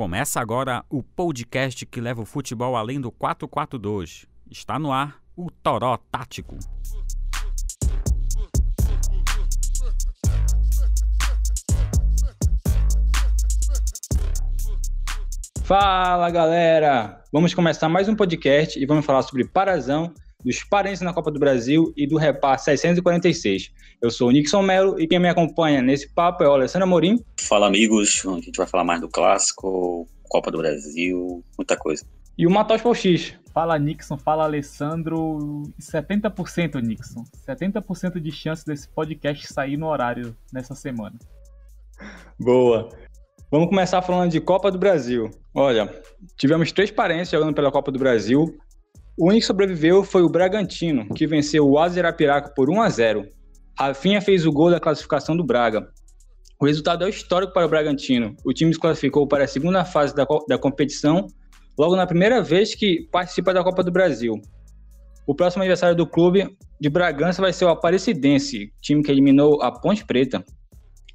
Começa agora o podcast que leva o futebol além do 442. Está no ar o Toró Tático. Fala galera! Vamos começar mais um podcast e vamos falar sobre Parazão, dos parentes na Copa do Brasil e do Repar 646. Eu sou o Nixon Melo e quem me acompanha nesse papo é o Alessandro Amorim. Fala amigos, a gente vai falar mais do clássico, Copa do Brasil, muita coisa. E o Matos X. Fala Nixon, fala Alessandro. 70% Nixon. 70% de chance desse podcast sair no horário nessa semana. Boa. Vamos começar falando de Copa do Brasil. Olha, tivemos três parentes jogando pela Copa do Brasil. O único que sobreviveu foi o Bragantino, que venceu o Azerapiraca por 1 a 0. Rafinha fez o gol da classificação do Braga. O resultado é histórico para o Bragantino. O time se classificou para a segunda fase da, da competição, logo na primeira vez que participa da Copa do Brasil. O próximo adversário do clube de Bragança vai ser o Aparecidense, time que eliminou a Ponte Preta.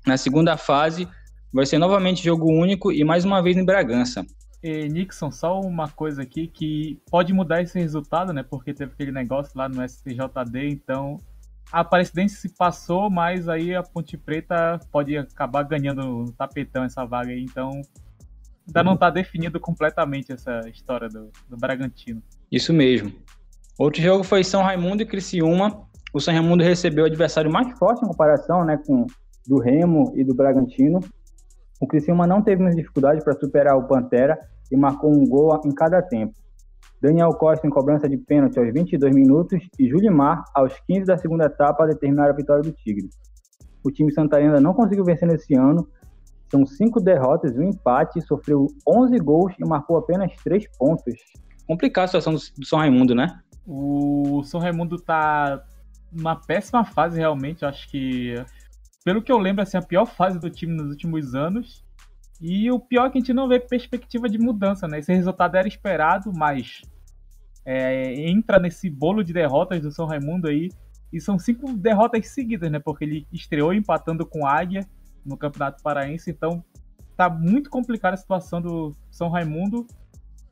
Na segunda fase, vai ser novamente jogo único e mais uma vez em Bragança. E, Nixon, só uma coisa aqui que pode mudar esse resultado, né? Porque teve aquele negócio lá no STJD, então a Aparecidense se passou, mas aí a Ponte Preta pode acabar ganhando no tapetão essa vaga aí, então ainda não está definido completamente essa história do, do Bragantino. Isso mesmo. Outro jogo foi São Raimundo e Criciúma. O São Raimundo recebeu o adversário mais forte em comparação né, com do Remo e do Bragantino. O Criciúma não teve muita dificuldade para superar o Pantera e marcou um gol em cada tempo. Daniel Costa em cobrança de pênalti aos 22 minutos e Julimar aos 15 da segunda etapa a determinar a vitória do Tigre. O time santarena não conseguiu vencer nesse ano, são cinco derrotas e um empate, sofreu 11 gols e marcou apenas 3 pontos. Complicada a situação do São Raimundo, né? O São Raimundo tá numa péssima fase realmente, acho que pelo que eu lembro, assim, a pior fase do time nos últimos anos. E o pior é que a gente não vê perspectiva de mudança, né? Esse resultado era esperado, mas é, entra nesse bolo de derrotas do São Raimundo aí. E são cinco derrotas seguidas, né? Porque ele estreou empatando com Águia no Campeonato Paraense. Então tá muito complicada a situação do São Raimundo.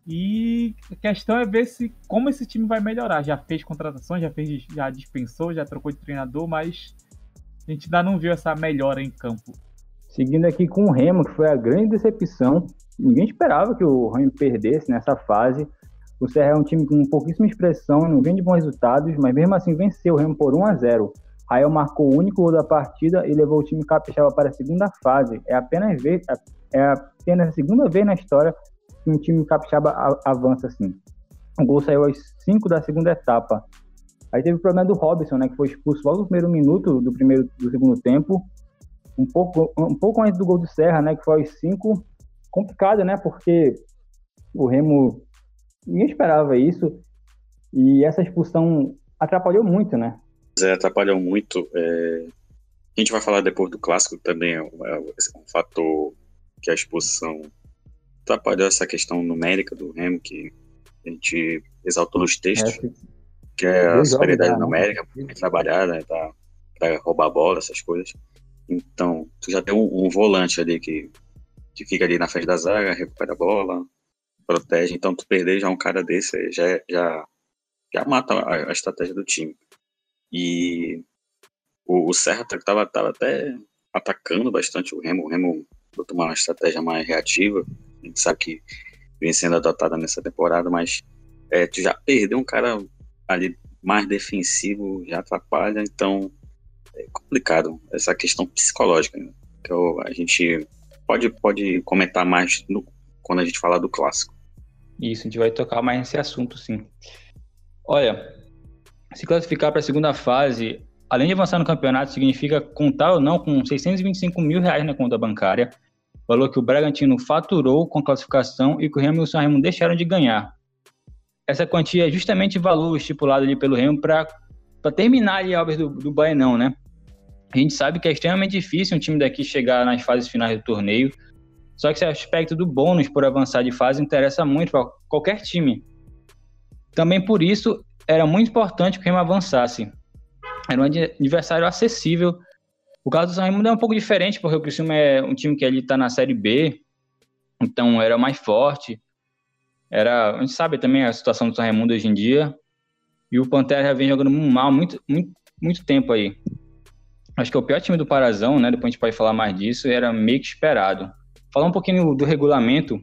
E a questão é ver se como esse time vai melhorar. Já fez contratações, já fez, já dispensou, já trocou de treinador, mas a gente ainda não viu essa melhora em campo. Seguindo aqui com o Remo, que foi a grande decepção. Ninguém esperava que o Remo perdesse nessa fase. O Serra é um time com pouquíssima expressão, não vem de bons resultados, mas mesmo assim venceu o Remo por 1 a 0. Rael marcou o único gol da partida e levou o time capixaba para a segunda fase. É apenas, é apenas a segunda vez na história que um time capixaba avança assim. O gol saiu aos 5 da segunda etapa. Aí teve o problema do Robson, né, que foi expulso logo no primeiro minuto do primeiro do segundo tempo, um pouco um pouco antes do gol do Serra, né, que foi aos 5. Complicado, né, porque o Remo ninguém esperava isso e essa expulsão atrapalhou muito, né? É, atrapalhou muito. É... A gente vai falar depois do clássico também, é um, é um fator que a expulsão atrapalhou essa questão numérica do Remo, que a gente exaltou nos textos. É, que é a superioridade né? numérica, para trabalhar, né, pra, pra, roubar a bola, essas coisas. Então, tu já tem um, um, volante ali que, que fica ali na frente da zaga, recupera a bola, protege. Então, tu perder já um cara desse já, já, já mata a, a estratégia do time. E o, o Serra tava, tava até atacando bastante o Remo. O Remo botou uma estratégia mais reativa. A gente sabe que vem sendo adotada nessa temporada, mas é, tu já perdeu um cara ali mais defensivo já atrapalha, então é complicado essa questão psicológica. Né? Então a gente pode, pode comentar mais no, quando a gente falar do clássico. Isso, a gente vai tocar mais nesse assunto, sim. Olha, se classificar para a segunda fase, além de avançar no campeonato, significa contar ou não com 625 mil reais na conta bancária, valor que o Bragantino faturou com a classificação e que o Remo e o São Remo deixaram de ganhar essa quantia é justamente o valor estipulado ali pelo Remo para terminar ali a obra do, do Baenão, né? A gente sabe que é extremamente difícil um time daqui chegar nas fases finais do torneio, só que esse aspecto do bônus por avançar de fase interessa muito para qualquer time. Também por isso era muito importante que o Remo avançasse. Era um adversário acessível. O caso do São Remo é um pouco diferente, porque o Criciúma é um time que ele está na Série B, então era mais forte. Era, a gente sabe também a situação do São Raimundo hoje em dia, e o Pantera já vem jogando mal muito, muito, muito tempo aí. Acho que é o pior time do Parazão, né? Depois a gente pode falar mais disso, era meio que esperado. Falar um pouquinho do regulamento.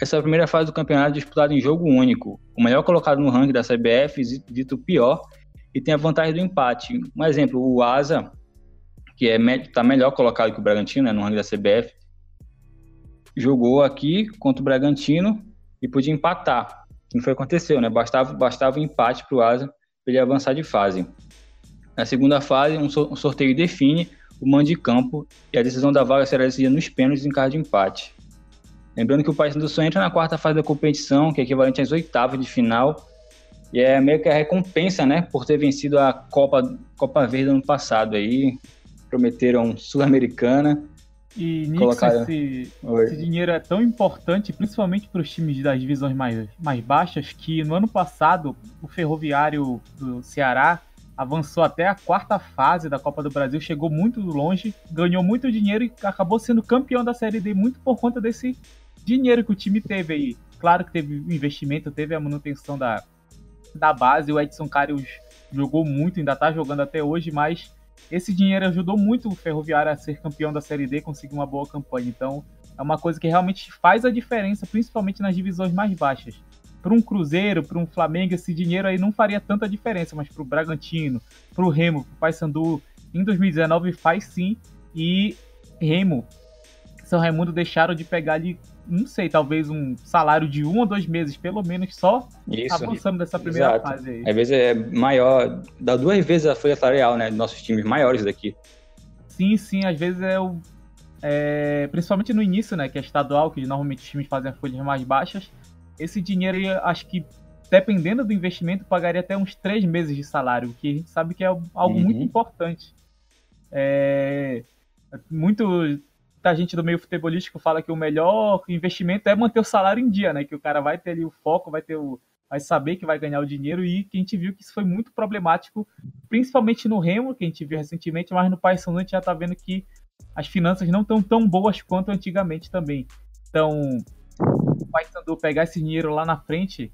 Essa é primeira fase do campeonato disputada em jogo único. O melhor colocado no ranking da CBF, dito pior, e tem a vantagem do empate. Um exemplo, o Asa, que é está melhor colocado que o Bragantino, né, no ranking da CBF, jogou aqui contra o Bragantino e podia empatar. Não foi o que aconteceu, né? Bastava, bastava um empate para o Asa para ele avançar de fase. Na segunda fase, um, sorteio define o mando de campo e a decisão da vaga será decidida nos pênaltis em caso de empate. Lembrando que o Paysandu só entra na quarta fase da competição, que é equivalente às oitavas de final, e é meio que a recompensa, né, por ter vencido a Copa, Copa Verde ano passado aí. Prometeram Sul-Americana. E nisso colocaram... esse, esse, dinheiro é tão importante, principalmente para os times das divisões mais, mais baixas, que no ano passado o Ferroviário do Ceará avançou até a quarta fase da Copa do Brasil, chegou muito longe, ganhou muito dinheiro e acabou sendo campeão da Série D muito por conta desse dinheiro que o time teve aí. Claro que teve investimento, teve a manutenção da, da base, o Edson Carius jogou muito, ainda tá jogando até hoje, mas esse dinheiro ajudou muito o Ferroviário a ser campeão da Série D, conseguir uma boa campanha. Então, é uma coisa que realmente faz a diferença, principalmente nas divisões mais baixas para um Cruzeiro, para um Flamengo, esse dinheiro aí não faria tanta diferença, mas para o Bragantino, para o Remo, para o Paysandu, em 2019 faz sim. E Remo, São Raimundo deixaram de pegar ali, não sei, talvez um salário de um ou dois meses, pelo menos, só Isso, avançando dessa primeira exato. fase aí. Às vezes é maior, dá duas vezes a folha salarial, né, dos nossos times maiores daqui. Sim, sim, às vezes é o. É, principalmente no início, né, que é estadual, que normalmente os times fazem as folhas mais baixas esse dinheiro, acho que, dependendo do investimento, pagaria até uns três meses de salário, que a gente sabe que é algo uhum. muito importante. É, muito da gente do meio futebolístico fala que o melhor investimento é manter o salário em dia, né? Que o cara vai ter ali o foco, vai ter o vai saber que vai ganhar o dinheiro e que a gente viu que isso foi muito problemático, principalmente no Remo, que a gente viu recentemente, mas no Paysandu a gente já tá vendo que as finanças não estão tão boas quanto antigamente também. Então, o Paysandu pegar esse dinheiro lá na frente.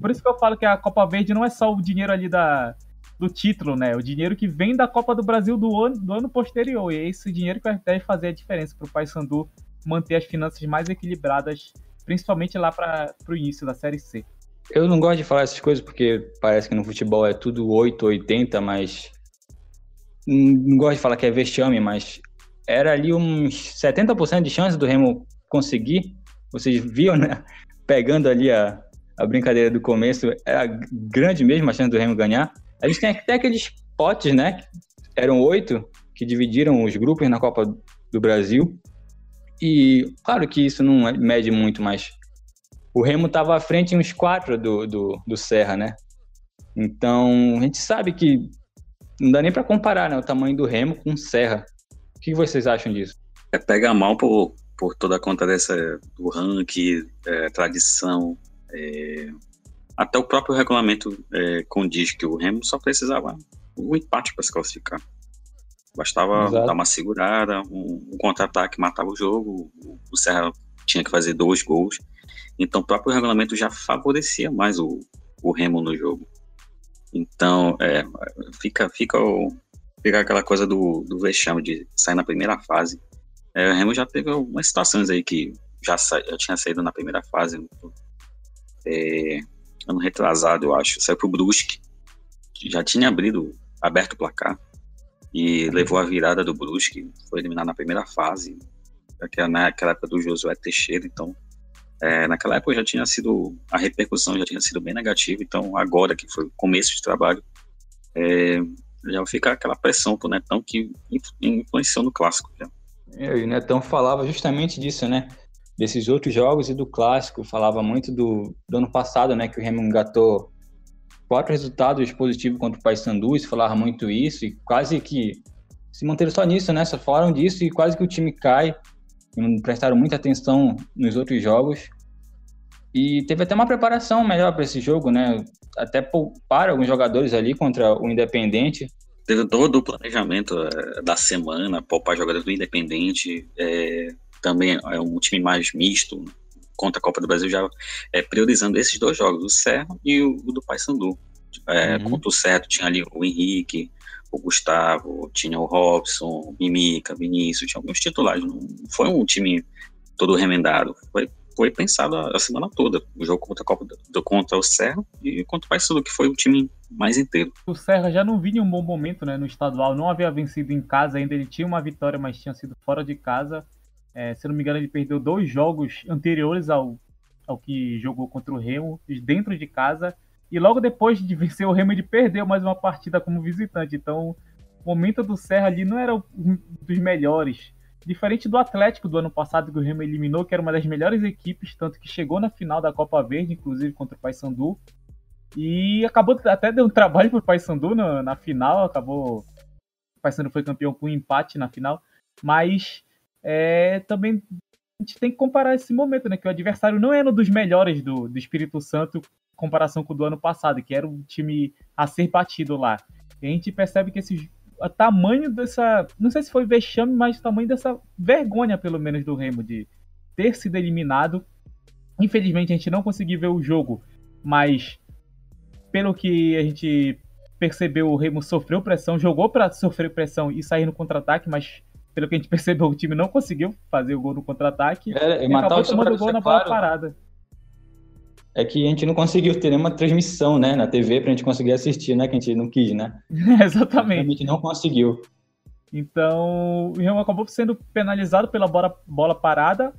Por isso que eu falo que a Copa Verde não é só o dinheiro ali da, do título, né? O dinheiro que vem da Copa do Brasil do ano, do ano posterior. E é esse dinheiro que deve fazer a diferença para o Paysandu manter as finanças mais equilibradas, principalmente lá para o início da Série C. Eu não gosto de falar essas coisas porque parece que no futebol é tudo 8, 80, mas. Não gosto de falar que é vexame, mas era ali uns 70% de chance do Remo conseguir vocês viam, né? Pegando ali a, a brincadeira do começo, era grande mesmo a chance do Remo ganhar. A gente tem até aqueles potes, né? Eram oito que dividiram os grupos na Copa do Brasil. E claro que isso não mede muito, mas o Remo estava à frente em uns quatro do, do, do Serra, né? Então a gente sabe que não dá nem para comparar né, o tamanho do Remo com o Serra. O que vocês acham disso? É pega mal por, por toda conta dessa do ranking, é, tradição, é, até o próprio regulamento é, condiz que o Remo só precisava um empate para se classificar. Bastava Exato. dar uma segurada, um, um contra-ataque matava o jogo, o Serra tinha que fazer dois gols. Então o próprio regulamento já favorecia mais o, o Remo no jogo. Então é, fica, fica, o, fica aquela coisa do, do vexame de sair na primeira fase é, o Remo já teve algumas situações aí que já, já tinha saído na primeira fase. É, ano retrasado, eu acho. Saiu pro Brusque. Já tinha abrido, aberto o placar. E levou a virada do Brusque. Foi eliminado na primeira fase. Naquela, época do Josué Teixeira. Então, é, naquela época já tinha sido. A repercussão já tinha sido bem negativa. Então, agora que foi o começo de trabalho, é, já fica aquela pressão pro Netão que influenciou no clássico. Já. É, e o Netão falava justamente disso, né? Desses outros jogos e do clássico. Falava muito do, do ano passado, né? Que o Remo engatou quatro resultados positivos contra o Paysandu. Se falava muito isso e quase que se manteram só nisso, né? Só falaram disso e quase que o time cai. Não prestaram muita atenção nos outros jogos. E teve até uma preparação melhor para esse jogo, né? Até para alguns jogadores ali contra o Independente teve todo o planejamento é, da semana, poupar jogadores do Independente, é, também é um time mais misto contra a Copa do Brasil, já é, priorizando esses dois jogos, o Serra e o, o do Paysandu. É, uhum. Contra o Serra tinha ali o Henrique, o Gustavo, tinha o Robson, Mimica, Vinícius, tinha alguns titulares. Não foi um time todo remendado. Foi, foi pensado a, semana toda. O jogo contra a Copa do, contra o Serra e contra o Paysandu, que foi o time mais inteiro. O Serra já não vinha um bom momento né, no estadual, não havia vencido em casa ainda. Ele tinha uma vitória, mas tinha sido fora de casa. É, se não me engano, ele perdeu dois jogos anteriores ao, ao que jogou contra o Remo, dentro de casa. E logo depois de vencer o Remo, ele perdeu mais uma partida como visitante. Então, o momento do Serra ali não era um dos melhores. Diferente do Atlético do ano passado, que o Remo eliminou, que era uma das melhores equipes, tanto que chegou na final da Copa Verde, inclusive contra o Paysandu. E acabou até deu um trabalho para o Paysandu na, na final, acabou. O Paysandu foi campeão com um empate na final. Mas é, também a gente tem que comparar esse momento, né? Que o adversário não era um dos melhores do, do Espírito Santo em comparação com o do ano passado, que era um time a ser batido lá. E a gente percebe que esse o tamanho dessa. Não sei se foi vexame, mas o tamanho dessa vergonha, pelo menos, do Remo, de ter sido eliminado. Infelizmente a gente não conseguiu ver o jogo, mas pelo que a gente percebeu, o Remo sofreu pressão, jogou para sofrer pressão e sair no contra-ataque, mas pelo que a gente percebeu, o time não conseguiu fazer o gol no contra-ataque. É, e acabou tomando o gol na bola claro, parada. É que a gente não conseguiu ter nenhuma transmissão, né, na TV pra gente conseguir assistir, né, que a gente não quis, né? Exatamente. A gente não conseguiu. Então, o Real acabou sendo penalizado pela bola, bola parada.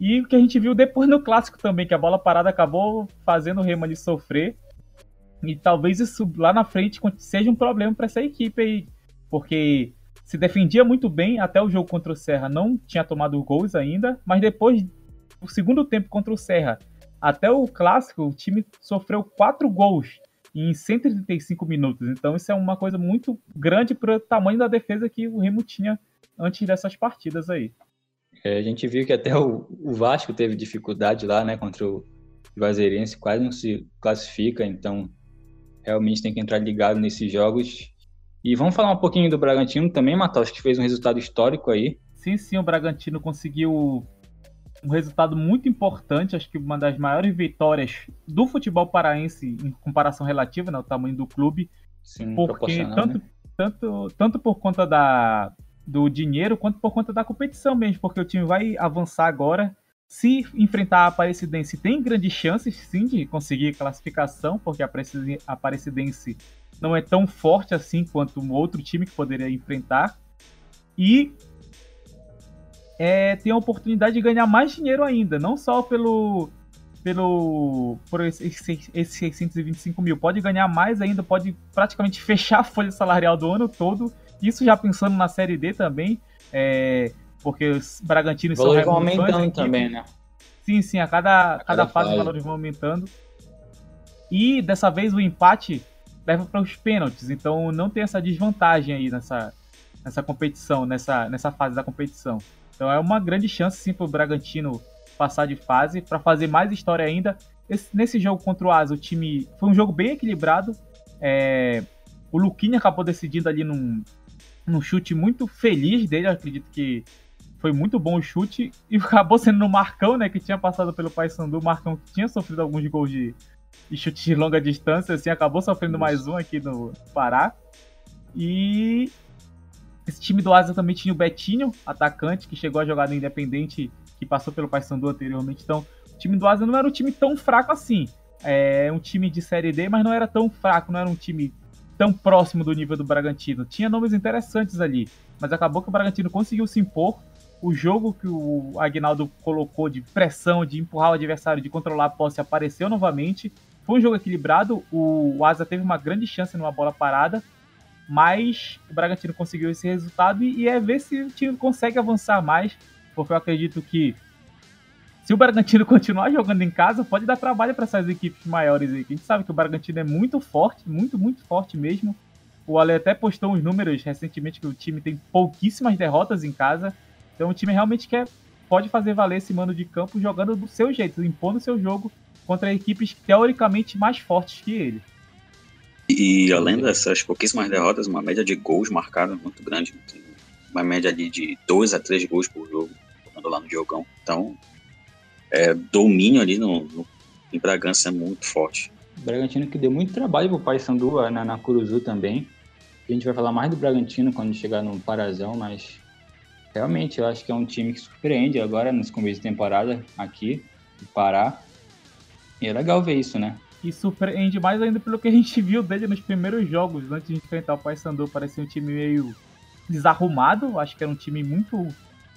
E o que a gente viu depois no clássico também, que a bola parada acabou fazendo o Remo ali sofrer. E talvez isso lá na frente seja um problema para essa equipe aí. Porque se defendia muito bem até o jogo contra o Serra, não tinha tomado gols ainda, mas depois do segundo tempo contra o Serra, até o clássico, o time sofreu quatro gols em 135 minutos. Então isso é uma coisa muito grande para o tamanho da defesa que o Remo tinha antes dessas partidas aí. É, a gente viu que até o, o, Vasco teve dificuldade lá, né, contra o Vazeirense, quase não se classifica, então realmente tem que entrar ligado nesses jogos e vamos falar um pouquinho do Bragantino também, Matheus, que fez um resultado histórico aí. Sim, sim, o Bragantino conseguiu um resultado muito importante, acho que uma das maiores vitórias do futebol paraense em comparação relativa, né, o tamanho do clube. Sim, porque tanto, né? tanto, tanto por conta da, do dinheiro quanto por conta da competição mesmo, porque o time vai avançar agora. Se enfrentar a Aparecidense, tem grandes chances sim de conseguir classificação, porque a Aparecidense não é tão forte assim quanto um outro time que poderia enfrentar. E é, tem a oportunidade de ganhar mais dinheiro ainda, não só pelo pelo por esses, esses 625 mil, pode ganhar mais ainda, pode praticamente fechar a folha salarial do ano todo. Isso já pensando na Série D também, é, porque os Bragantino são vão aumentando também, né? Sim, sim, a cada, a cada, cada fase os valores vão aumentando. E dessa vez o empate leva para os pênaltis, então não tem essa desvantagem aí nessa, nessa competição, nessa, nessa fase da competição. Então é uma grande chance sim para o Bragantino passar de fase, para fazer mais história ainda. Esse, nesse jogo contra o Asa, o time foi um jogo bem equilibrado. É, o Luquinha acabou decidindo ali num, num chute muito feliz dele, acredito que foi muito bom o chute e acabou sendo no Marcão, né, que tinha passado pelo Paysandu, o Marcão que tinha sofrido alguns gols de, de chute de longa distância, assim, acabou sofrendo mais um aqui no Pará. E esse time do Asa também tinha o Betinho, atacante, que chegou a jogar no Independente, que passou pelo Paysandu anteriormente. Então, o time do Asa não era um time tão fraco assim. É um time de Série D, mas não era tão fraco, não era um time tão próximo do nível do Bragantino. Tinha nomes interessantes ali, mas acabou que o Bragantino conseguiu se impor. O jogo que o Agnaldo colocou de pressão, de empurrar o adversário, de controlar a posse, apareceu novamente. Foi um jogo equilibrado. O Asa teve uma grande chance numa bola parada, mas o Bragantino conseguiu esse resultado e, é ver se o time consegue avançar mais, porque eu acredito que se o Bragantino continuar jogando em casa, pode dar trabalho para essas equipes maiores aí. A gente sabe que o Bragantino é muito forte, muito, muito forte mesmo. O Ale até postou uns números recentemente que o time tem pouquíssimas derrotas em casa. Então o time realmente quer, pode fazer valer esse mano de campo jogando do seu jeito, impondo seu jogo contra equipes teoricamente mais fortes que ele. E além dessas pouquíssimas derrotas, uma média de gols marcados muito grande. Uma média de, de 2 a 3 gols por jogo. jogando lá no Diogão. Então, é, domínio ali no, no, em Bragança é muito forte. Bragantino que deu muito trabalho pro Paysandu na, na Curuzu também. A gente vai falar mais do Bragantino quando chegar no Parazão, mas realmente eu acho que é um time que surpreende agora nesse começo de temporada aqui, no Pará. E é legal ver isso, né? E surpreende mais ainda pelo que a gente viu dele nos primeiros jogos, antes de enfrentar o Paysandu. Parecia um time meio desarrumado, acho que era um time muito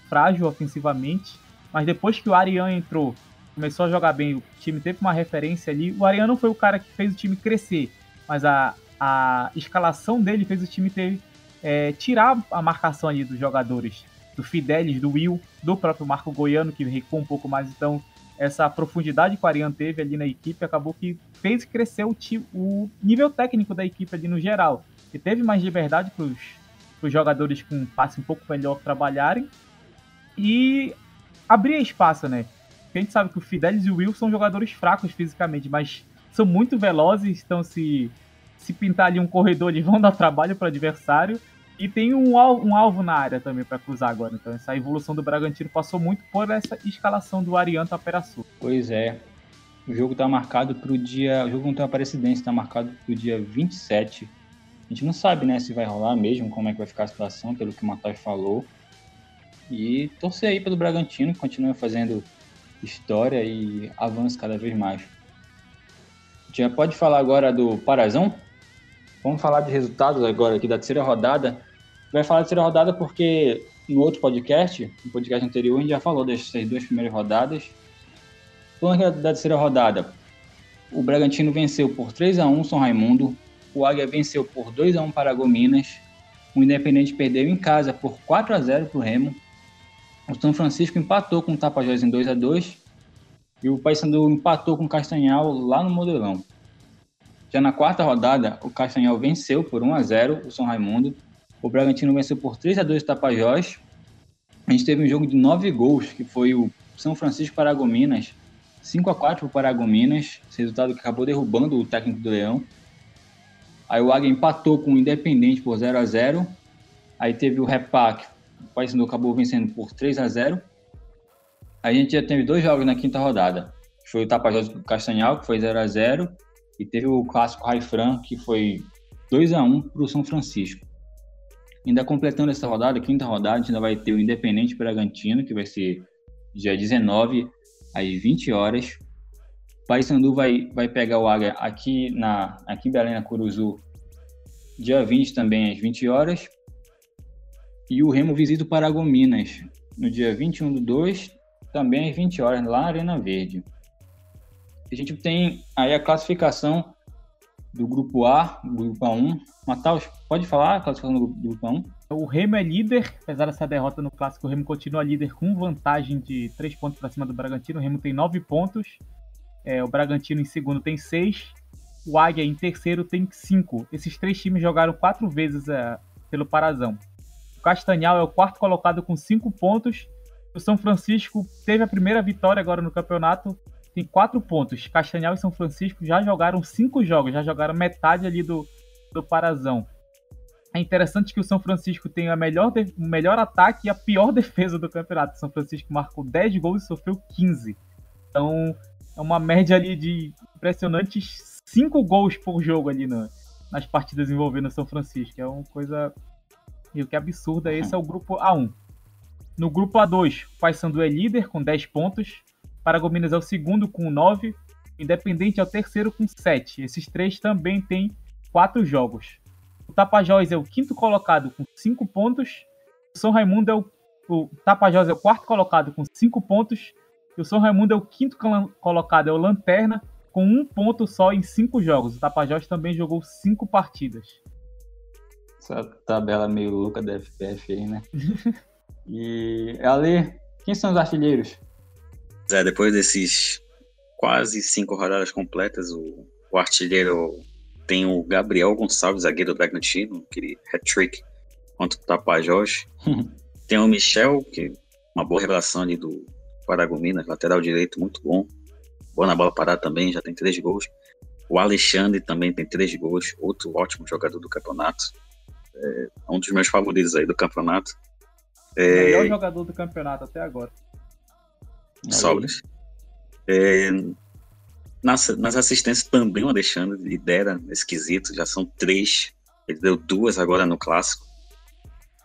frágil ofensivamente. Mas depois que o Arian entrou, começou a jogar bem, o time teve uma referência ali. O Arian não foi o cara que fez o time crescer, mas a, a escalação dele fez o time ter é, tirar a marcação ali dos jogadores, do Fidelis, do Will, do próprio Marco Goiano, que recuou um pouco mais. Então, essa profundidade que o Arian teve ali na equipe acabou que fez crescer o, o nível técnico da equipe ali no geral. E teve mais liberdade para os jogadores com um passe um pouco melhor trabalharem e abrir espaço, né? Porque a gente sabe que o Fidelis e o Will são jogadores fracos fisicamente, mas são muito velozes, então se, se pintar ali um corredor, eles vão dar trabalho para o adversário. E tem um, um alvo na área também para cruzar agora. Então, essa evolução do Bragantino passou muito por essa escalação do Arian Taperaçu. Pois é. O jogo está marcado para o dia. O jogo contra a Aparecidense está marcado para o dia 27. A gente não sabe né, se vai rolar mesmo, como é que vai ficar a situação, pelo que o Matheus falou. E torcer aí pelo Bragantino, que continue fazendo história e avance cada vez mais. A gente já pode falar agora do Parazão? Vamos falar de resultados agora aqui da terceira rodada vai falar da terceira rodada porque no outro podcast, no podcast anterior, a gente já falou dessas duas primeiras rodadas. Falando da terceira rodada, o Bragantino venceu por 3 a 1 São Raimundo, o Águia venceu por 2 a 1 Paragominas, o Independente perdeu em casa por 4 a 0 para o Remo, o São Francisco empatou com o Tapajós em 2 a 2 e o Paysandu empatou com o Castanhal lá no Modelão. Já na quarta rodada, o Castanhal venceu por 1 a 0 o São Raimundo o Bragantino venceu por 3 a 2 o Tapajós. A gente teve um jogo de nove gols, que foi o São Francisco Paragominas, 5 a 4 para o Paragominas, esse resultado que acabou derrubando o técnico do Leão. Aí o Águia empatou com o Independente por 0 a 0 Aí teve o Repac, o Paysandu acabou vencendo por 3 a 0 Aí a gente já teve dois jogos na quinta rodada. Foi o Tapajós do Castanhal, que foi 0 a 0 E teve o clássico Raifran, que foi 2 a 1 para o São Francisco. Ainda completando essa rodada, quinta rodada, a gente ainda vai ter o Independente Bragantino, que vai ser dia 19 às 20 horas. Paysandu vai, vai pegar o Águia aqui, na, aqui em Belém, na Curuzu, dia 20 também às 20 horas. E o Remo visita o Paragominas no dia 21 do 2, também às 20 horas, lá na Arena Verde. A gente tem aí a classificação do grupo A, grupo A1. Mataus, pode falar a classificação do grupo A1? O Remo é líder, apesar dessa derrota no clássico, o Remo continua líder com vantagem de 3 pontos para cima do Bragantino. O Remo tem 9 pontos, é, o Bragantino em segundo tem 6, o Águia em terceiro tem 5. Esses três times jogaram quatro vezes é, pelo Parazão. O Castanhal é o quarto colocado com 5 pontos. O São Francisco teve a primeira vitória agora no campeonato tem quatro pontos. Castanhal e São Francisco já jogaram cinco jogos, já jogaram metade ali do, do Parazão. É interessante que o São Francisco tem a melhor, o melhor ataque e a pior defesa do campeonato. O São Francisco marcou 10 gols e sofreu 15. Então, é uma média ali de impressionantes 5 gols por jogo ali na, nas partidas envolvendo o São Francisco. É uma coisa que absurda. Esse é o grupo A1. No grupo A2, o Paysandu é líder com 10 pontos. Paragominas é o segundo com 9, Independente é o terceiro com 7. Esses três também têm 4 jogos. O Tapajós é o quinto colocado com 5 pontos. O São Raimundo é o, o Tapajós é o quarto colocado com 5 pontos. E o São Raimundo é o quinto colocado, é o Lanterna, com um ponto só em 5 jogos. O Tapajós também jogou 5 partidas. Essa tabela meio louca da FPF aí, né? e Ali, quem são os artilheiros? É, depois desses quase cinco rodadas completas, o, o artilheiro tem o Gabriel Gonçalves, zagueiro do Bragantino, aquele hat-trick contra o Tapajós. tem o Michel, que uma boa revelação ali do Paragominas, lateral direito, muito bom. Boa na bola parada também, já tem três gols. O Alexandre também tem três gols, outro ótimo jogador do campeonato. É um dos meus favoritos aí do campeonato. É... Melhor jogador do campeonato até agora. Sobras. É, nas, nas assistências também o Alexandre lidera esquisito, já são três. Ele deu duas agora no clássico.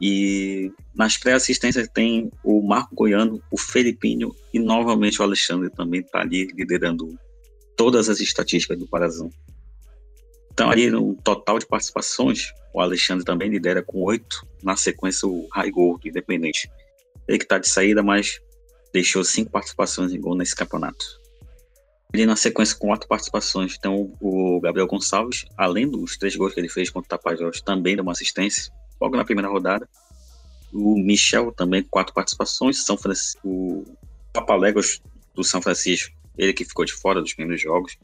E nas pré-assistências tem o Marco Goiano, o Felipinho e novamente o Alexandre também está ali liderando todas as estatísticas do Parazão. Então, ali no total de participações, o Alexandre também lidera com oito, na sequência o Raigor, do Independente. Ele que está de saída, mas deixou cinco participações em gol nesse campeonato. Ele na sequência com quatro participações, então o Gabriel Gonçalves, além dos três gols que ele fez contra o Tapajós, também deu uma assistência, logo na primeira rodada. O Michel também quatro participações, São Francisco, o Papaléguas do São Francisco, ele que ficou de fora dos primeiros jogos,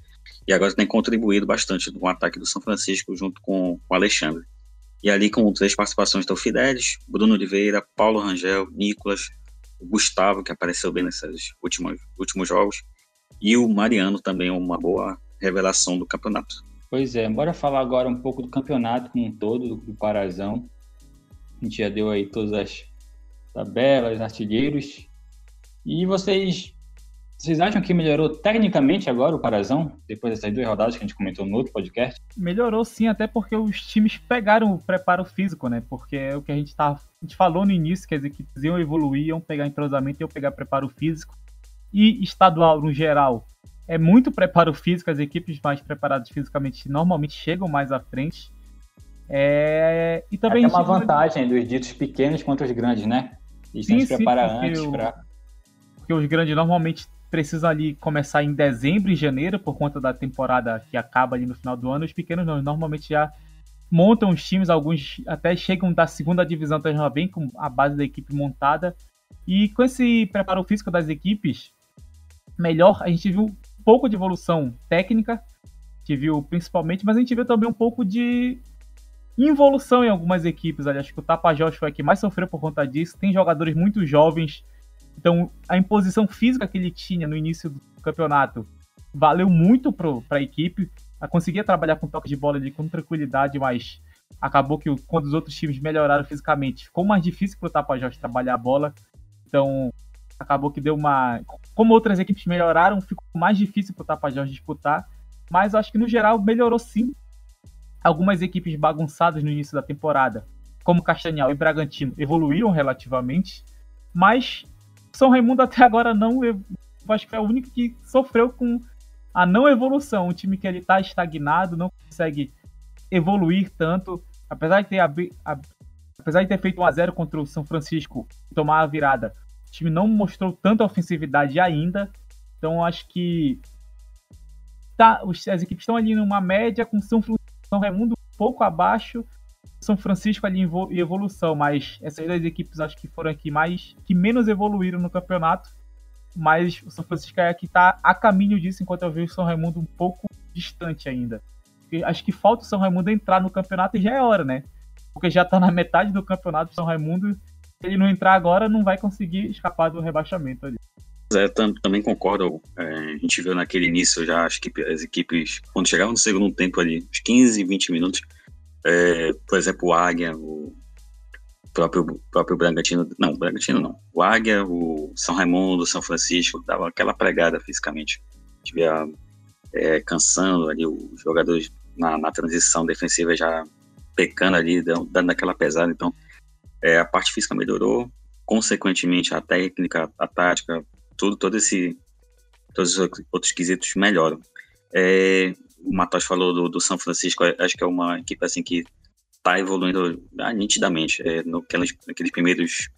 e agora tem contribuído bastante no ataque do São Francisco junto com o Alexandre. E ali com três participações estão Fidelis, Bruno Oliveira, Paulo Rangel, Nicolas, o Gustavo, que apareceu bem nesses últimos, últimos jogos, e o Mariano também uma boa revelação do campeonato. Pois é, bora falar agora um pouco do campeonato como um todo, do Parazão. A gente já deu aí todas as tabelas, artilheiros. E vocês vocês acham que melhorou tecnicamente agora o Parazão, depois dessas duas rodadas que a gente comentou no outro podcast? Melhorou sim, até porque os times pegaram o preparo físico, né? Porque é o que a gente, tá, a gente falou no início, que as equipes iam evoluir, iam pegar entrosamento, iam pegar preparo físico. E estadual, no geral, é muito preparo físico, as equipes mais preparadas fisicamente normalmente chegam mais à frente. É... E também é uma vantagem dos ditos pequenos contra os grandes, né? Eles sim, se preparam antes para. Porque os grandes normalmente precisam ali começar em dezembro e janeiro, por conta da temporada que acaba ali no final do ano. Os pequenos não, normalmente já montam os times, alguns até chegam da segunda divisão, então já vem com a base da equipe montada. E com esse preparo físico das equipes, melhor, a gente viu um pouco de evolução técnica, a viu principalmente, mas a gente viu também um pouco de involução em algumas equipes. Ali. Acho que o Tapajós foi a que mais sofreu por conta disso. Tem jogadores muito jovens então, a imposição física que ele tinha no início do campeonato valeu muito para a equipe. Conseguia trabalhar com toque de bola ali com tranquilidade, mas acabou que quando os outros times melhoraram fisicamente, ficou mais difícil para o Tapajós trabalhar a bola. Então, acabou que deu uma. Como outras equipes melhoraram, ficou mais difícil para o Tapajós disputar. Mas acho que no geral melhorou sim. Algumas equipes bagunçadas no início da temporada, como Castanhal e Bragantino, evoluíram relativamente. Mas são Raimundo até agora não. Eu acho que é o único que sofreu com a não evolução. Um time que ele tá estagnado, não consegue evoluir tanto. Apesar de ter, apesar de ter feito 1x0 contra o São Francisco e tomar a virada, o time não mostrou tanta ofensividade ainda. Então acho que tá, as equipes estão ali numa média com São, São Raimundo um pouco abaixo são Francisco ali em evolução, mas essas duas equipes acho que foram aqui mais que menos evoluíram no campeonato. Mas o São Francisco é que está a caminho disso, enquanto eu vejo o São Raimundo um pouco distante ainda. Acho que falta o São Raimundo entrar no campeonato e já é hora, né? Porque já está na metade do campeonato, o São Raimundo, se ele não entrar agora, não vai conseguir escapar do rebaixamento ali. É, também concordo. É, a gente viu naquele início já as equipes, as equipes, quando chegavam no segundo tempo ali, uns 15, 20 minutos, é, por exemplo, o Águia, o próprio, próprio Bragantino, não, Bragantino não, o Águia, o São Raimundo, São Francisco, dava aquela pregada fisicamente. Tivia é, cansando ali os jogadores na, na, transição defensiva já pecando ali, dando aquela pesada. Então, é, a parte física melhorou, consequentemente a técnica, a tática, tudo, todo esse, todos os outros quesitos melhoram. É, o Matos falou do, do, São Francisco, acho que é uma equipe assim que está evoluindo ah, nitidamente. É, no, aqueles, naqueles primeiros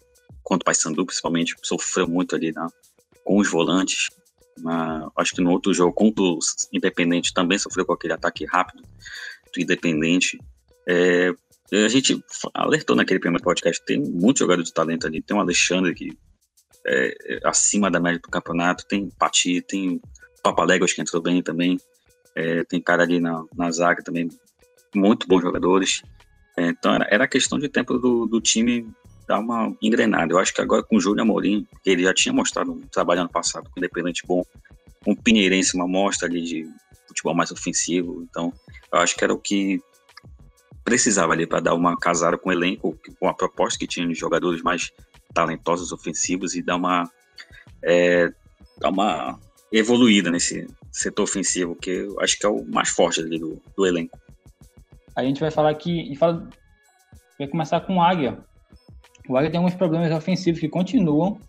contra o Paysandu, principalmente, sofreu muito ali né, com os volantes. acho que no outro jogo contra o Independente também sofreu com aquele ataque rápido do Independente. É, a gente alertou naquele primeiro podcast, tem muitos jogadores de talento ali. Tem o Alexandre que é, é acima da média do campeonato, tem Pati, tem o Papaléguas que entrou bem também. É, tem cara ali na, na zaga também, muito bons jogadores. É, então era, era questão de tempo do, do time dar uma engrenada. Eu acho que agora com o Júlio Amorim, que ele já tinha mostrado um trabalho ano passado com o Independente bom, um Pinheirense, uma mostra ali de futebol mais ofensivo. Então eu acho que era o que precisava ali para dar uma casada com o elenco, com a proposta que tinha de jogadores mais talentosos ofensivos e dar uma é, dar uma evoluída nesse setor ofensivo, que eu acho que é o mais forte ali do, do elenco. A gente vai falar aqui, fala, vai começar com o Águia. O Águia tem alguns problemas ofensivos que continuam,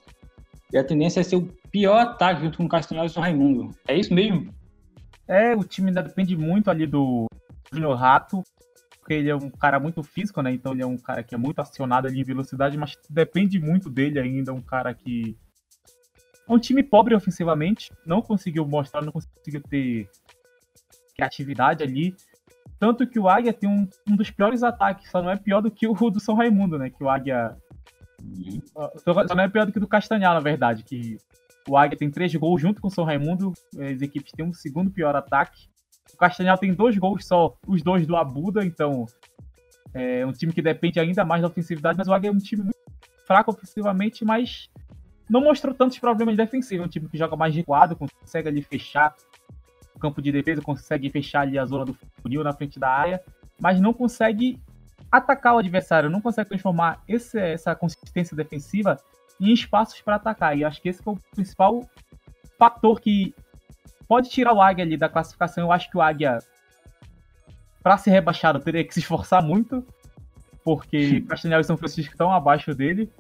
e a tendência é ser o pior ataque junto com o Castanhal e o Raimundo. É isso mesmo? É, o time ainda depende muito ali do Júnior Rato, porque ele é um cara muito físico, né? Então ele é um cara que é muito acionado ali em velocidade, mas depende muito dele ainda, um cara que é um time pobre ofensivamente, não conseguiu mostrar, não conseguiu ter criatividade ali. Tanto que o Águia tem um, um dos piores ataques, só não é pior do que o do São Raimundo, né? Que o Águia. Só não é pior do que o do Castanhal, na verdade. Que o Águia tem três gols junto com o São Raimundo. As equipes têm um segundo pior ataque. O Castanhal tem dois gols só, os dois do Abuda, então é um time que depende ainda mais da ofensividade, mas o Águia é um time muito fraco ofensivamente, mas não mostrou tantos problemas defensivos. É um time que joga mais recuado, consegue ali fechar o campo de defesa, consegue fechar ali a zona do funil na frente da área, mas não consegue atacar o adversário, não consegue transformar esse, essa consistência defensiva em espaços para atacar. E acho que esse é o principal fator que pode tirar o Águia ali da classificação. Eu acho que o Águia, para ser rebaixado, teria que se esforçar muito, porque Castanhal e São Francisco estão abaixo dele.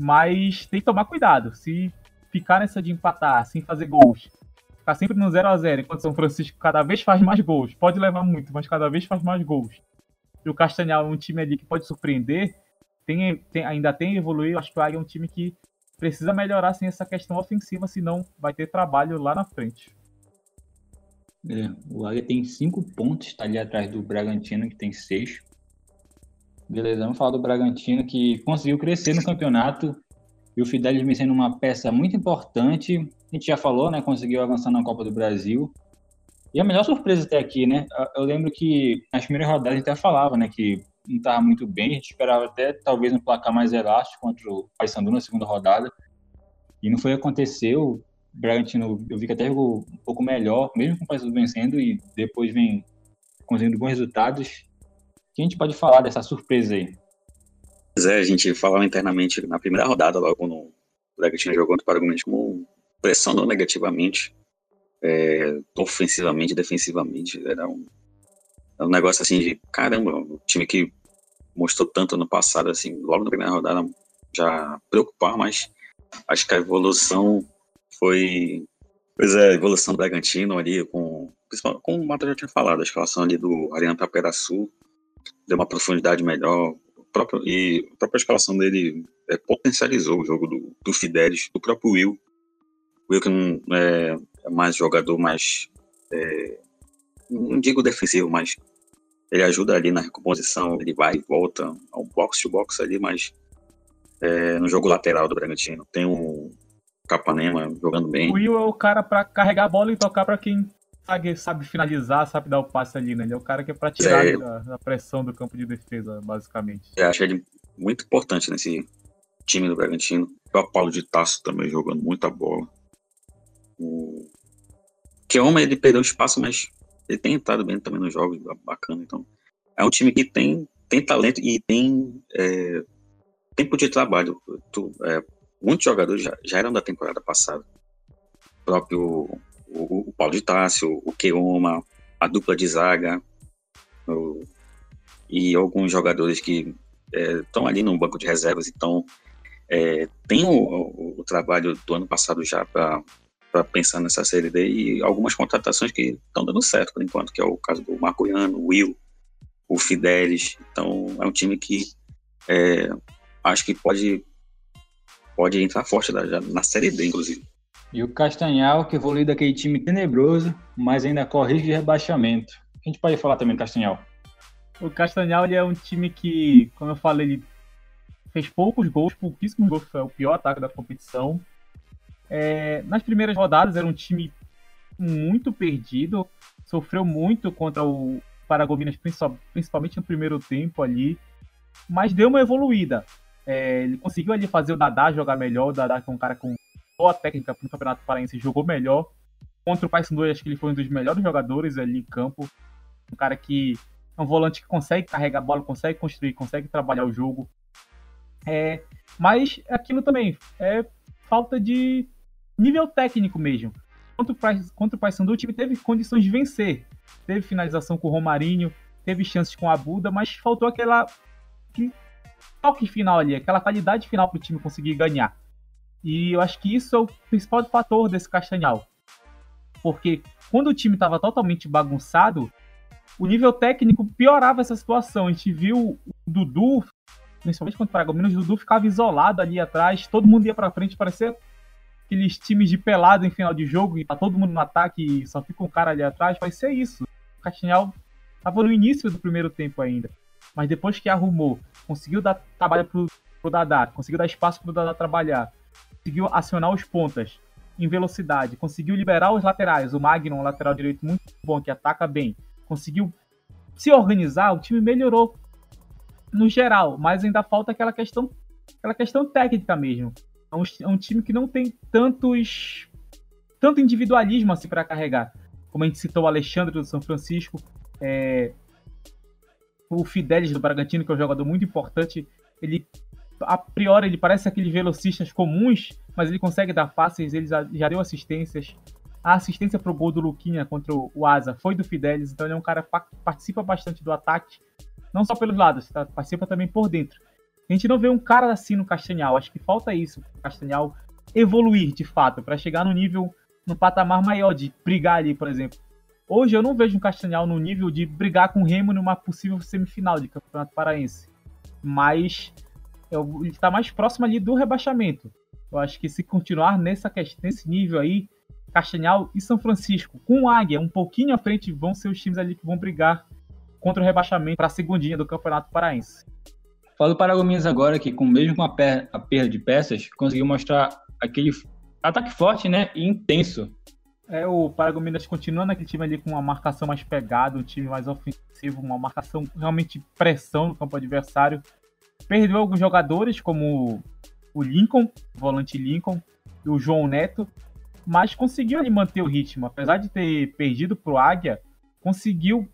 Mas tem que tomar cuidado. Se ficar nessa de empatar, sem fazer gols, ficar sempre no 0 a 0 enquanto São Francisco cada vez faz mais gols, pode levar muito, mas cada vez faz mais gols. E o Castanhal é um time ali que pode surpreender, tem, tem, ainda tem evoluir. Acho que o Águia é um time que precisa melhorar assim, essa questão ofensiva, senão vai ter trabalho lá na frente. É, o Águia tem cinco pontos, está ali atrás do Bragantino, que tem seis. Beleza, vamos falar do Bragantino que conseguiu crescer no campeonato e o Fidelis vem sendo uma peça muito importante. A gente já falou, né? Conseguiu avançar na Copa do Brasil. E a melhor surpresa até aqui, né? Eu lembro que nas primeiras rodadas a gente até falava, né? Que não estava muito bem. A gente esperava até talvez um placar mais elástico contra o Paysandu na segunda rodada. E não foi aconteceu. O Bragantino, eu vi que até jogou um pouco melhor, mesmo com o Paysandu vencendo, e depois vem conseguindo bons resultados que a gente pode falar dessa surpresa aí? Pois é, a gente falava internamente na primeira rodada, logo quando o Bragantino jogou contra o Paraguai, como pressionando negativamente, é, ofensivamente, defensivamente. Era um, era um negócio assim de caramba, o time que mostrou tanto no passado, assim, logo na primeira rodada já preocupar, mas acho que a evolução foi. Pois é, a evolução do Bragantino ali, com, como o Mata já tinha falado, a escalação ali do Ariano Taperaçu, deu uma profundidade melhor. Próprio, e a própria escalação dele é, potencializou o jogo do, do Fidelis, do próprio Will. Will que não é, é mais jogador, mais. É, não digo defensivo, mas ele ajuda ali na recomposição, ele vai e volta ao box to box ali, mas é, no jogo lateral do Bragantino tem o Capanema jogando bem. O Will é o cara para carregar a bola e tocar para quem sabe, sabe finalizar, sabe dar o passe ali, né? Ele é o cara que é pra tirar é, da, da, pressão do campo de defesa, basicamente. Eu acho ele muito importante nesse time do Bragantino. O Paulo de Tasso também jogando muita bola. O Keoma, ele perdeu espaço, mas ele tem entrado bem também nos jogos, bacana. Então, é um time que tem, tem talento e tem é, tempo de trabalho. Tu, é, muitos jogadores já, já eram da temporada passada. O próprio o, Paulo de Tássio, o Keoma, a dupla de zaga, o, e alguns jogadores que estão é, ali no banco de reservas, então é, tem o, o, trabalho do ano passado já para pensar nessa Série D e algumas contratações que estão dando certo por enquanto, que é o caso do Marco Iano, Will, o Fidelis. Então é um time que é, acho que pode, pode entrar forte na, na Série D, inclusive. E o Castanhal, que evoluiu daquele time tenebroso, mas ainda corre risco de rebaixamento. A gente pode falar também do Castanhal. O Castanhal é um time que, como eu falei, fez poucos gols, pouquíssimos gols, foi o pior ataque da competição. É, nas primeiras rodadas era um time muito perdido, sofreu muito contra o Paragominas, principalmente no primeiro tempo ali, mas deu uma evoluída. É, ele conseguiu ali fazer o Dadá jogar melhor, o Dadá que é um cara com boa técnica no Campeonato Paraense, jogou melhor. Contra o Paysandu, acho que ele foi um dos melhores jogadores ali em campo. Um cara que é um volante que consegue carregar a bola, consegue construir, consegue trabalhar o jogo. É, mas aquilo também é falta de nível técnico mesmo. Contra o, contra o Paysandu, o time teve condições de vencer. Teve finalização com o Romarinho, teve chances com a Buda, mas faltou aquela toque final ali, aquela qualidade final para o time conseguir ganhar. E eu acho que isso é o principal fator desse Castanhal. Porque quando o time estava totalmente bagunçado, o nível técnico piorava essa situação. A gente viu o Dudu, principalmente quando o Paragominas, o Dudu ficava isolado ali atrás, todo mundo ia para frente, parecia aqueles times de pelado em final de jogo, e tá todo mundo no ataque e só fica um cara ali atrás, vai ser isso. O Castanhal estava no início do primeiro tempo ainda. Mas depois que arrumou, conseguiu dar trabalho pro, pro Dadá, conseguiu dar espaço pro Dadá trabalhar, conseguiu acionar os pontas em velocidade, conseguiu liberar os laterais. O Magnum, um lateral direito muito bom, que ataca bem, conseguiu se organizar, o time melhorou no geral, mas ainda falta aquela questão, aquela questão técnica mesmo. É um, é um time que não tem tantos tanto individualismo assim para carregar. Como a gente citou o Alexandre do São Francisco, é, o Fidelis do Bragantino, que é um jogador muito importante, ele a priori ele parece aqueles velocistas comuns, mas ele consegue dar passes, ele já, deu assistências. A assistência pro gol do Luquinha contra o Asa foi do Fidelis, então ele é um cara que participa bastante do ataque, não só pelos lados, tá? participa também por dentro. A gente não vê um cara assim no Castanhal, acho que falta isso, o Castanhal evoluir de fato, para chegar no nível, no patamar maior, de brigar ali, por exemplo. Hoje eu não vejo um Castanhal no nível de brigar com o Remo numa possível semifinal de Campeonato Paraense. Mas ele está mais próximo ali do rebaixamento. Eu acho que se continuar nessa, nesse nível aí, Castanhal e São Francisco, com o Águia um pouquinho à frente, vão ser os times ali que vão brigar contra o rebaixamento para a segundinha do Campeonato Paraense. Falo para Paragominas agora que, com mesmo com a, a perda de peças, conseguiu mostrar aquele ataque forte né, e intenso é, o Paragominas continua naquele time ali com uma marcação mais pegada, um time mais ofensivo, uma marcação realmente pressão no campo adversário. Perdeu alguns jogadores, como o Lincoln, o volante Lincoln, e o João Neto, mas conseguiu ali manter o ritmo. Apesar de ter perdido para o Águia, conseguiu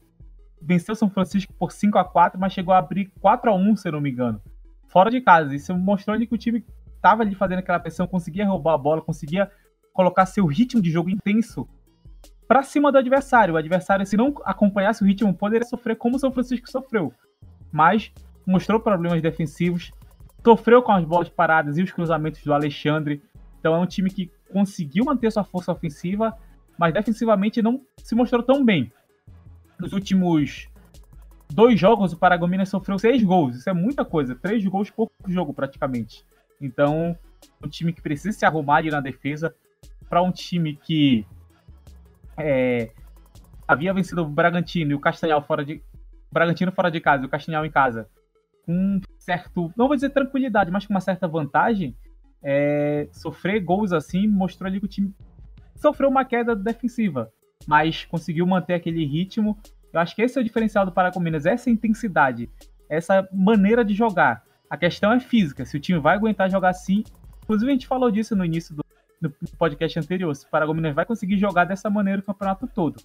vencer o São Francisco por 5 a 4 mas chegou a abrir 4 a 1 se não me engano. Fora de casa. Isso mostrou ali que o time estava ali fazendo aquela pressão, conseguia roubar a bola, conseguia colocar seu ritmo de jogo intenso para cima do adversário. O adversário, se não acompanhasse o ritmo, poderia sofrer como o São Francisco sofreu. Mas mostrou problemas defensivos, sofreu com as bolas paradas e os cruzamentos do Alexandre. Então é um time que conseguiu manter sua força ofensiva, mas defensivamente não se mostrou tão bem. Nos últimos dois jogos, o Paragominas sofreu seis gols. Isso é muita coisa. Três gols por jogo, praticamente. Então, um time que precisa se arrumar ali na defesa, para um time que é, havia vencido o Bragantino e o Castanhal fora de. Bragantino fora de casa o Castanhal em casa, com certo. Não vou dizer tranquilidade, mas com uma certa vantagem. É, sofrer gols assim mostrou ali que o time sofreu uma queda defensiva, mas conseguiu manter aquele ritmo. Eu acho que esse é o diferencial do Paracominas, essa intensidade, essa maneira de jogar. A questão é física, se o time vai aguentar jogar assim. Inclusive, a gente falou disso no início do, no podcast anterior, se o Paragominas vai conseguir jogar dessa maneira o campeonato todo.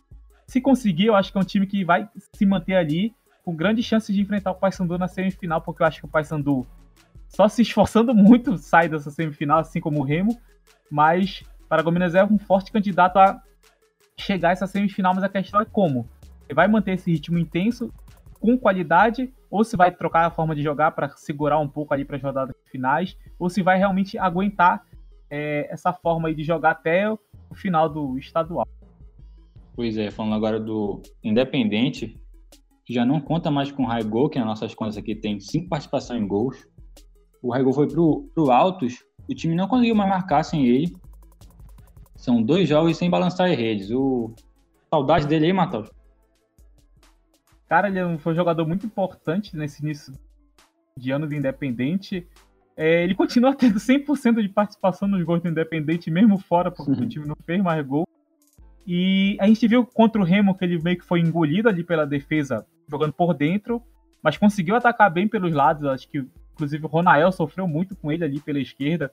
Se conseguir, eu acho que é um time que vai se manter ali com grande chance de enfrentar o Paysandu na semifinal, porque eu acho que o Paysandu só se esforçando muito sai dessa semifinal, assim como o Remo, mas Paragominas é um forte candidato a chegar a essa semifinal, mas a questão é como. Ele vai manter esse ritmo intenso, com qualidade, ou se vai trocar a forma de jogar para segurar um pouco ali para as rodadas finais, ou se vai realmente aguentar é, essa forma de jogar até o final do estadual. Pois é, falando agora do Independente, que já não conta mais com o Raigol, que nas nossas contas aqui tem cinco participações em gols. O Raigol foi pro, pro Altos, o time não conseguiu mais marcar sem ele. São dois jogos sem balançar as redes. O saudade dele aí, Matheus. Cara, ele foi um jogador muito importante nesse início de ano do Independente. É, ele continua tendo 100% de participação nos gols do Independente, mesmo fora, porque uhum. o time não fez mais gol. E a gente viu contra o Remo que ele meio que foi engolido ali pela defesa, jogando por dentro, mas conseguiu atacar bem pelos lados. Acho que, inclusive, o Ronael sofreu muito com ele ali pela esquerda.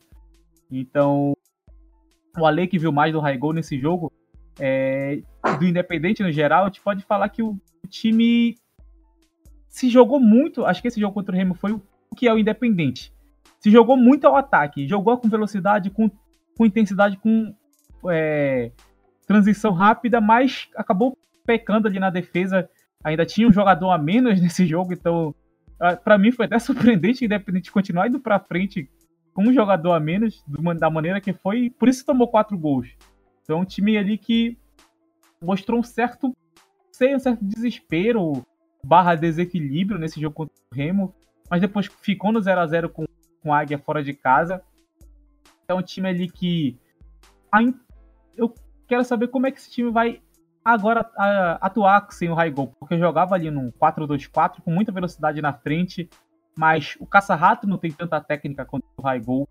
Então, o Ale que viu mais do Raigol nesse jogo, é, do Independente no geral, a gente pode falar que o time se jogou muito. Acho que esse jogo contra o Remo foi o que é o Independente se jogou muito ao ataque, jogou com velocidade, com, com intensidade, com é, transição rápida, mas acabou pecando ali na defesa. Ainda tinha um jogador a menos nesse jogo, então para mim foi até surpreendente, independente continuar indo para frente com um jogador a menos, da maneira que foi, por isso tomou quatro gols. Então, um time ali que mostrou um certo, sei, um certo desespero barra desequilíbrio nesse jogo contra o Remo, mas depois ficou no 0 a 0 com, com a Águia fora de casa. É um time ali que eu quero saber como é que esse time vai agora atuar sem o Raigol, porque jogava ali num 4-2-4 com muita velocidade na frente, mas o caça-rato não tem tanta técnica quanto o Raigol.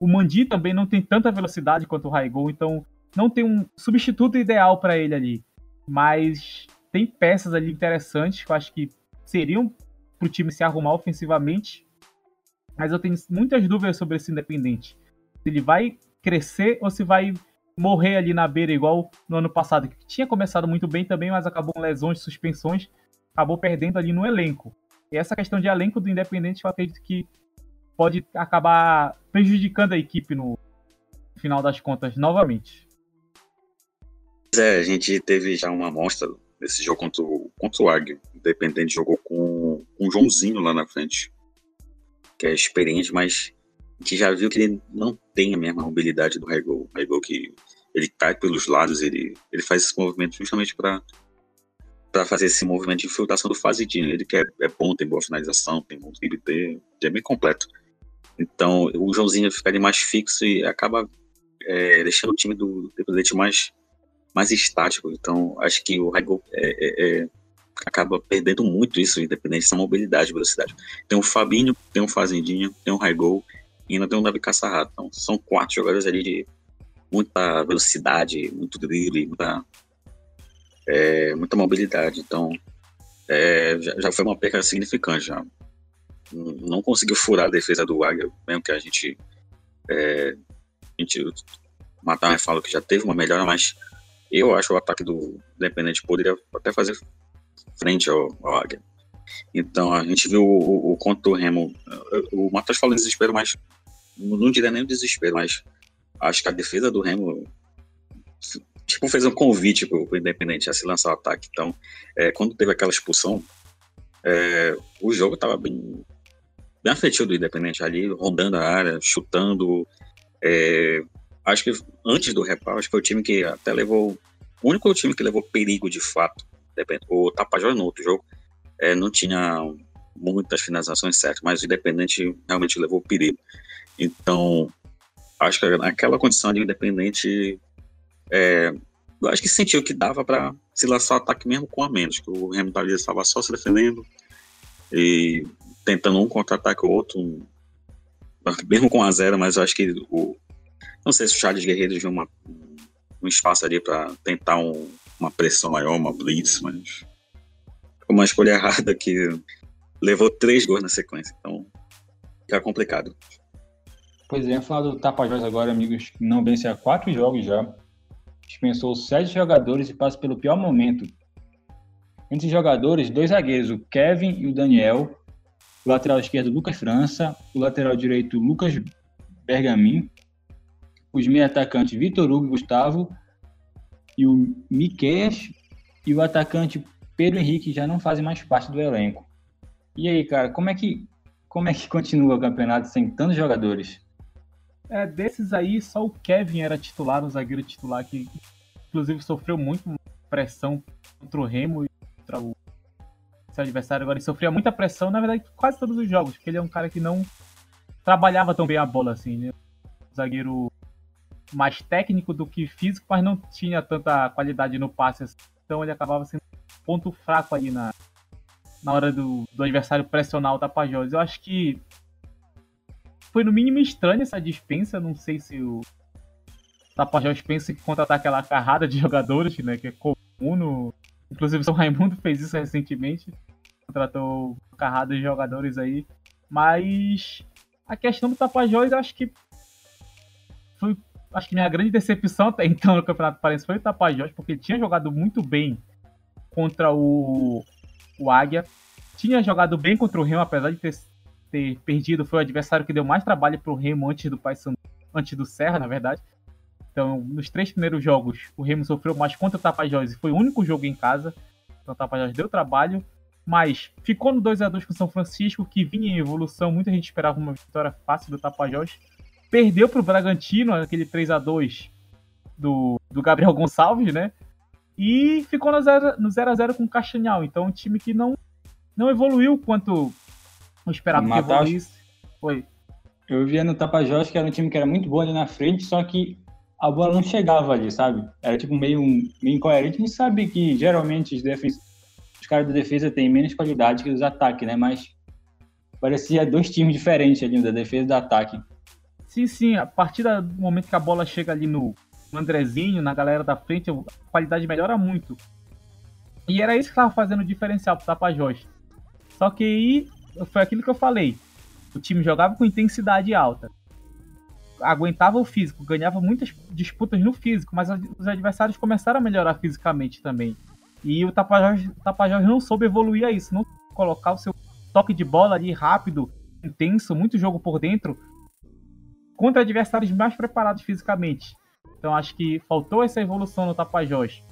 O Mandi também não tem tanta velocidade quanto o Raigol, então não tem um substituto ideal para ele ali. Mas tem peças ali interessantes que eu acho que seriam para o time se arrumar ofensivamente. Mas eu tenho muitas dúvidas sobre esse Independente. Se ele vai crescer ou se vai morrer ali na beira, igual no ano passado, que tinha começado muito bem também, mas acabou com lesões, suspensões, acabou perdendo ali no elenco. E essa questão de elenco do Independente, eu acredito que pode acabar prejudicando a equipe no final das contas novamente. É, a gente teve já uma amostra nesse jogo contra o, contra o Águia. O Independente jogou com, com o Joãozinho lá na frente, que é experiente, mas a gente já viu que ele não tem a mesma mobilidade do Raigol. Raigol que ele cai pelos lados, ele, ele faz esse movimento justamente para para fazer esse movimento de infiltração do fazidinho. Ele que é, é bom, tem boa finalização, tem bom drible, é bem completo. Então, o Joãozinho ficaria mais fixo e acaba é, deixando o time do Independente mais, mais estático. Então, acho que o Raigol é, é, é, acaba perdendo muito isso, independente essa mobilidade, velocidade. Tem o Fabinho, tem o Fazendinho, tem o Raigol e ainda tem o Davi Caçarrato. Então, são quatro jogadores ali de muita velocidade, muito drible, muita, é, muita mobilidade. Então, é, já, já, foi uma perca significante. Já. Não conseguiu furar a defesa do Águia, mesmo que a gente. É, a gente Matar fala que já teve uma melhora, mas eu acho o ataque do Independente poderia até fazer frente ao, ao Águia. Então a gente viu o, o, o do Remo. O Matheus falou desespero, mas não diria nem o desespero, mas acho que a defesa do Remo tipo, fez um convite pro, pro Independente a se lançar o ataque. Então, é, quando teve aquela expulsão, é, o jogo tava bem, bem afetivo do Independente ali, rondando a área, chutando. É, acho que antes do reparo, acho que foi o time que até levou. O único time que levou perigo de fato. O Tapajós no outro jogo é, não tinha muitas finalizações certas, mas o Independente realmente levou perigo. Então, acho que naquela condição de Independente, é, eu acho que sentiu que dava para se lançar o ataque mesmo com a menos, que o Remo estava só se defendendo e tentando um contra-ataque o outro, mesmo com a zero, mas eu acho que o, não sei se o Charles Guerreiro viu uma, um espaço ali para tentar um, uma pressão maior, uma blitz, mas foi uma escolha errada que levou três gols na sequência, então fica complicado. Pois é, falar do Tapajós agora, amigos, não vence há quatro jogos já. Dispensou sete jogadores e passa pelo pior momento. Entre os jogadores, dois zagueiros, o Kevin e o Daniel. O lateral esquerdo, Lucas França. O lateral direito, Lucas Bergamin. Os meio atacantes, Vitor Hugo e Gustavo. E o Miqueias. E o atacante Pedro Henrique já não fazem mais parte do elenco. E aí, cara, como é que, como é que continua o campeonato sem tantos jogadores? É, desses aí, só o Kevin era titular, o zagueiro titular, que inclusive sofreu muito pressão contra o Remo e contra o seu adversário. Agora ele sofria muita pressão, na verdade, quase todos os jogos, porque ele é um cara que não trabalhava tão bem a bola assim, né? Um zagueiro mais técnico do que físico, mas não tinha tanta qualidade no passe. Assim. Então ele acabava sendo ponto fraco ali na, na hora do, do adversário pressionar o Tapajós. Eu acho que foi no mínimo estranho essa dispensa. Não sei se o Tapajós pensa que contratar aquela carrada de jogadores, né? Que é comum no... Inclusive o São Raimundo fez isso recentemente. Contratou carrada de jogadores aí. Mas a questão do Tapajós, acho que foi. Acho que minha grande decepção até então no Campeonato Parense foi o Tapajós, porque ele tinha jogado muito bem contra o, o Águia. Tinha jogado bem contra o Remo, apesar de ter ter perdido, foi o adversário que deu mais trabalho pro Remo antes do Paysandu, antes do Serra, na verdade. Então, nos três primeiros jogos, o Remo sofreu mais contra o Tapajós e foi o único jogo em casa. Então, o Tapajós deu trabalho, mas ficou no 2 a 2 com o São Francisco, que vinha em evolução. Muita gente esperava uma vitória fácil do Tapajós. Perdeu para o Bragantino, aquele 3 a 2 do, do Gabriel Gonçalves, né? E ficou no 0 no 0 a 0 com o Castanhal. Então, um time que não, não evoluiu quanto esperava que evoluísse. Foi. Eu via no Tapajós que era um time que era muito bom ali na frente, só que a bola não chegava ali, sabe? Era tipo meio, meio incoerente. A gente sabe que geralmente os, os caras da defesa têm menos qualidade que os ataques, né? Mas parecia dois times diferentes ali, da defesa e do ataque. Sim, sim. A partir do momento que a bola chega ali no, Andrezinho, na galera da frente, a qualidade melhora muito. E era isso que estava fazendo o diferencial pro Tapajós. Só que aí foi aquilo que eu falei. O time jogava com intensidade alta aguentava o físico, ganhava muitas disputas no físico, mas os adversários começaram a melhorar fisicamente também. E o Tapajós, o Tapajós não soube evoluir a isso, não colocar o seu toque de bola ali rápido, intenso, muito jogo por dentro, contra adversários mais preparados fisicamente. Então acho que faltou essa evolução no Tapajós.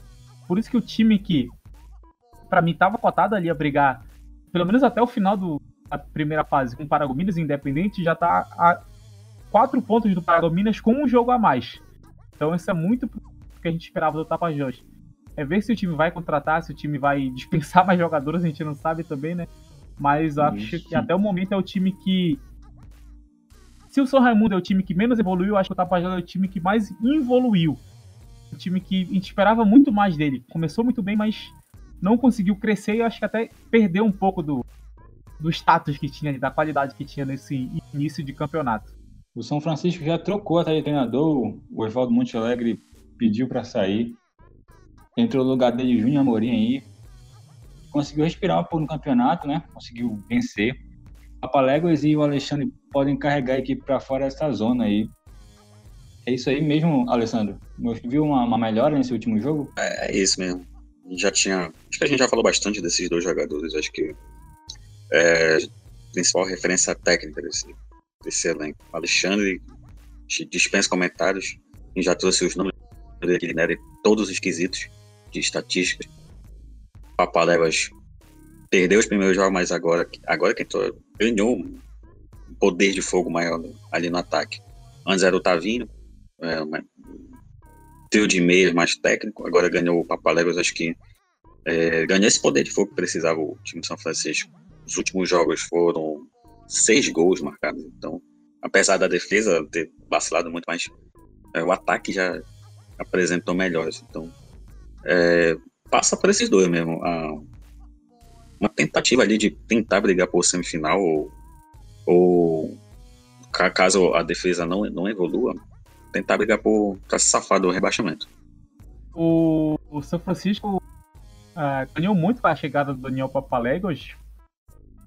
Por isso que o time que, para mim, estava cotado ali a brigar, pelo menos até o final do, da primeira fase com o Paragominas Independente, já está quatro pontos do Paragominas com um jogo a mais. Então isso é muito o que a gente esperava do Tapajós. É ver se o time vai contratar, se o time vai dispensar mais jogadores, a gente não sabe também, né? Mas acho que até o momento é o time que. Se o São Raimundo é o time que menos evoluiu, acho que o Tapajós é o time que mais evoluiu. O time que a gente esperava muito mais dele. Começou muito bem, mas não conseguiu crescer e acho que até perdeu um pouco do, do status que tinha, da qualidade que tinha nesse início de campeonato. O São Francisco já trocou até de treinador, o Evaldo Monte Alegre pediu para sair. Entrou no lugar dele Júnior Amorim aí. Conseguiu respirar um pouco no campeonato, né? Conseguiu vencer. A Paléguas e o Alexandre podem carregar a equipe para fora dessa zona aí. É isso aí mesmo, Alessandro? Viu uma, uma melhora nesse último jogo? É, é isso mesmo. Já tinha. Acho que a gente já falou bastante desses dois jogadores. Acho que é, principal referência técnica desse, desse elenco. Alexandre dispensa comentários. e já trouxe os números dele, né, de todos os quesitos de estatísticas. Papaléguas perdeu os primeiros jogos, mas agora, agora que entrou, ganhou um poder de fogo maior ali no ataque. Antes era o Tavinho, é, trio de meias mais técnico, agora ganhou o Papaléguas, acho que é, ganhou esse poder de fogo que precisava o time de São Francisco. Os últimos jogos foram seis gols marcados. Então, apesar da defesa ter vacilado muito mais, é, o ataque já apresentou melhores. Então, é, passa por esses dois mesmo. A, uma tentativa ali de tentar brigar por semifinal ou, ou caso a defesa não, não evolua, tentar brigar por pra se safar do rebaixamento. O, o São Francisco uh, ganhou muito com a chegada do Daniel Papaléguas,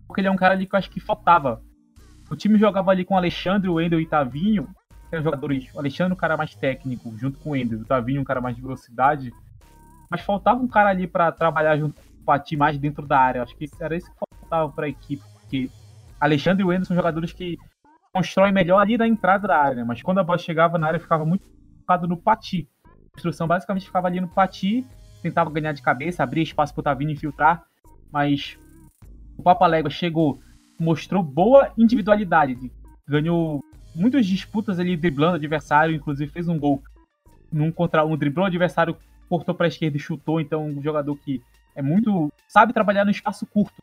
porque ele é um cara ali que eu acho que faltava. O time jogava ali com o Alexandre, o Wendel e o Tavinho, que eram jogadores. O Alexandre, um cara mais técnico, junto com o Wendel, o Tavinho, um cara mais de velocidade. Mas faltava um cara ali para trabalhar junto com o Pati mais dentro da área. Acho que era isso que faltava para a equipe. Porque Alexandre e o Wendel são jogadores que constroem melhor ali na entrada da área, mas quando a bola chegava na área ficava muito focado no Pati. A instrução basicamente ficava ali no Pati, tentava ganhar de cabeça, abrir espaço para o Tavinho infiltrar, mas o Papalégua chegou, mostrou boa individualidade, ganhou muitas disputas ali driblando o adversário, inclusive fez um gol num contra um, driblou o adversário, cortou para a esquerda e chutou, então um jogador que é muito sabe trabalhar no espaço curto.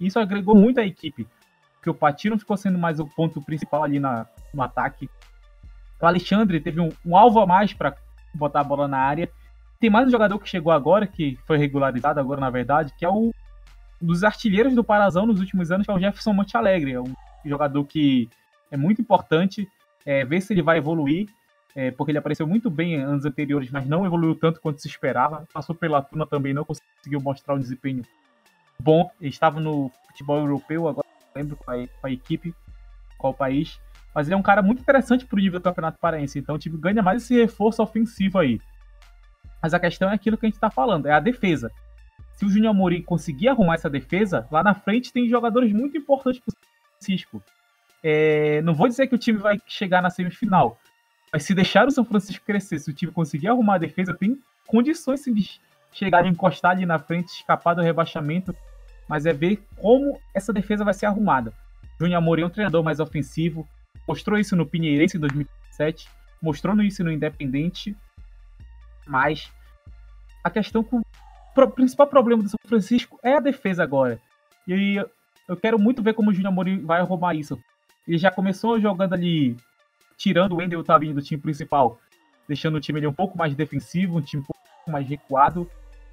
E isso agregou muito à equipe, porque o Patino ficou sendo mais o ponto principal ali na, no ataque. O Alexandre teve um, um alvo a mais para botar a bola na área. Tem mais um jogador que chegou agora, que foi regularizado agora na verdade, que é o dos artilheiros do Parazão nos últimos anos, que é o Jefferson Monte Alegre. É um jogador que é muito importante é, ver se ele vai evoluir, é, porque ele apareceu muito bem em anos anteriores, mas não evoluiu tanto quanto se esperava. Passou pela Tuna também, não conseguiu mostrar um desempenho bom. Ele estava no futebol europeu, agora não lembro qual, é, qual a equipe, qual país. Mas ele é um cara muito interessante para o nível do Campeonato Paraense, então o time ganha mais esse reforço ofensivo aí. Mas a questão é aquilo que a gente está falando, é a defesa se o Júnior Amorim conseguir arrumar essa defesa, lá na frente tem jogadores muito importantes para o Francisco. É, não vou dizer que o time vai chegar na semifinal, Mas se deixar o São Francisco crescer, se o time conseguir arrumar a defesa, tem condições sim, de chegar, encostar ali na frente, escapar do rebaixamento. Mas é ver como essa defesa vai ser arrumada. Júnior Amorim é um treinador mais ofensivo, mostrou isso no Pinheirense em 2007, mostrou isso no Independente, mas a questão com o principal problema do São Francisco é a defesa agora. E eu quero muito ver como o Júnior Amorim vai arrumar isso. Ele já começou jogando ali, tirando o Wendel Tavinho do time principal, deixando o time ali um pouco mais defensivo, um time um pouco mais recuado,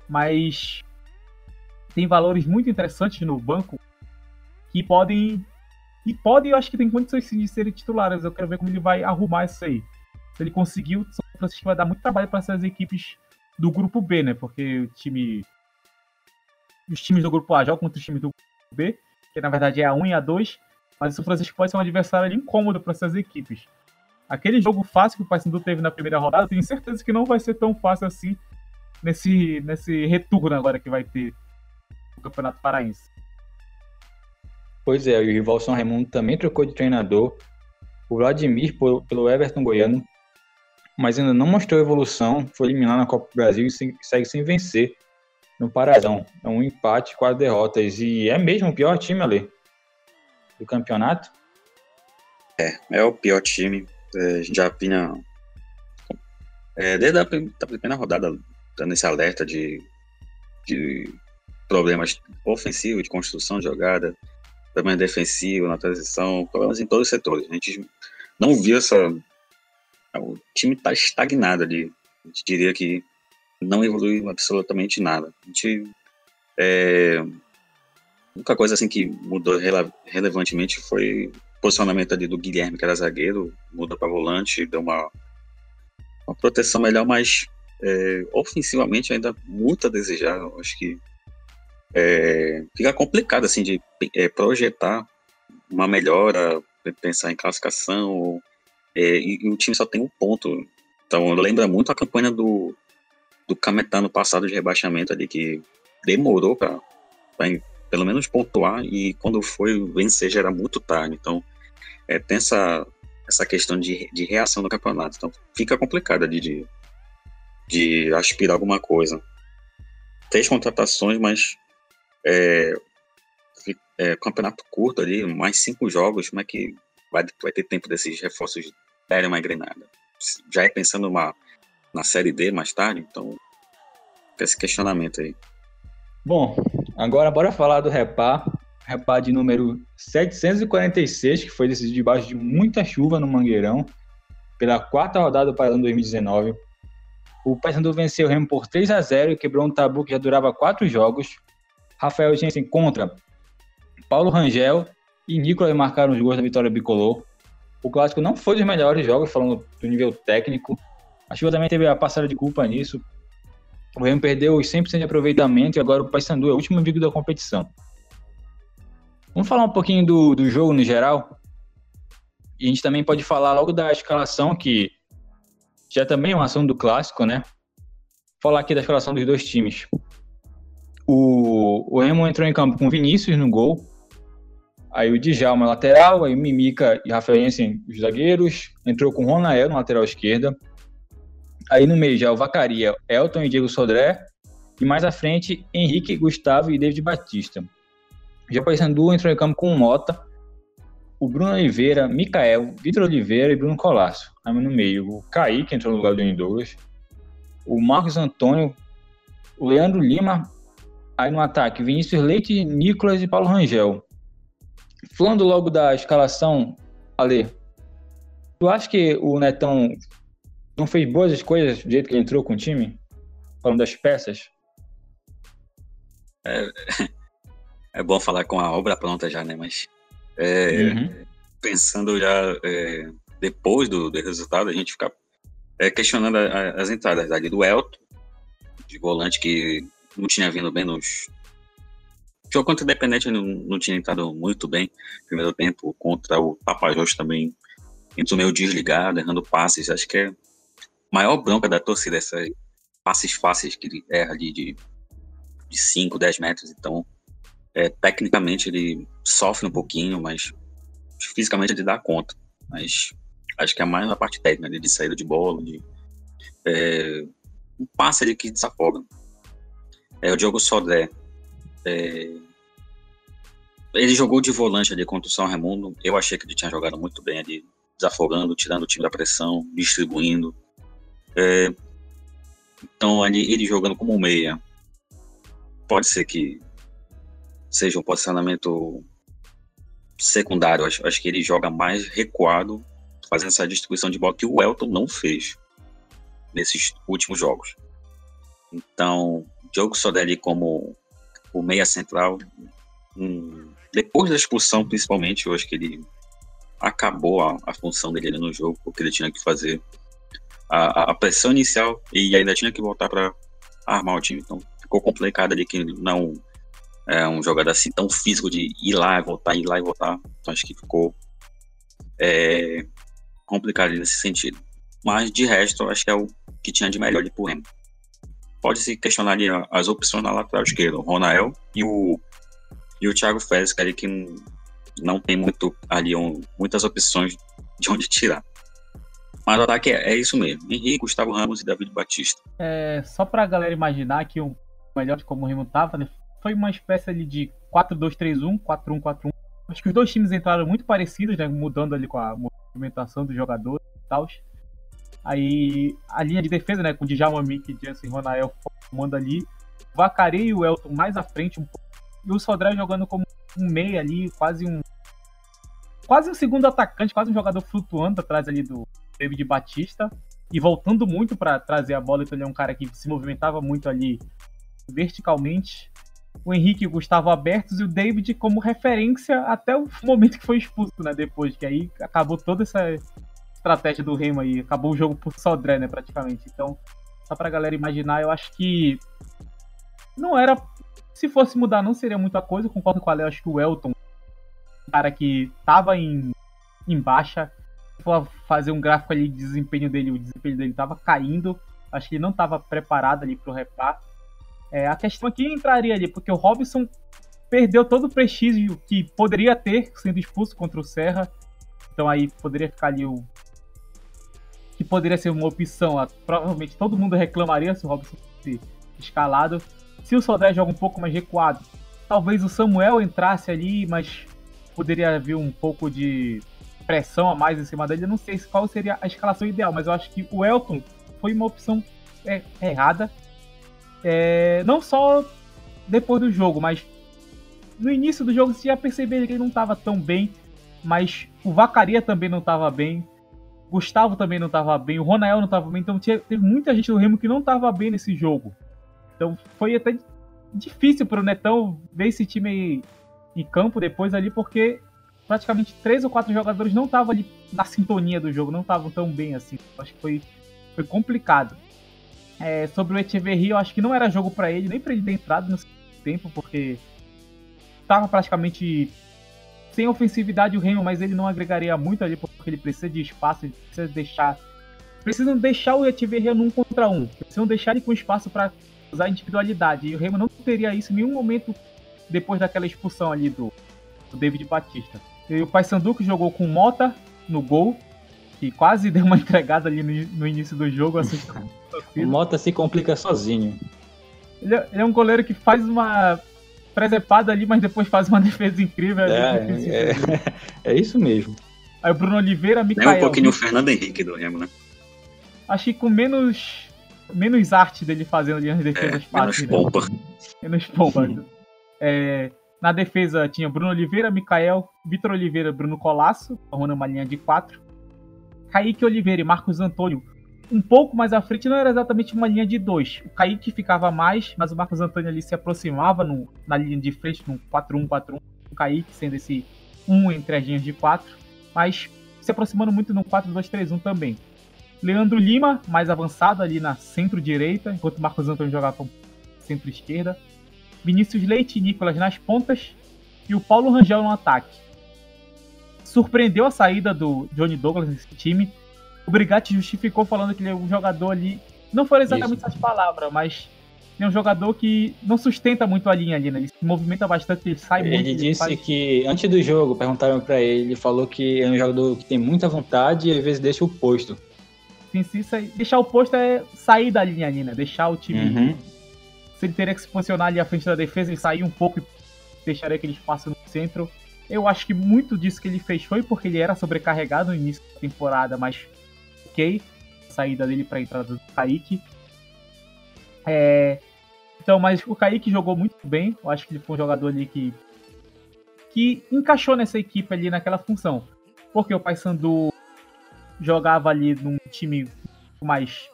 mas tem valores muito interessantes no banco que podem e pode, eu acho que tem condições sim de serem titulares. Eu quero ver como ele vai arrumar isso aí. Se ele conseguir, o São Francisco vai dar muito trabalho para essas equipes do grupo B, né? Porque o time. Os times do grupo A jogam contra os times do grupo B, que na verdade é a 1 e a 2, mas o São Francisco pode ser um adversário incômodo para essas equipes. Aquele jogo fácil que o Paysandu teve na primeira rodada, tenho certeza que não vai ser tão fácil assim nesse, nesse retorno agora que vai ter o Campeonato Paraense. Pois é, o rival São Raimundo também trocou de treinador. O Vladimir pelo Everton Goiano, mas ainda não mostrou evolução. Foi eliminado na Copa do Brasil e segue sem vencer no Parazão. É um empate, quatro derrotas. E é mesmo o pior time ali do campeonato? É, é o pior time. É, a gente já vinha. É, desde a primeira rodada, dando esse alerta de, de problemas ofensivos, de construção de jogada, problema defensivo, na transição, problemas em todos os setores. A gente não viu essa. O time está estagnado ali. A gente diria que não evoluiu absolutamente nada. A gente. É, a única coisa assim que mudou rele relevantemente foi o posicionamento ali do Guilherme, que era zagueiro, mudou para volante, deu uma, uma proteção melhor, mas é, ofensivamente ainda muito a desejar. Acho que é, fica complicado assim de é, projetar uma melhora, pensar em classificação, é, e, e, o time só tem um ponto. Então lembra muito a campanha do, do Cametá no passado de rebaixamento ali, que demorou para pelo menos pontuar, e quando foi vencer já era muito tarde. Então é, tem essa, essa questão de, de reação no campeonato. Então fica complicado ali de, de aspirar alguma coisa. Três contratações, mas é, é, campeonato curto ali, mais cinco jogos, como é que vai, vai ter tempo desses reforços darem uma engrenada? Já é pensando uma, na Série D mais tarde, então esse questionamento aí. Bom, agora bora falar do Repá, Repá de número 746, que foi decidido debaixo de muita chuva no Mangueirão, pela quarta rodada do Paraná 2019. O Paysandu venceu o Remo por 3 a 0 e quebrou um tabu que já durava quatro jogos. Rafael Jensen contra Paulo Rangel e Nicolas marcaram os gols da vitória bicolor. O clássico não foi dos melhores jogos, falando do nível técnico. A Chuva também teve a passada de culpa nisso. O Remo perdeu os 100% de aproveitamento e agora o Paysandu é o último amigo da competição. Vamos falar um pouquinho do, do jogo no geral. E a gente também pode falar logo da escalação, que já também é uma ação do clássico, né? Falar aqui da escalação dos dois times. O, o Remo entrou em campo com Vinícius no gol. Aí o Djalma lateral, aí Mimica e Rafael Jensen, os zagueiros. Entrou com o Ronael na lateral esquerda. Aí no meio já o Vacaria, Elton e Diego Sodré. E mais à frente, Henrique, Gustavo e David Batista. Já Paysandu entrou em campo com o Mota, o Bruno Oliveira, Mikael, Vitor Oliveira e Bruno Colasso. Aí no meio, o Kaique entrou no lugar do Douglas. O Marcos Antônio, o Leandro Lima, Aí no ataque, Vinícius Leite, Nicolas e Paulo Rangel. Falando logo da escalação, Ale, tu acha que o Netão não fez boas escolhas do jeito que ele entrou com o time? Falando das peças? É, é bom falar com a obra pronta já, né? Mas é, uhum. pensando já é, depois do, do, resultado, a gente fica é, questionando a, a, as entradas ali do Elton, de volante que não tinha vindo bem nos. Jogo contra o Independente não, não tinha entrado muito bem no primeiro tempo. Contra o Tapajós também entrou meio desligado, errando passes. Acho que é a maior bronca da torcida, essas passes fáceis que ele erra ali de, de 5, 10 metros. Então, é, tecnicamente ele sofre um pouquinho, mas fisicamente ele dá conta. Mas Acho que é mais a parte técnica, de saída de bola, de é, um passe ali que desafoga. É, o Diogo Sodré, é, ele jogou de volante ali contra o São Raimundo. Eu achei que ele tinha jogado muito bem ali, desafogando, tirando o time da pressão, distribuindo. É, então, ali, ele jogando como meia, pode ser que seja um posicionamento secundário. Acho, acho que ele joga mais recuado, fazendo essa distribuição de bola que o Elton não fez nesses últimos jogos. Então, Diogo Sodelli como o meia central, hum, depois da expulsão, principalmente, eu acho que ele acabou a, a função dele no jogo, porque ele tinha que fazer a, a pressão inicial e ainda tinha que voltar para armar o time. Então, ficou complicado ali que não é um jogador assim tão físico de ir lá e voltar, ir lá e voltar. Então, acho que ficou é, complicado nesse sentido. Mas de resto, acho que é o que tinha de melhor ali pro Remo. Pode se questionar ali as opções na lateral esquerda, o Ronael e o, e o Thiago Félix, que ali que não tem muito ali um, muitas opções de onde tirar. Mas o ataque é, é, isso mesmo. Henrique, Gustavo Ramos e David Batista. É, só pra galera imaginar que o melhor de como o Remo tava, né? Foi uma espécie ali de 4-2-3-1, 4-1-4-1. Acho que os dois times entraram muito parecidos, né? Mudando ali com a movimentação dos jogadores e tal. Aí a linha de defesa, né, com Djalma Mick, Jansen Ronael formando ali. Vacarei e o Elton mais à frente um pouco. E o Sodré jogando como um meia ali, quase um. Quase um segundo atacante, quase um jogador flutuando atrás ali do David Batista. E voltando muito para trazer a bola, então ele é um cara que se movimentava muito ali verticalmente. O Henrique e o Gustavo abertos e o David como referência até o momento que foi expulso, né? Depois, que aí acabou toda essa estratégia do Remo aí. Acabou o jogo por Sodré, né, praticamente. Então, só pra galera imaginar, eu acho que não era. Se fosse mudar, não seria muita coisa. Eu concordo com a Léo, acho que o Elton, cara que tava em, em baixa, for fazer um gráfico ali de desempenho dele, o desempenho dele tava caindo. Acho que ele não tava preparado ali pro repar. É, a questão aqui entraria ali, porque o Robson perdeu todo o prestígio que poderia ter sendo expulso contra o Serra. Então aí poderia ficar ali o que poderia ser uma opção. Provavelmente todo mundo reclamaria se o Robson fosse escalado. Se o Sodré joga um pouco mais recuado, talvez o Samuel entrasse ali, mas poderia haver um pouco de pressão a mais em cima dele. Eu não sei qual seria a escalação ideal, mas eu acho que o Elton foi uma opção é, errada. É, não só depois do jogo, mas no início do jogo você já percebeu que ele não estava tão bem, mas o Vacaria também não estava bem. Gustavo também não estava bem, o Ronael não estava bem, então tinha, teve muita gente do Remo que não estava bem nesse jogo. Então foi até difícil para o Netão ver esse time aí em campo depois ali, porque praticamente três ou quatro jogadores não estavam ali na sintonia do jogo, não estavam tão bem assim. Acho que foi, foi complicado. É, sobre o Echeverry, eu acho que não era jogo para ele, nem para ele ter entrado no tempo, porque estava praticamente sem ofensividade o Remo, mas ele não agregaria muito ali porque ele precisa de espaço, ele precisa deixar. Precisam deixar o Echeverria num contra um. Precisam deixar ele com espaço para usar individualidade. E o Remo não teria isso em nenhum momento depois daquela expulsão ali do, do David Batista. E o Paysandu que jogou com Mota no gol, que quase deu uma entregada ali no, no início do jogo. Assim, o Mota se complica sozinho. Ele é, ele é um goleiro que faz uma presepada ali, mas depois faz uma defesa incrível. É, é, é, isso mesmo. Aí o Bruno Oliveira, Micael... É um pouquinho o Fernando Henrique do Remo, né? Acho que com menos, menos arte dele fazendo ali as defesas é, fáceis. Menos pompa. Né? Menos pompa. é, na defesa tinha Bruno Oliveira, Micael, Vitor Oliveira, Bruno Colasso, arrumando uma linha de quatro. Kaique Oliveira e Marcos Antônio um pouco mais à frente não era exatamente uma linha de dois. O Kaique ficava mais, mas o Marcos Antônio ali se aproximava no, na linha de frente, no 4-1-4-1. O Kaique sendo esse um entre as linhas de quatro, mas se aproximando muito no 4-2-3-1 também. Leandro Lima, mais avançado ali na centro-direita, enquanto o Marcos Antônio jogava centro-esquerda. Vinícius Leite e Nicolas nas pontas. E o Paulo Rangel no ataque. Surpreendeu a saída do Johnny Douglas nesse time o Brigatti justificou falando que ele é um jogador ali. Não foi exatamente Isso. essas palavras, mas é um jogador que não sustenta muito a linha ali, né? Ele se movimenta bastante, ele sai ele muito. Ele disse faz... que antes do jogo perguntaram para ele, ele falou que é um jogador que tem muita vontade e às vezes deixa o posto. Sim, sim, deixar o posto é sair da linha ali, né? Deixar o time. Uhum. Se ele teria que se posicionar ali à frente da defesa, ele sair um pouco e deixaria aquele espaço no centro. Eu acho que muito disso que ele fez foi porque ele era sobrecarregado no início da temporada, mas ok. Saída dele para a entrada do Kaique. É... Então, mas o Kaique jogou muito bem. Eu acho que ele foi um jogador ali que, que encaixou nessa equipe ali naquela função. Porque o Paysandu jogava ali num time mais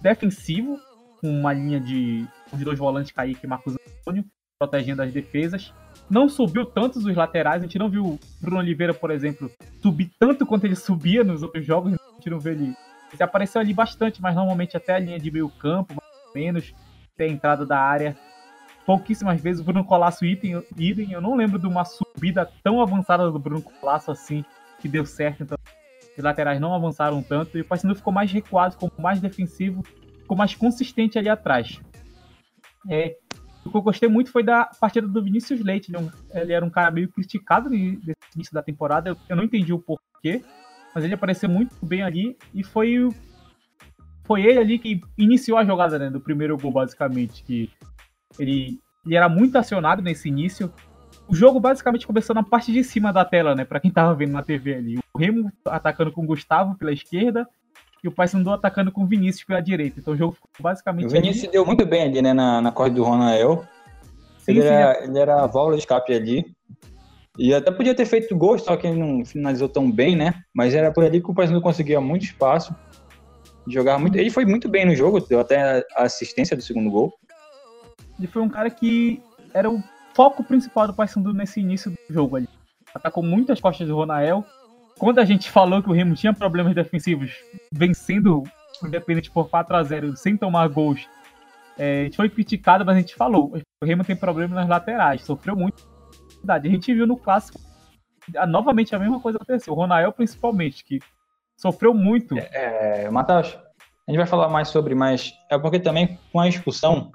defensivo, com uma linha de os dois volantes Kaique e Marcos Antônio, protegendo as defesas não subiu tanto os laterais. A gente não viu o Bruno Oliveira, por exemplo, subir tanto quanto ele subia nos outros jogos. A gente não vê ele. Ele apareceu ali bastante, mas normalmente até a linha de meio campo, menos, a entrada da área. Pouquíssimas vezes o Bruno Colasso idem, idem. Eu não lembro de uma subida tão avançada do Bruno Colasso assim, que deu certo. Então, os laterais não avançaram tanto e o Paysandu ficou mais recuado, ficou mais defensivo, ficou mais consistente ali atrás. É, o que eu gostei muito foi da partida do Vinícius Leite. Ele, é ele era um cara meio criticado nesse início da temporada. Eu não entendi o porquê, mas ele apareceu muito bem ali e foi foi ele ali que iniciou a jogada né, do primeiro gol, basicamente. Que ele, ele era muito acionado nesse início. O jogo basicamente começou na parte de cima da tela, né? Para quem tava vendo na TV ali. O Remo atacando com o Gustavo pela esquerda e o Paysandu atacando com o Vinícius pela direita. Então o jogo ficou basicamente. O Vinícius ali. deu muito bem ali, né, na, na corda do Ronael. Sim, ele, sim, era, é. ele era a válvula de escape ali. E até podia ter feito gol, só que ele não finalizou tão bem, né? Mas era por ali que o Paysandu conseguia muito espaço. Jogava muito. Ele foi muito bem no jogo, deu até a assistência do segundo gol. Ele foi um cara que era o foco principal do Paysandu nesse início do jogo ali. Atacou muitas costas do Ronael, quando a gente falou que o Remo tinha problemas defensivos, vencendo o Independente por 4 a 0 sem tomar gols, é, a gente foi criticado, mas a gente falou: o Remo tem problema nas laterais, sofreu muito. A gente viu no clássico novamente a mesma coisa aconteceu. O Ronael, principalmente, que sofreu muito. É, é Matheus, a gente vai falar mais sobre, mas é porque também com a expulsão,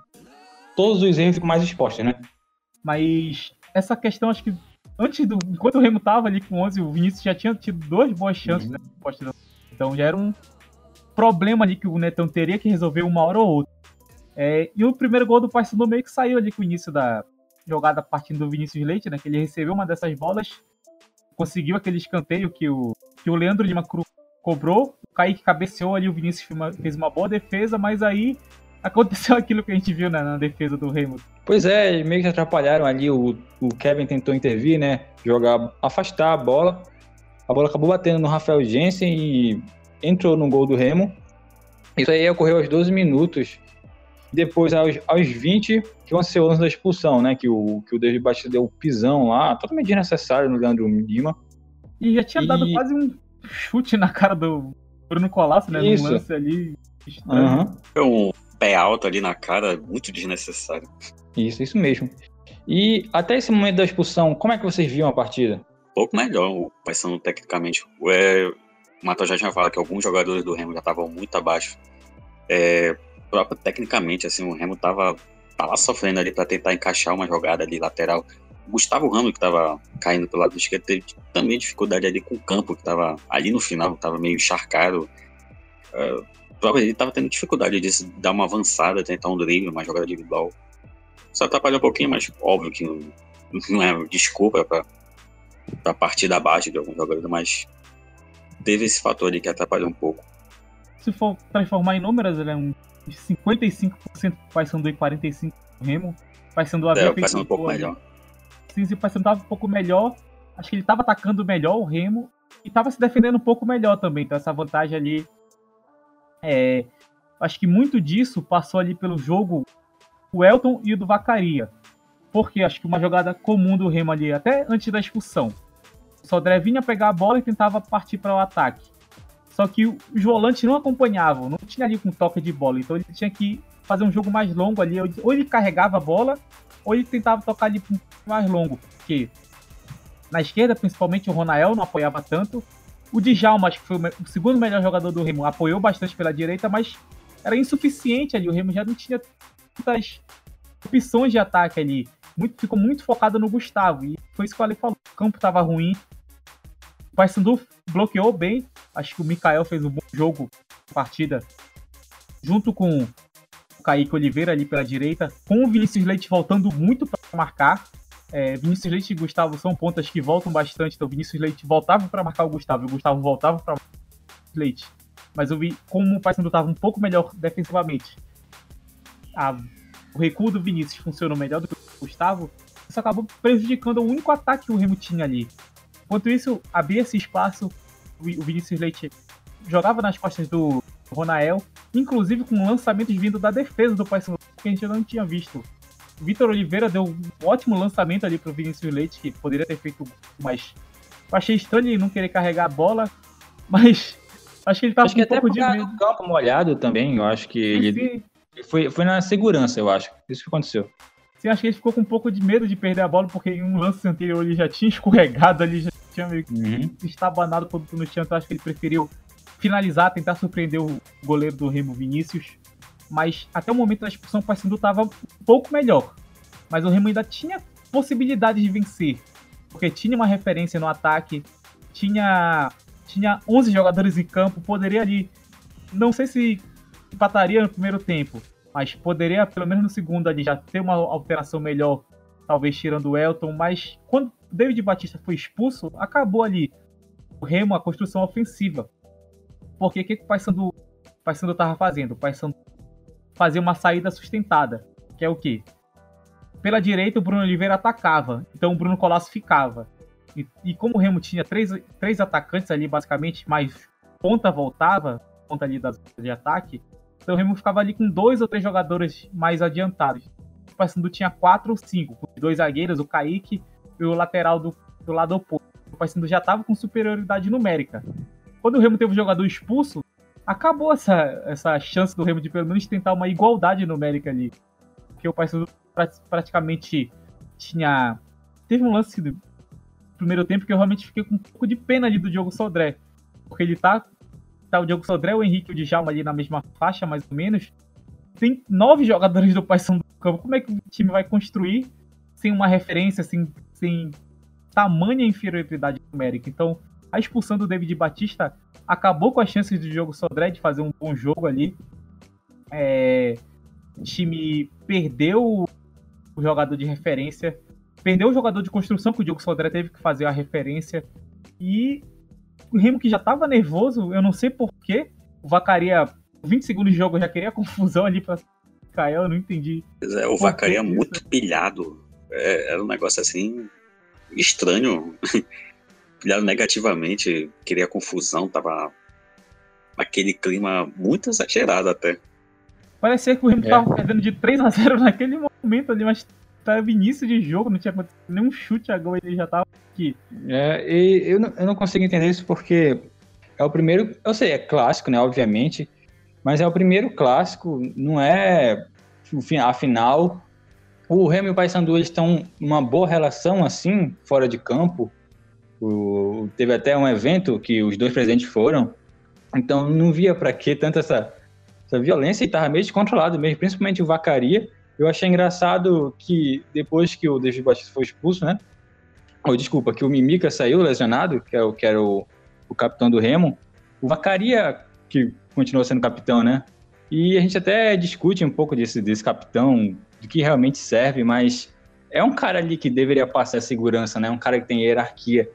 todos os erros ficam mais expostos, né? Mas essa questão, acho que antes do. Enquanto o Remo tava ali com 11, o Vinícius já tinha tido duas boas chances, uhum. né? Então já era um problema ali que o Netão teria que resolver uma hora ou outra. É, e o primeiro gol do Paysandu meio que saiu ali com o início da jogada partindo do Vinícius Leite, né? Que ele recebeu uma dessas bolas, conseguiu aquele escanteio que o, que o Leandro Lima Cruz cobrou, o Kaique cabeceou ali, o Vinícius fez uma boa defesa, mas aí aconteceu aquilo que a gente viu né, na defesa do Remo. Pois é, meio que atrapalharam ali, o, o Kevin tentou intervir, né? Jogar, afastar a bola. A bola acabou batendo no Rafael Jensen e entrou no gol do Remo. Isso aí ocorreu aos 12 minutos. Depois, aos, aos 20, que aconteceu o lance da expulsão, né? Que o, que o David Batista deu o pisão lá, totalmente desnecessário no Leandro Lima. E já tinha e... dado quase um chute na cara do Bruno Colasso, né? Isso. No lance ali. Uhum. Foi um pé alto ali na cara, muito desnecessário. Isso, isso mesmo. E até esse momento da expulsão, como é que vocês viam a partida? Um pouco melhor, pensando tecnicamente. É, o Matheus já tinha falado que alguns jogadores do Remo já estavam muito abaixo. É, próprio, tecnicamente, assim, o Remo tava, tava sofrendo ali para tentar encaixar uma jogada ali lateral. O Gustavo Ramos, que estava caindo pelo lado esquerdo, teve também dificuldade ali com o campo, que estava ali no final, estava meio encharcado. É, ele estava tendo dificuldade de dar uma avançada, tentar um drible, uma jogada individual. Só atrapalhou um pouquinho, mas óbvio que não, não é desculpa para partir da base de algum jogador, mas teve esse fator ali que atrapalhou um pouco. Se for transformar em números, ele é um 55% Paysandu e 45% Remo. Paysandu havia é, feito um pouco melhor. Sim, se o Paysandu estava um pouco melhor, acho que ele estava atacando melhor o Remo e estava se defendendo um pouco melhor também. Então essa vantagem ali é, acho que muito disso passou ali pelo jogo o Elton e o do Vacaria. Porque acho que uma jogada comum do Remo ali, até antes da expulsão. Sodré vinha pegar a bola e tentava partir para o ataque. Só que os volantes não acompanhavam, não tinha ali com toque de bola. Então ele tinha que fazer um jogo mais longo ali. Ou ele carregava a bola, ou ele tentava tocar ali mais longo. Porque na esquerda, principalmente, o Ronael não apoiava tanto. O Djalma, acho que foi o segundo melhor jogador do Remo, apoiou bastante pela direita, mas era insuficiente ali. O Remo já não tinha muitas opções de ataque ali. Muito, ficou muito focado no Gustavo. E foi isso que o Ale falou. O campo estava ruim. O Paysandu bloqueou bem. Acho que o Mikael fez um bom jogo, partida, junto com o Kaique Oliveira ali pela direita, com o Vinícius Leite voltando muito para marcar. É, Vinícius Leite e Gustavo são pontas que voltam bastante, então Vinícius Leite voltava para marcar o Gustavo e o Gustavo voltava para Leite. Mas eu vi como o Paysandu estava um pouco melhor defensivamente. A, o recuo do Vinícius funcionou melhor do que o Gustavo. Isso acabou prejudicando o único ataque que o Remo tinha ali. Enquanto isso, abria esse espaço, o Vinícius Leite jogava nas costas do Ronael, inclusive com lançamentos vindo da defesa do Paysandu, que a gente não tinha visto. Vitor Oliveira deu um ótimo lançamento ali para o Vinícius Leite, que poderia ter feito mais. Eu achei estranho ele não querer carregar a bola, mas acho que ele tava acho com um pouco de medo. do campo molhado também, eu acho que ele foi, foi na segurança, eu acho. Isso que aconteceu. Sim, acho que ele ficou com um pouco de medo de perder a bola, porque em um lance anterior ele já tinha escorregado ali, já tinha meio que uhum. estabanado todo no chão, então acho que ele preferiu finalizar, tentar surpreender o goleiro do Remo Vinícius mas até o momento da expulsão o Paysandu estava um pouco melhor. Mas o Remo ainda tinha possibilidade de vencer, porque tinha uma referência no ataque, tinha tinha 11 jogadores em campo, poderia ali, não sei se empataria no primeiro tempo, mas poderia pelo menos no segundo ali já ter uma alteração melhor, talvez tirando o Elton, mas quando David Batista foi expulso, acabou ali o Remo a construção ofensiva. Porque o que, que o Paysandu estava fazendo? O Paysandu fazer uma saída sustentada, que é o quê? Pela direita, o Bruno Oliveira atacava, então o Bruno Colasso ficava. E, e como o Remo tinha três, três atacantes ali, basicamente, mais ponta voltava, ponta ali das, de ataque, então o Remo ficava ali com dois ou três jogadores mais adiantados. O Paysandu tinha quatro ou cinco, com dois zagueiros, o Kaique e o lateral do, do lado oposto. O Paysandu já estava com superioridade numérica. Quando o Remo teve o jogador expulso, acabou essa, essa chance do Remo de pelo menos tentar uma igualdade numérica ali. Porque o Paysandu praticamente tinha. Teve um lance do primeiro tempo que eu realmente fiquei com um pouco de pena ali do Diogo Sodré. Porque ele tá. Tá o Diogo Sodré, o Henrique e o Djalma ali na mesma faixa, mais ou menos. Tem nove jogadores do Paysandu no campo. Como é que o time vai construir sem uma referência, sem, sem tamanha inferioridade numérica? Então, a expulsão do David Batista acabou com as chances do jogo Sodré de fazer um bom jogo ali. É, o time perdeu o jogador de referência, perdeu o jogador de construção que o Diogo Sodré teve que fazer a referência. E o Remo que já estava nervoso, eu não sei porquê, o Vacaria, 20 segundos de jogo, já queria confusão ali para Caio, eu não entendi. É, o Vacaria muito pilhado. É, era um negócio assim estranho. pilhado negativamente, queria confusão, tava aquele clima muito exagerado até. Parecia que o Remo é. tava perdendo de 3 a 0 naquele momento ali, mas tava início de jogo, não tinha acontecido nenhum chute a gol, ele já tava É, e eu não, eu não consigo entender isso porque é o primeiro, eu sei, é clássico, né, obviamente, mas é o primeiro clássico, não é a final. O Remo e o Paysandu estão numa boa relação assim, fora de campo. O, teve até um evento que os dois presidentes foram, então não via para que tanta essa, essa violência e estava meio descontrolado mesmo, principalmente o Vacaria. Eu achei engraçado que depois que o David Batista foi expulso, né? Ou desculpa, que o Mimica saiu lesionado, que, é o, que era o, o capitão do Remo, o Vacaria, que continuou sendo capitão, né? E a gente até discute um pouco desse, desse capitão, do que realmente serve, mas é um cara ali que deveria passar segurança, né? Um cara que tem hierarquia.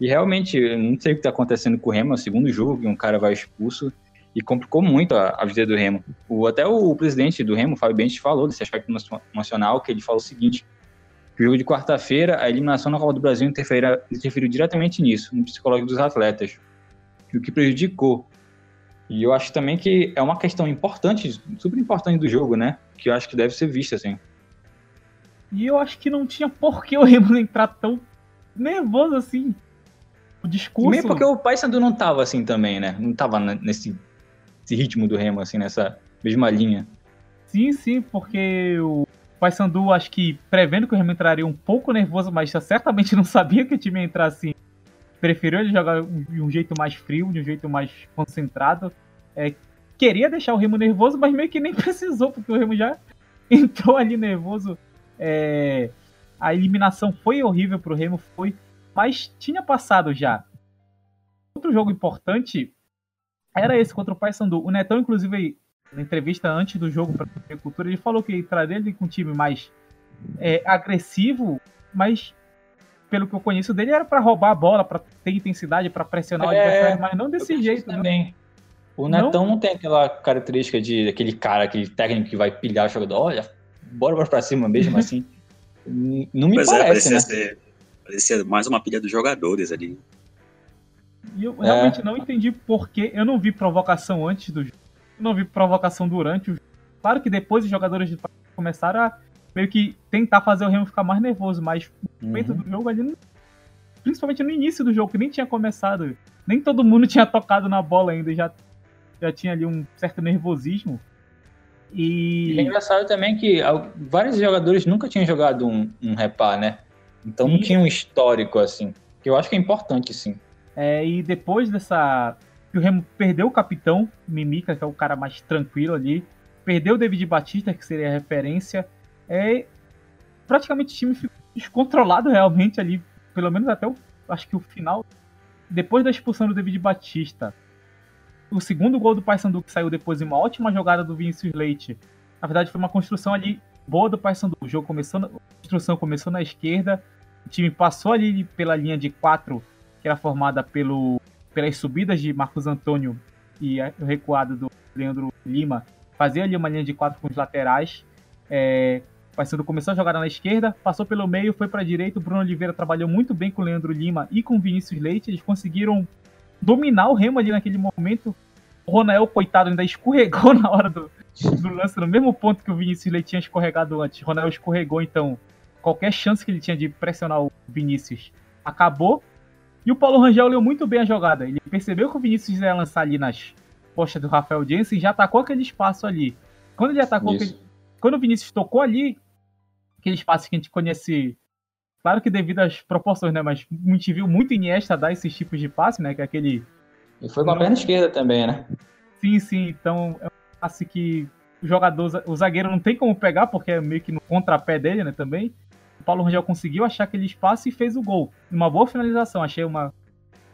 E realmente, não sei o que está acontecendo com o Remo, é o segundo jogo que um cara vai expulso e complicou muito a, a vida do Remo. O, até o presidente do Remo, Fábio Bentes, falou desse aspecto emocional, que ele falou o seguinte, o jogo de quarta-feira, a eliminação na Copa do Brasil interferiu, interferiu diretamente nisso, no psicológico dos atletas, o que prejudicou. E eu acho também que é uma questão importante, super importante do jogo, né? Que eu acho que deve ser vista, assim. E eu acho que não tinha por que o Remo entrar tão nervoso assim o discurso. Mesmo porque o Paysandu não tava assim também, né? Não tava nesse, nesse ritmo do Remo, assim, nessa mesma linha. Sim, sim, porque o Paysandu, acho que prevendo que o Remo entraria um pouco nervoso, mas certamente não sabia que o time ia entrar assim. Preferiu ele jogar de um jeito mais frio, de um jeito mais concentrado. É, queria deixar o Remo nervoso, mas meio que nem precisou, porque o Remo já entrou ali nervoso. É, a eliminação foi horrível pro Remo, foi, mas tinha passado já. Outro jogo importante era esse contra o Paysandu. O Netão, inclusive, na entrevista antes do jogo para a Cultura, ele falou que traria ele com um time mais é, agressivo, mas pelo que eu conheço dele era para roubar a bola, para ter intensidade, para pressionar o É, adversário, mas não desse jeito. né? também. O Não? Netão não tem aquela característica de aquele cara, aquele técnico que vai pilhar o jogador. Olha, bora, bora pra cima mesmo assim. Não me Pois é, parece, parecia né? ser. Parecia mais uma pilha dos jogadores ali. E eu É. realmente não entendi porque eu não vi provocação antes do jogo. Não vi provocação durante o jogo. Claro que depois os jogadores de começaram a meio que tentar fazer o Remo ficar mais nervoso, mas no momento Uhum. do jogo ali, principalmente no início do jogo, que nem tinha começado, nem todo mundo tinha tocado na bola ainda, já, já tinha ali um certo nervosismo. E E é engraçado também que vários jogadores nunca tinham jogado um, um repá, né? Então não Sim. tinha um histórico assim. Que eu acho que é importante, sim. É, e depois dessa. Que o Remo perdeu o capitão, Mimica, que é o cara mais tranquilo ali. Perdeu o David Batista, que seria a referência. É, praticamente o time ficou descontrolado realmente ali. Pelo menos até o. Acho que o final. Depois da expulsão do David Batista. O segundo gol do Paysandu, que saiu depois em uma ótima jogada do Vinícius Leite. Na verdade, foi uma construção ali boa do Paysandu. O jogo começou. Na, a construção começou na esquerda. O time passou ali pela linha de quatro que era formada pelo, pelas subidas de Marcos Antônio e o recuado do Leandro Lima, fazia ali uma linha de quatro com os laterais. É, o Paysandu começou a jogar na esquerda, passou pelo meio, foi para a direita. O Bruno Oliveira trabalhou muito bem com o Leandro Lima e com o Vinícius Leite. Eles conseguiram dominar o Remo ali naquele momento. O Ronael, coitado, ainda escorregou na hora do, do lance, no mesmo ponto que o Vinícius Leite tinha escorregado antes. O Ronael escorregou, então qualquer chance que ele tinha de pressionar o Vinícius acabou. E o Paulo Rangel leu muito bem a jogada. Ele percebeu que o Vinícius ia lançar ali nas costas do Rafael Jensen e já atacou aquele espaço ali. Quando ele atacou, aquele- quando o Vinícius tocou ali, aquele espaço que a gente conhece, claro que devido às proporções, né? Mas a gente viu muito Iniesta dar esses tipos de passe, né? Que é aquele E foi com a perna esquerda também, né? Sim, sim. Então é um passe que o jogador, o zagueiro não tem como pegar, porque é meio que no contrapé dele, né? Também. O Paulo Rangel conseguiu achar aquele espaço e fez o gol. Uma boa finalização. Achei uma.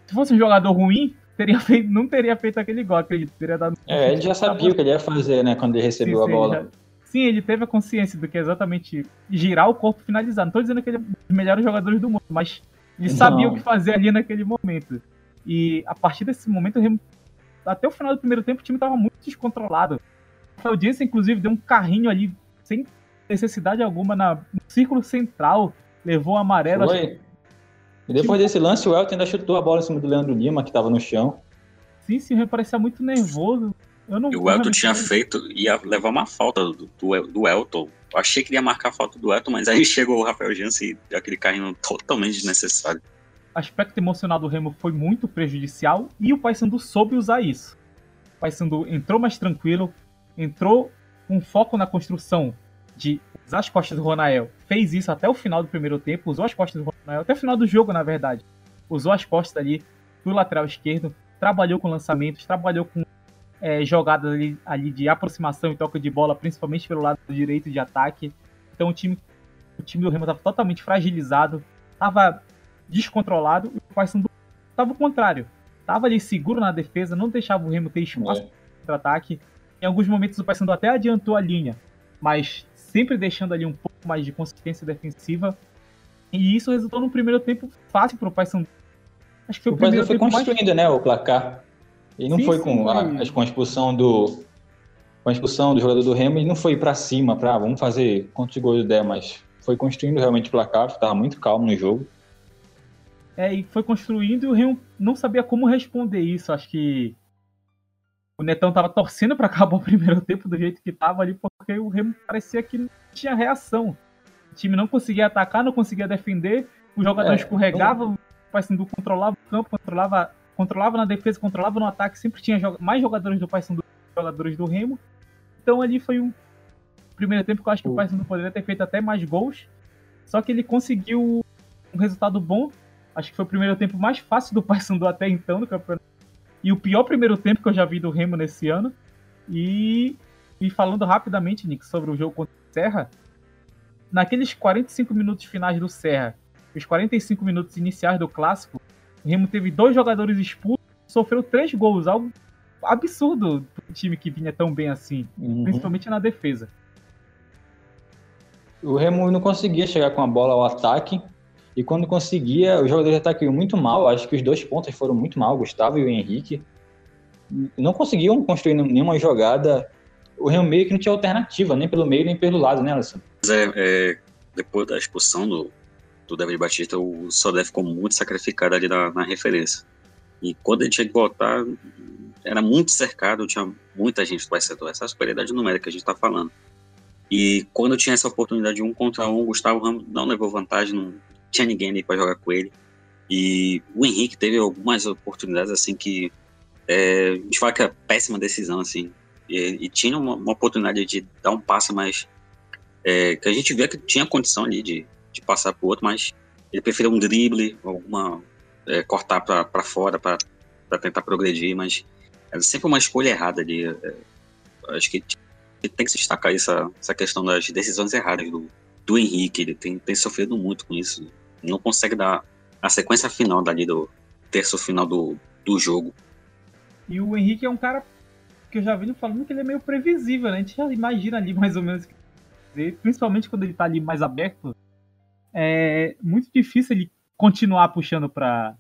Se fosse um jogador ruim, teria feito, não teria feito aquele gol, acredito. Teria dado. É, ele já sabia o que ele ia fazer, né? Quando ele recebeu Sim, a sim, bola. já- Sim, ele teve a consciência do que é exatamente girar o corpo e finalizar. Não tô dizendo que ele é um dos melhores jogadores do mundo, mas ele Não. sabia o que fazer ali naquele momento. E a partir desse momento, até o final do primeiro tempo, o time estava muito descontrolado. O Jensen, inclusive, deu um carrinho ali, sem necessidade alguma, na, no círculo central. Levou o amarelo. Foi. E depois desse lance, o Elton ainda chutou a bola em cima do Leandro Lima, que tava no chão. Sim, sim, ele parecia muito nervoso. Eu não E o Elton tinha feito, ia levar uma falta do, do, do Elton. Eu achei que ele ia marcar a falta do Elton, mas aí chegou o Rafael Jansen e deu aquele carrinho totalmente desnecessário. aspecto emocional do Remo foi muito prejudicial e o Paysandu soube usar isso. O Paysandu entrou mais tranquilo, entrou com foco na construção de usar as costas do Ronael. Fez isso até o final do primeiro tempo, usou as costas do Ronael, até o final do jogo, na verdade. Usou as costas ali do lateral esquerdo, trabalhou com lançamentos, trabalhou com é, jogadas ali, ali de aproximação e toque de bola, principalmente pelo lado direito de ataque. Então o time, o time do Remo estava totalmente fragilizado, estava descontrolado e o Paysandu estava o contrário. Estava ali seguro na defesa, não deixava o Remo ter espaço É. para contra-ataque. Em alguns momentos o Paysandu até adiantou a linha, mas sempre deixando ali um pouco mais de consistência defensiva. E isso resultou num primeiro tempo fácil para o Paysandu. Acho que foi o, O primeiro foi tempo mais construindo, né, o placar. Ele não Sim, foi sim, com, a, foi. com a expulsão do com a expulsão do jogador do Remo, ele não foi pra cima, pra "Ah, vamos fazer quantos gols der, mas foi construindo realmente o placar, tava muito calmo no jogo. É, e foi construindo e o Remo não sabia como responder isso. Acho que o Netão tava torcendo para acabar o primeiro tempo do jeito que tava ali, porque o Remo parecia que não tinha reação. O time não conseguia atacar, não conseguia defender, o jogador É, escorregava, o Paysandu controlava o campo, controlava, controlava na defesa, controlava no ataque, sempre tinha jo- mais jogadores do Paysandu que jogadores do Remo. Então ali foi um primeiro tempo que eu acho que o O- Paysandu poderia ter feito até mais gols, só que ele conseguiu um resultado bom Acho que foi o primeiro tempo mais fácil do Paysandu até então no campeonato. E o pior primeiro tempo que eu já vi do Remo nesse ano. E, e falando rapidamente, Nick, sobre o jogo contra Serra, naqueles 45 minutos finais do Serra, os 45 minutos iniciais do clássico, o Remo teve dois jogadores expulsos, sofreu três gols, algo absurdo para um time que vinha tão bem assim, uhum. principalmente na defesa. O Remo não conseguia chegar com a bola ao ataque, e quando conseguia, os jogadores de ataque muito mal. Acho que os dois pontos foram muito mal, Gustavo e o Henrique. Não conseguiam construir nenhuma jogada. O Remo meio que não tinha alternativa, nem pelo meio nem pelo lado, né, Alisson? É, é, depois da expulsão do, do David Batista, o Sodé ficou muito sacrificado ali na, na referência. E quando ele tinha que voltar, era muito cercado, tinha muita gente do setor, essa superioridade numérica que a gente está falando. E quando tinha essa oportunidade de um contra um, o Gustavo Ramos não levou vantagem, não tinha ninguém ali para jogar com ele. E o Henrique teve algumas oportunidades assim que é, a gente fala que é péssima decisão assim. E, e tinha uma, uma, oportunidade de dar um passe mais é, que a gente vê que tinha condição ali de, de passar para o outro, mas ele preferiu um drible, alguma é, cortar para fora para tentar progredir, mas é sempre uma escolha errada ali. É, acho que tem que se destacar essa, essa questão das decisões erradas do, do Henrique. Ele tem, tem sofrido muito com isso. Não consegue dar a sequência final dali do terço final do, do jogo. E o Henrique é um cara que eu já vi falando que ele é meio previsível, né? A gente já imagina ali mais ou menos principalmente quando ele tá ali mais aberto, é muito difícil ele continuar puxando para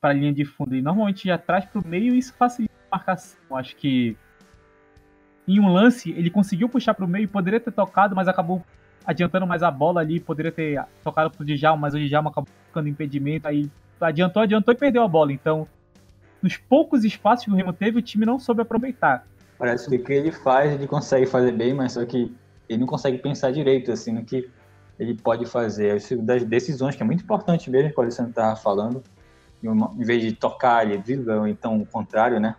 a linha de fundo. E normalmente já traz para o meio e isso facilita a marcação. Acho que em um lance ele conseguiu puxar para o meio, poderia ter tocado, mas acabou adiantando mais a bola ali, poderia ter tocado pro Djalma, mas o Djalma acabou ficando impedimento, aí adiantou, adiantou e perdeu a bola. Então, nos poucos espaços que o Remo teve, o time não soube aproveitar. Parece que o que ele faz, ele consegue fazer bem, mas só que ele não consegue pensar direito, assim, no que ele pode fazer. Das decisões, que é muito importante mesmo, que o Alessandro estava falando, em vez de tocar ali, ou então o contrário, né?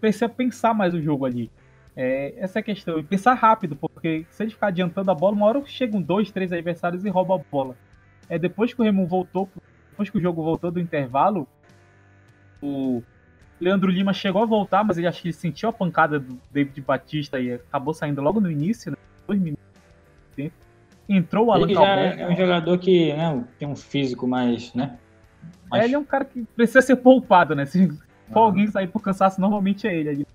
Precisa pensar mais o jogo ali. É, essa é a questão. E pensar rápido, porque se ele ficar adiantando a bola, uma hora chegam dois, três adversários e roubam a bola. É depois que o Remo voltou, depois que o jogo voltou do intervalo, o Leandro Lima chegou a voltar, mas ele acho que ele sentiu a pancada do David Batista e acabou saindo logo no início, né? Dois minutos. Entrou o Alan ele já é um jogador que né, tem um físico mais, né? Mais... É, ele é um cara que precisa ser poupado, né? Se for uhum. alguém sair por cansaço, normalmente é ele ali.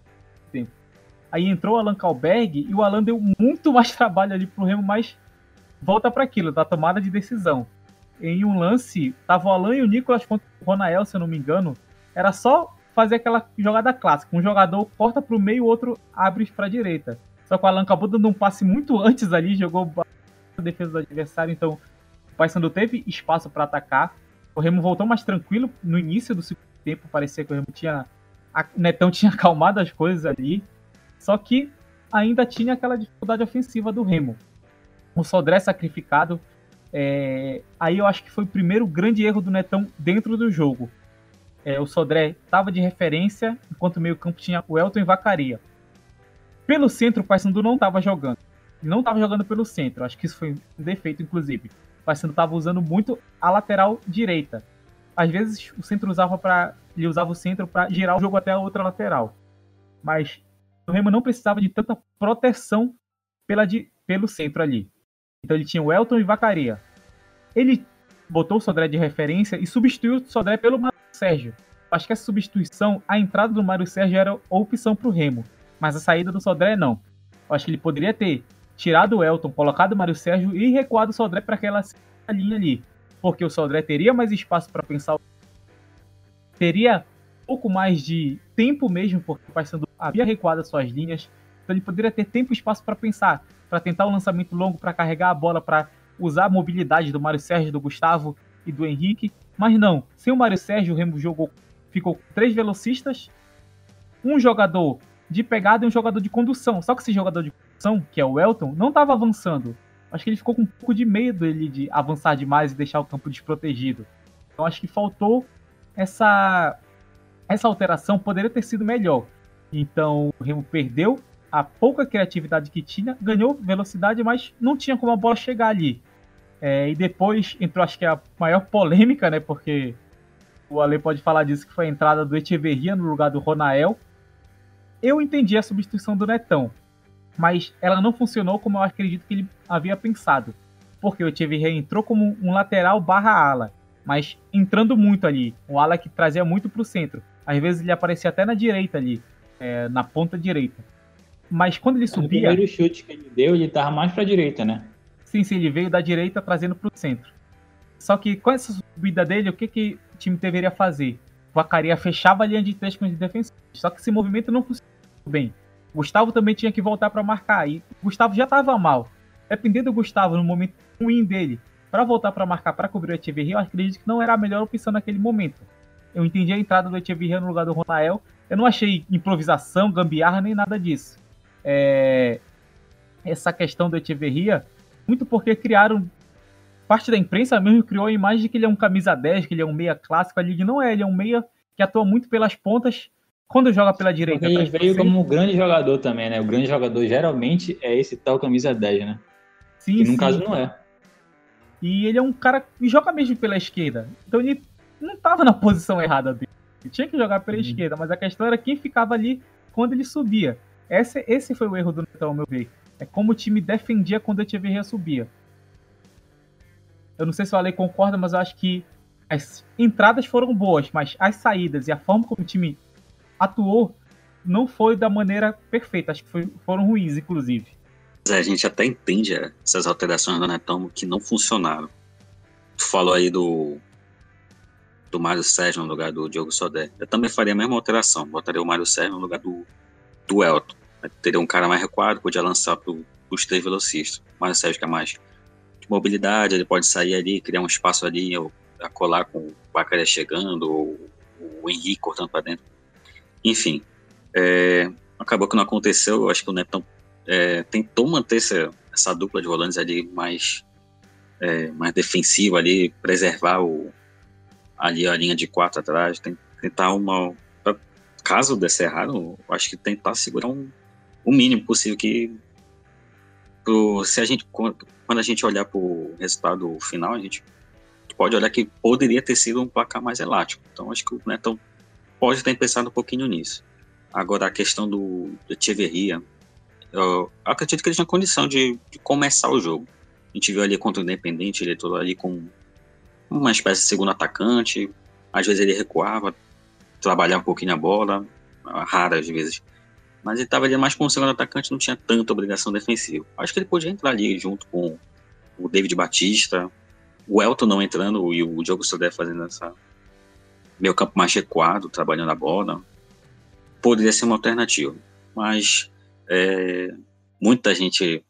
Aí entrou o Alan Kalberg e o Alan deu muito mais trabalho ali pro Remo, mas volta para aquilo, da tomada de decisão. Em um lance, tava o Alan e o Nicolas contra o Ronael, se eu não me engano. Era só fazer aquela jogada clássica. Um jogador corta pro meio, o outro abre pra direita. Só que o Alan acabou dando um passe muito antes ali, jogou a defesa do adversário, então o Paysandu teve espaço para atacar. O Remo voltou mais tranquilo no início do segundo tempo, parecia que o Remo tinha. A Netão tinha acalmado as coisas ali. Só que ainda tinha aquela dificuldade ofensiva do Remo. O Sodré sacrificado. É... Aí eu acho que foi o primeiro grande erro do Netão dentro do jogo. É, o Sodré estava de referência, enquanto o meio-campo tinha o Elton e Vacaria. Pelo centro, o Paysandu não estava jogando. Não estava jogando pelo centro. Acho que isso foi um defeito, inclusive. O Paysandu estava usando muito a lateral direita. Às vezes o centro usava para ele usava o centro para girar o jogo até a outra lateral. Mas o Remo não precisava de tanta proteção pela de, pelo centro ali. Então ele tinha o Elton e Vacaria. Ele botou o Sodré de referência e substituiu o Sodré pelo Mário Sérgio. Acho que essa substituição, a entrada do Mário Sérgio era a opção para o Remo, mas a saída do Sodré não. Acho que ele poderia ter tirado o Elton, colocado o Mário Sérgio e recuado o Sodré para aquela linha ali, porque o Sodré teria mais espaço para pensar, teria pouco mais de tempo mesmo, porque o Paysandu havia recuado as suas linhas, então ele poderia ter tempo e espaço para pensar, para tentar um lançamento longo, para carregar a bola, para usar a mobilidade do Mário Sérgio, do Gustavo e do Henrique, mas não, sem o Mário Sérgio, o Remo jogou, ficou com três velocistas, um jogador de pegada e um jogador de condução, só que esse jogador de condução, que é o Elton, não estava avançando, acho que ele ficou com um pouco de medo ele de avançar demais e deixar o campo desprotegido. Então acho que faltou essa essa alteração poderia ter sido melhor. Então o Remo perdeu a pouca criatividade que tinha, ganhou velocidade, mas não tinha como a bola chegar ali. É, e depois entrou, acho que a maior polêmica, né? Porque o Ale pode falar disso, que foi a entrada do Echeverria no lugar do Ronael. Eu entendi a substituição do Netão. mas ela não funcionou como eu acredito que ele havia pensado. Porque o Echeverria entrou como um lateral barra ala, mas entrando muito ali, um ala que trazia muito para o centro. Às vezes ele aparecia até na direita ali, é, na ponta direita. Mas quando ele subia. O primeiro chute que ele deu, ele estava mais para a direita, né? Sim, sim, ele veio da direita trazendo para o centro. Só que com essa subida dele, o que, que o time deveria fazer? O Vacaria fechava a linha de três com os defensores. Só que esse movimento não funcionou bem. Gustavo também tinha que voltar para marcar. E Gustavo já estava mal. Dependendo do Gustavo no momento ruim dele, para voltar para marcar para cobrir o Echeverria, eu acredito que não era a melhor opção naquele momento. Eu entendi a entrada do Echeverria no lugar do Ronael. Eu não achei improvisação, gambiarra, nem nada disso. É... Essa questão do Echeverria, muito porque criaram. Parte da imprensa mesmo criou a imagem de que ele é um camisa 10, que ele é um meia clássico. Ali não é, ele é um meia que atua muito pelas pontas quando joga pela direita. Ele veio como um grande jogador também, né? O grande jogador geralmente é esse tal camisa 10, né? Sim, que no sim. caso não é. E ele é um cara que joga mesmo pela esquerda. Então ele não estava na posição errada dele. Ele tinha que jogar pela uhum. esquerda, mas a questão era quem ficava ali quando ele subia. Esse, esse foi o erro do Netão, ao meu ver. É como o time defendia quando o Echeverria subia. Eu não sei se o Ale concorda, mas eu acho que as entradas foram boas, mas as saídas e a forma como o time atuou não foi da maneira perfeita. Acho que foi, foram ruins, inclusive. É, a gente até entende essas alterações do Netão que não funcionaram. Tu falou aí do do Mário Sérgio no lugar do Diogo Sodé. Eu também faria a mesma alteração. Botaria o Mário Sérgio no lugar do, do Elton. Teria um cara mais recuado, podia lançar para os três velocistas. O Mário Sérgio que é mais de mobilidade, ele pode sair ali, criar um espaço ali, ou a colar com o Bacaré chegando, ou o Henrique cortando para dentro. Enfim, é, acabou que não aconteceu. Eu acho que o Netão é, tentou manter essa, essa, dupla de volantes ali mais, é, mais defensiva ali, preservar o, ali a linha de quatro atrás, tentar uma. Caso desse errado, acho que tentar segurar um, o mínimo possível que. Pro, se a gente, quando a gente olhar para o resultado final, a gente pode olhar que poderia ter sido um placar mais elástico. Então acho que o Netão pode ter pensado um pouquinho nisso. Agora, a questão do, do Echeverria, eu acredito que ele tinha condição de, de, começar o jogo. A gente viu ali contra o Independente, ele todo ali com uma espécie de segundo atacante. Às vezes ele recuava, trabalhava um pouquinho a bola, raras vezes. Mas ele estava ali mais como segundo atacante, não tinha tanta obrigação defensiva. Acho que ele podia entrar ali junto com o David Batista, o Elton não entrando e o Diogo Sodé fazendo essa, meio campo mais recuado, trabalhando a bola, poderia ser uma alternativa. Mas é, muita gente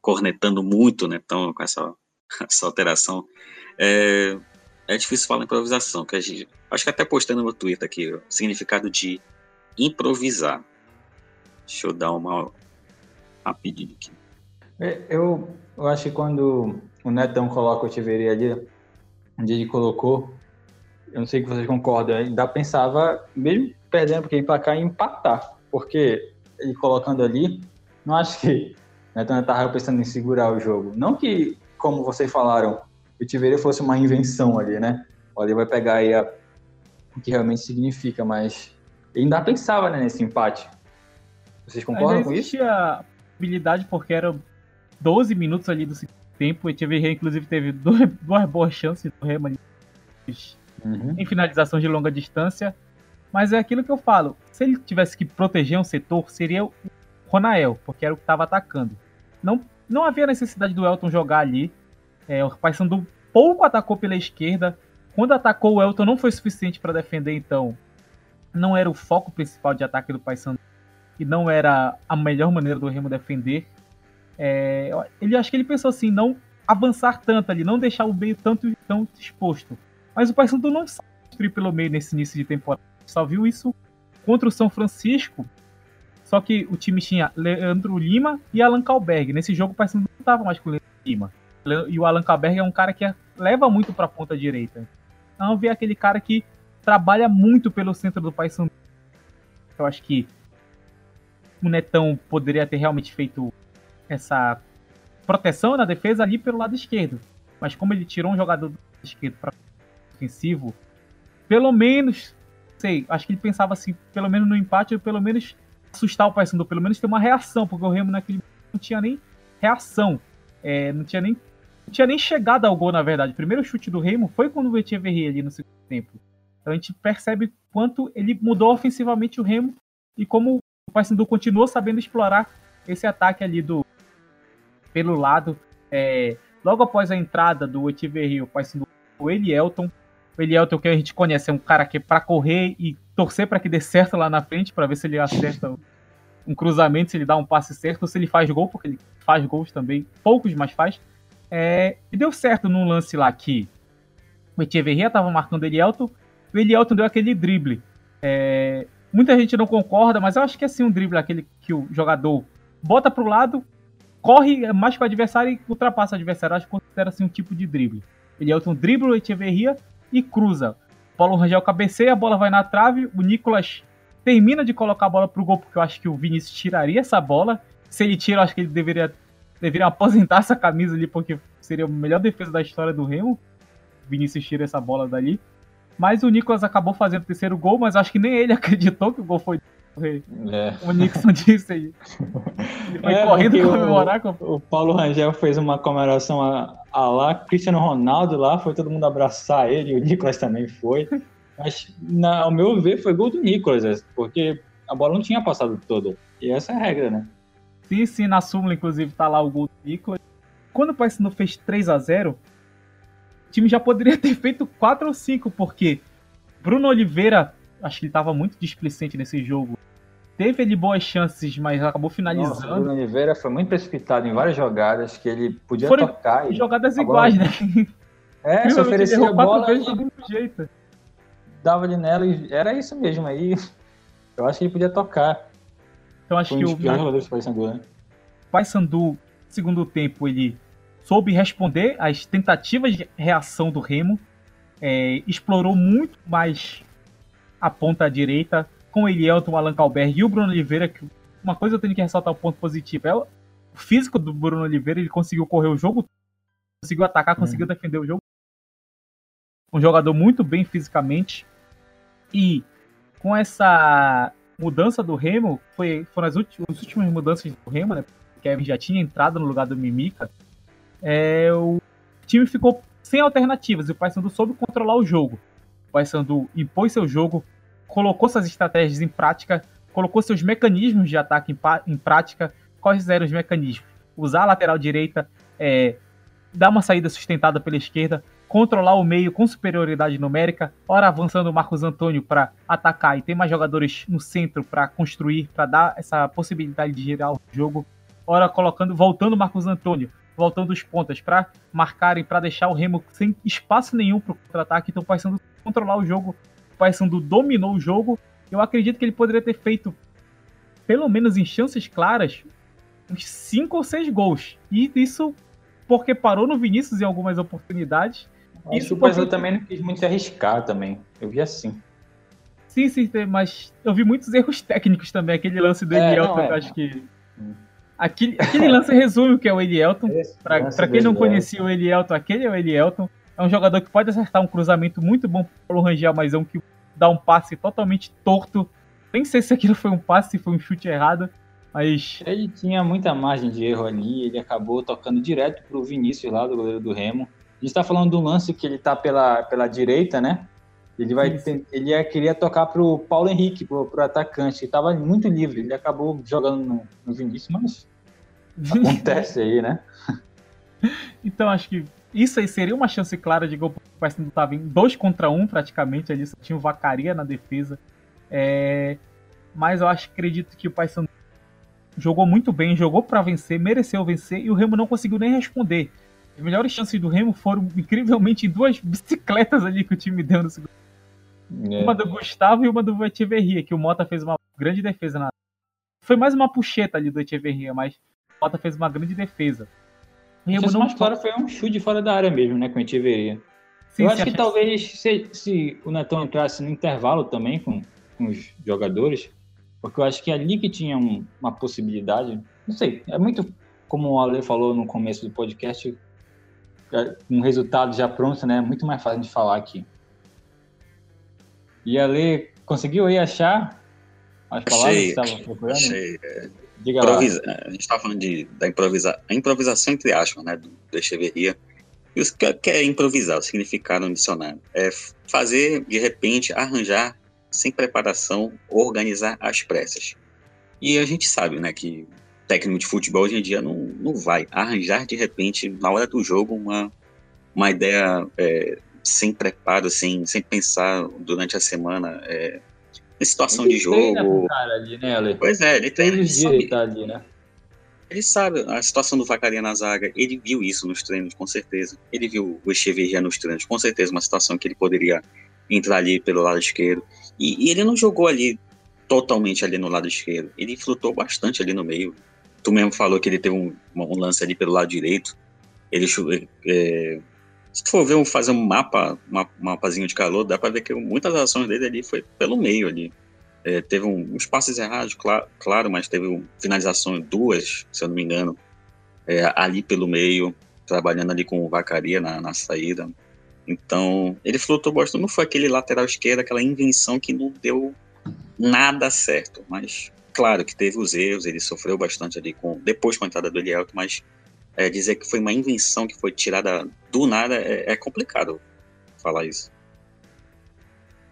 cornetando muito, né, então, com essa, essa alteração. É, é difícil falar improvisação, que a gente, acho que até postando no Twitter aqui, o significado de improvisar. Deixa eu dar uma rapidinho aqui. É, eu, eu acho que quando o Netão coloca o Tiveria ali, onde ele colocou, eu não sei que vocês concordam, ainda pensava, mesmo perdendo, porque empacar e empatar, porque ele colocando ali, não acho que né, então estava pensando em segurar o jogo. Não que, como vocês falaram, o Tiveria fosse uma invenção ali, né? Ele vai pegar aí a, o que realmente significa, mas ele ainda pensava né, nesse empate. Vocês concordam com isso? a habilidade porque era 12 minutos ali do tempo. O Echeverria, inclusive, teve duas, duas boas chances do Rema uhum. em finalização de longa distância. Mas é aquilo que eu falo. Se ele tivesse que proteger um setor, seria o Ronael, porque era o que estava atacando. Não, não havia necessidade do Elton jogar ali. É, o Paysandu pouco atacou pela esquerda. Quando atacou, o Elton não foi suficiente para defender, então não era o foco principal de ataque do Paysandu. E não era a melhor maneira do Remo defender. É, ele acho que ele pensou assim, não avançar tanto ali, não deixar o meio tanto tão exposto. Mas o Paysandu não sabe pelo meio nesse início de temporada. Só viu isso contra o São Francisco. Só que o time tinha Leandro Lima e Alan Kalberg. Nesse jogo o Paysandu não estava mais com o Leandro Lima. E o Alan Kalberg é um cara que leva muito para a ponta direita. Então vê aquele cara que trabalha muito pelo centro do Paysandu. Eu acho que o Netão poderia ter realmente feito essa proteção na defesa ali pelo lado esquerdo. Mas como ele tirou um jogador do esquerdo para ofensivo, pelo menos, sei, acho que ele pensava assim, pelo menos no empate, ou pelo menos assustar o Paysandu, pelo menos ter uma reação, porque o Remo naquele não tinha nem reação, é, não tinha nem não tinha nem chegado ao gol, na verdade. O primeiro chute do Remo foi quando o Echeverri ali no segundo tempo. Então a gente percebe quanto ele mudou ofensivamente o Remo e como o Paysandu continuou sabendo explorar esse ataque ali do pelo lado. É, logo após a entrada do Echeverri, o Paysandu, o Elielton, o Elielton que a gente conhece é um cara que é para correr e torcer para que dê certo lá na frente, para ver se ele acerta um cruzamento, se ele dá um passe certo, ou se ele faz gol, porque ele faz gols também, poucos, mas faz. É, e deu certo num lance lá que o Echeverria estava marcando o Elielton, o Elielton deu aquele drible. É, muita gente não concorda, mas eu acho que é assim um drible aquele que o jogador bota para o lado, corre mais com o adversário e ultrapassa o adversário. Acho que considera assim um tipo de drible. Elielton dribla o Echeverria e cruza. Paulo Rangel cabeceia, a bola vai na trave, o Nicolas termina de colocar a bola pro gol, porque eu acho que o Vinícius tiraria essa bola. Se ele tira, eu acho que ele deveria, deveria aposentar essa camisa ali, porque seria a melhor defesa da história do Remo. Vinícius tira essa bola dali. Mas o Nicolas acabou fazendo o terceiro gol, mas acho que nem ele acreditou que o gol foi é. O Nixon disse aí. Ele foi é, correndo comemorar. O, com... o Paulo Rangel fez uma comemoração a, a lá, Cristiano Ronaldo lá, foi todo mundo abraçar ele, o Nicolas também foi. Mas, na, ao meu ver, foi gol do Nicolas, porque a bola não tinha passado todo. E essa é a regra, né? Sim, na súmula, inclusive, tá lá o gol do Nicolas. Quando o Paysandu fez 3 a 0 o time já poderia ter feito 4 ou 5, porque Bruno Oliveira, acho que ele estava muito displicente nesse jogo. Teve ele boas chances, mas acabou finalizando. Nossa, o Bruno Oliveira foi muito precipitado em várias jogadas que ele podia Foram tocar. E jogadas iguais, bola... né? É, se oferecia a bola. Vezes e... jeito. Dava ali nela e era isso mesmo. Aí eu acho que ele podia tocar. Então acho foi um que o. jogadores do Paysandu, né? Paysandu, segundo tempo, ele soube responder às tentativas de reação do Remo. É, explorou muito mais a ponta direita, com o Elielton, o Alan Calber e o Bruno Oliveira, que uma coisa eu tenho que ressaltar o um ponto positivo, é o físico do Bruno Oliveira, ele conseguiu correr o jogo, conseguiu atacar, conseguiu uhum. defender o jogo. Um jogador muito bem fisicamente. E com essa mudança do Remo, foi, foram as últimas, as últimas mudanças do Remo, né? Kevin já tinha entrado no lugar do Mimica. É, o time ficou sem alternativas e o Paysandu soube controlar o jogo. O Paysandu impôs seu jogo, colocou suas estratégias em prática, colocou seus mecanismos de ataque em, em prática. Quais eram os mecanismos? Usar a lateral direita, é, dar uma saída sustentada pela esquerda, controlar o meio com superioridade numérica, ora avançando o Marcos Antônio para atacar e ter mais jogadores no centro para construir, para dar essa possibilidade de girar o jogo, ora colocando, voltando o Marcos Antônio, voltando os pontas para marcarem, para deixar o Remo sem espaço nenhum para o contra-ataque, então passando controlar o jogo o Paysandu dominou o jogo. Eu acredito que ele poderia ter feito, pelo menos em chances claras, uns 5 ou 6 gols. E isso porque parou no Vinícius em algumas oportunidades. Isso o Paysandu também não quis muito se arriscar também. Eu vi assim. Sim, sim, mas eu vi muitos erros técnicos também. Aquele lance do é, Elielton, é, eu acho que. Hum. Aquele, aquele lance resume o que é o Elielton. Para quem não conhecia o Elielton, aquele é o Elielton. É um jogador que pode acertar um cruzamento muito bom pelo Rangel, mas é um que dá um passe totalmente torto. Nem sei se aquilo foi um passe, se foi um chute errado, mas. Ele tinha muita margem de erro ali, ele acabou tocando direto pro Vinícius lá, do goleiro do Remo. A gente tá falando do lance que ele tá pela, pela direita, né? Ele vai ter, ele ia, queria tocar pro Paulo Henrique, pro, pro atacante, que tava muito livre. Ele acabou jogando no, no Vinícius, mas acontece aí, né? então acho que isso aí seria uma chance clara de gol, porque o Paysandu estava em 2 contra 1 um, praticamente, ali só tinha o Vacaria na defesa. É... Mas eu acho, acredito que o Paysandu jogou muito bem, jogou para vencer, mereceu vencer e o Remo não conseguiu nem responder. As melhores chances do Remo foram incrivelmente em duas bicicletas ali que o time deu no segundo. É. Uma do Gustavo e uma do Echeverria, que o Mota fez uma grande defesa na. Foi mais uma puxeta ali do Echeverria, mas o Mota fez uma grande defesa. Remo não fora foi um chute fora da área mesmo, né? Com a gente veria. Sim, eu acho que acha... talvez se, se, o Netão entrasse no intervalo também com, com, os jogadores, porque eu acho que é ali que tinha um, uma possibilidade. Não sei, é muito como o Ale falou no começo do podcast, um resultado já pronto, né? É muito mais fácil de falar aqui. E a Ale conseguiu aí achar As palavras Achei, que estavam procurando? achei, é, Diga lá. improvisa- a gente estava falando de, da improvisa, a improvisação, entre aspas, né, do, do Echeverria. E o que é improvisar, o significado no dicionário? É fazer, de repente, arranjar, sem preparação, organizar às pressas. E a gente sabe, né, que técnico de futebol hoje em dia não, não vai arranjar, de repente, na hora do jogo, uma, uma ideia é, sem preparo, sem, sem pensar durante a semana é, em situação de Ele com jogo. cara ali, né, Ale? Pois é, ele treina, ele sabe, ele tá ali, né? ele sabe a situação do Vacaria na zaga, ele viu isso nos treinos, com certeza. Ele viu o Echeverria nos treinos, com certeza, uma situação que ele poderia entrar ali pelo lado esquerdo. E, e ele não jogou ali totalmente ali no lado esquerdo, ele flutuou bastante ali no meio. Tu mesmo falou que ele teve um, um lance ali pelo lado direito. Ele chu- é, se tu for ver fazer um mapa, um mapazinho de calor, dá pra ver que muitas ações dele ali foi pelo meio ali. É, teve um, uns passes errados, cla- claro, mas teve um, finalização duas, se eu não me engano, é, ali pelo meio, trabalhando ali com o Vacaria na, na saída. Então, ele flutuou bastante. Não foi aquele lateral esquerdo, aquela invenção que não deu nada certo. Mas, claro que teve os erros, ele sofreu bastante ali com depois com a entrada do Elielto, mas é, dizer que foi uma invenção que foi tirada do nada é, é complicado falar isso.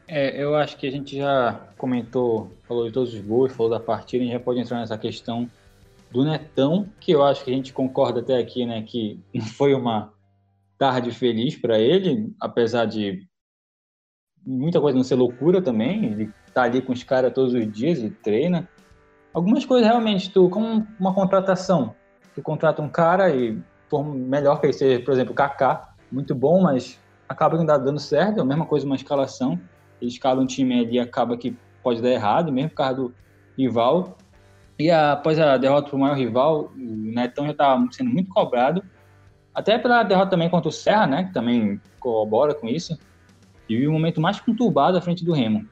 É, eu acho que a gente já comentou, falou de todos os gols, falou da partida, a gente já pode entrar nessa questão do Netão, que eu acho que a gente concorda até aqui, né, que não foi uma tarde feliz para ele, apesar de muita coisa não ser loucura também, ele tá ali com os caras todos os dias e treina. Algumas coisas realmente, tu, como uma contratação, tu contrata um cara e por melhor que ele seja, por exemplo, o Kaká, muito bom, mas acaba não dá- dando certo, é a mesma coisa uma escalação, ele escala um time ali acaba que pode dar errado, mesmo por causa do rival. E após a derrota para o maior rival, o Netão já estava sendo muito cobrado, até pela derrota também contra o Serra, né, que também corrobora com isso, e vive um momento mais conturbado à frente do Remo.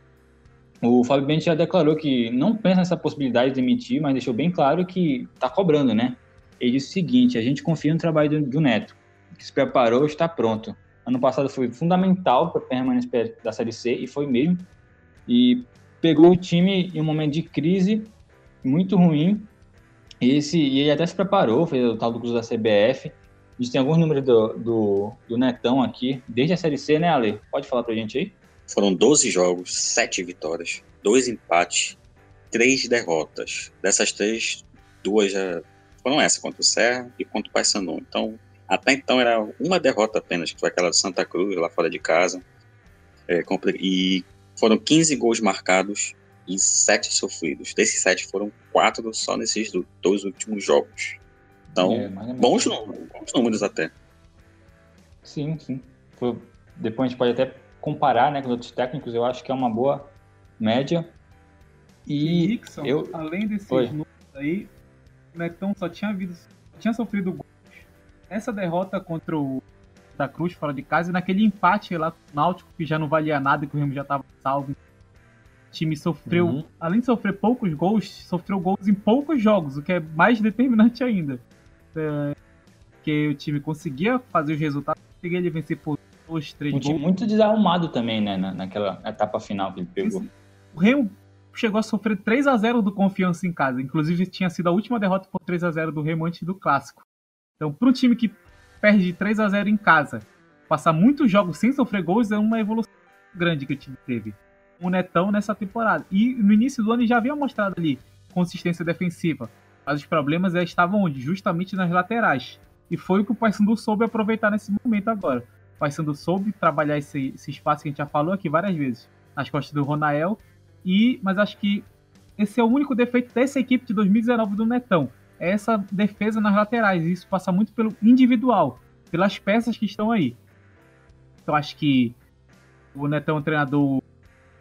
O Fábio Bento já declarou que não pensa nessa possibilidade de demitir, mas deixou bem claro que está cobrando, né? Ele disse o seguinte: a gente confia no trabalho do, do Neto, que se preparou, está pronto. Ano passado foi fundamental para a permanência da Série C e foi mesmo. E pegou o time em um momento de crise muito ruim. E, esse, e ele até se preparou, fez o tal do curso da CBF. A gente tem alguns números do, do, do Netão aqui, desde a Série C, né, Ale? Pode falar pra gente aí? Foram 12 jogos, 7 vitórias, 2 empates, 3 derrotas. Dessas três, duas já foram essa, contra o Serra e contra o Paysandu. Então, até então era uma derrota apenas, que foi aquela do Santa Cruz, lá fora de casa. É, e foram 15 gols marcados e 7 sofridos. Desses 7 foram 4 só nesses do- dois últimos jogos. Então, É, menos. bons números, bons números até. Sim, sim. Foi- Depois a gente pode até comparar né, com outros técnicos, eu acho que é uma boa média. E E Rickson, eu- além desses Oi. números aí, o Netão só tinha, havido, tinha sofrido gols. Nessa derrota contra o da Cruz fora de casa e naquele empate lá com o Náutico que já não valia nada, que o Remo já estava salvo. O time sofreu, Uhum. além de sofrer poucos gols, sofreu gols em poucos jogos, o que é mais determinante ainda. É, que o time conseguia fazer os resultados, conseguia ele vencer por dois, três um time gols. muito desarrumado também, né? na- Naquela etapa final que ele pegou. O Remo chegou a sofrer 3 a 0 do Confiança em casa. Inclusive, tinha sido a última derrota por 3 a 0 do Remo antes do Clássico. Então, para um time que perde 3 a 0 em casa, passar muitos jogos sem sofrer gols é uma evolução grande que o time teve. O Netão nessa temporada. E no início do ano já havia mostrado ali consistência defensiva. Mas os problemas estavam onde? Justamente nas laterais. E foi o que o Paysandu soube aproveitar nesse momento agora. Paysandu soube trabalhar esse, esse espaço que a gente já falou aqui várias vezes. Nas costas do Ronael. E, mas acho que esse é o único defeito dessa equipe de 2019 do Netão. É essa defesa nas laterais. E isso passa muito pelo individual, pelas peças que estão aí. Então acho que o Netão é um treinador.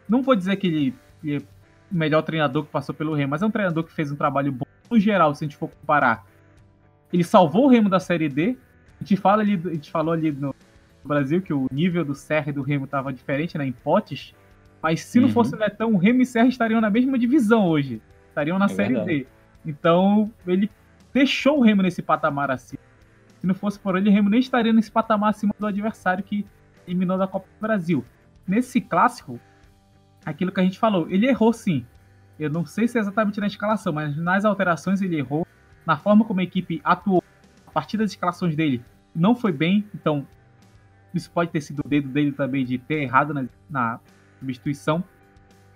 Não vou dizer que ele, ele é o melhor treinador que passou pelo Remo, mas é um treinador que fez um trabalho bom no geral, se a gente for comparar. Ele salvou o Remo da Série D. A gente, fala ali, a gente falou ali no Brasil que o nível do Serra e do Remo estava diferente, né, em potes. Mas se não Uhum. fosse o Netão, o Remo e Serra estariam na mesma divisão hoje. Estariam na É Série verdade. D. Então, ele deixou o Remo nesse patamar acima. Se não fosse por ele, o Remo nem estaria nesse patamar acima do adversário que eliminou da Copa do Brasil. Nesse clássico, aquilo que a gente falou, ele errou sim. Eu não sei se é exatamente na escalação, mas nas alterações ele errou. Na forma como a equipe atuou, a partir das escalações dele não foi bem. Então, isso pode ter sido o dedo dele também de ter errado na, na substituição.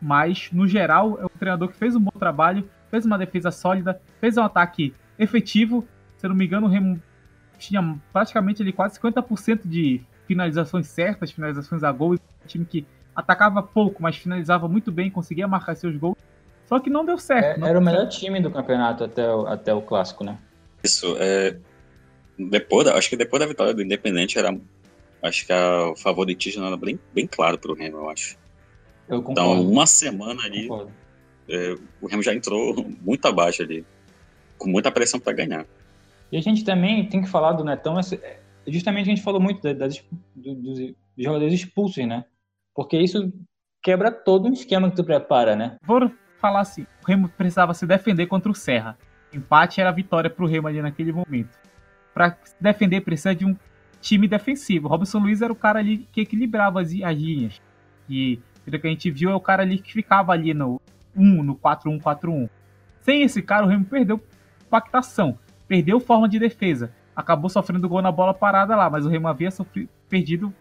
Mas, no geral, é um treinador que fez um bom trabalho, fez uma defesa sólida, fez um ataque efetivo. Se eu não me engano, o Remo tinha praticamente ali quase 50% de finalizações certas, finalizações a gol. Um time que atacava pouco, mas finalizava muito bem, conseguia marcar seus gols. Só que não deu certo. É, não era deu o melhor certo. time do campeonato até o, até o clássico, né? Isso, é, depois, da- acho que depois da vitória do Independente era, acho que a- o favoritismo era bem, bem claro pro Remo, eu acho. Eu Então, uma semana ali, é, o Remo já entrou muito abaixo ali, com muita pressão para ganhar. E a gente também tem que falar do Netão, é, justamente a gente falou muito da- das, do- dos jogadores expulsos, né? Porque isso quebra todo um esquema que tu prepara, né? Vou falar assim: o Remo precisava se defender contra o Serra. Empate era a vitória pro Remo ali naquele momento. Pra se defender, precisa de um time defensivo. Robson Luiz era o cara ali que equilibrava as, as linhas. E pelo que a gente viu, é o cara ali que ficava ali no 1, no 4-1-4-1. Sem esse cara, o Remo perdeu impactação, perdeu forma de defesa. Acabou sofrendo gol na bola parada lá, mas o Remo havia sofrido, perdido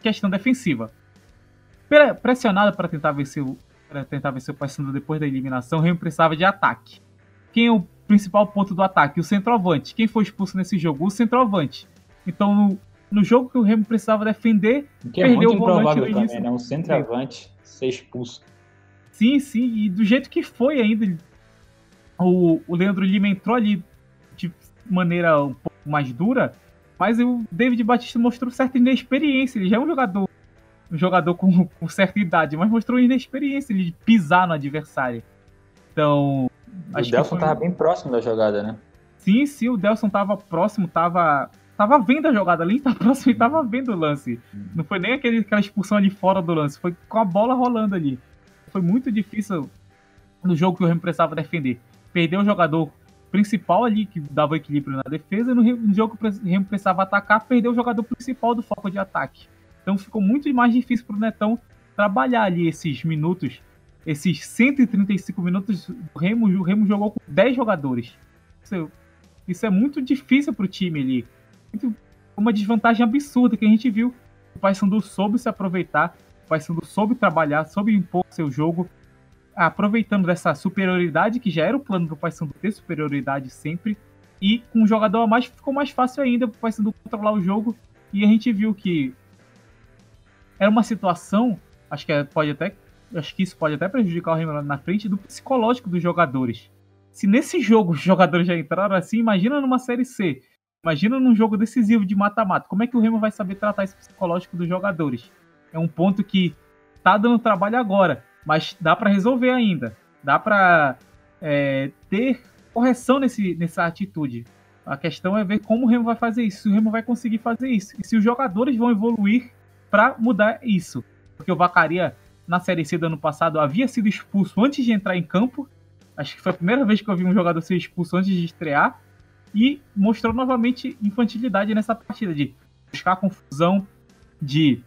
questão defensiva. Pre- Pressionado para tentar vencer o para tentar vencer o Paysandu depois da eliminação, o Remo precisava de ataque. Quem é o principal ponto do ataque? O centroavante. Quem foi expulso nesse jogo? O centroavante. Então, no, no jogo que o Remo precisava defender, O que é Perdeu muito o volante improvável no também, início. né? Um centroavante ser expulso. sim, sim, e do jeito que foi ainda, o, o Leandro Lima entrou ali de maneira um pouco mais dura, mas o David Batista mostrou certa inexperiência. Ele já é um jogador, um jogador com, com certa idade, mas mostrou inexperiência ele de pisar no adversário. Então, O Delson foi- tava bem próximo da jogada, né? Sim, sim, o Delson tava próximo, tava, tava vendo a jogada, de estar próximo, ele tava vendo o lance. Não foi nem aquele, aquela expulsão ali fora do lance, foi com a bola rolando ali. Foi muito difícil no jogo que o Remo precisava defender. Perdeu o jogador principal ali, que dava equilíbrio na defesa, e no, no jogo que o Remo precisava atacar, perdeu o jogador principal do foco de ataque. Então ficou muito mais difícil pro Netão trabalhar ali esses minutos, esses 135 minutos do Remo, o Remo jogou com 10 jogadores. Isso, isso é muito difícil pro time ali. Uma desvantagem absurda que a gente viu. O Paysandu soube se aproveitar, o Paysandu soube trabalhar, soube impor seu jogo, aproveitando dessa superioridade, que já era o plano do Paysandu ter superioridade sempre, e com um jogador a mais ficou mais fácil ainda pro Paysandu controlar o jogo, e a gente viu que era uma situação, acho que é- pode até acho que isso pode até prejudicar o Remo na frente do psicológico dos jogadores. Se nesse jogo os jogadores já entraram assim, imagina numa série C. Imagina num jogo decisivo de mata-mata. Como é que o Remo vai saber tratar esse psicológico dos jogadores? É um ponto que tá dando trabalho agora, mas dá pra resolver ainda. Dá pra é, ter correção nesse, nessa atitude. A questão é ver como o Remo vai fazer isso, se o Remo vai conseguir fazer isso e se os jogadores vão evoluir pra mudar isso. Porque o Vacaria na Série C do ano passado havia sido expulso antes de entrar em campo. Acho que foi a primeira vez que eu vi um jogador ser expulso antes de estrear. E mostrou novamente infantilidade nessa partida, de buscar confusão, de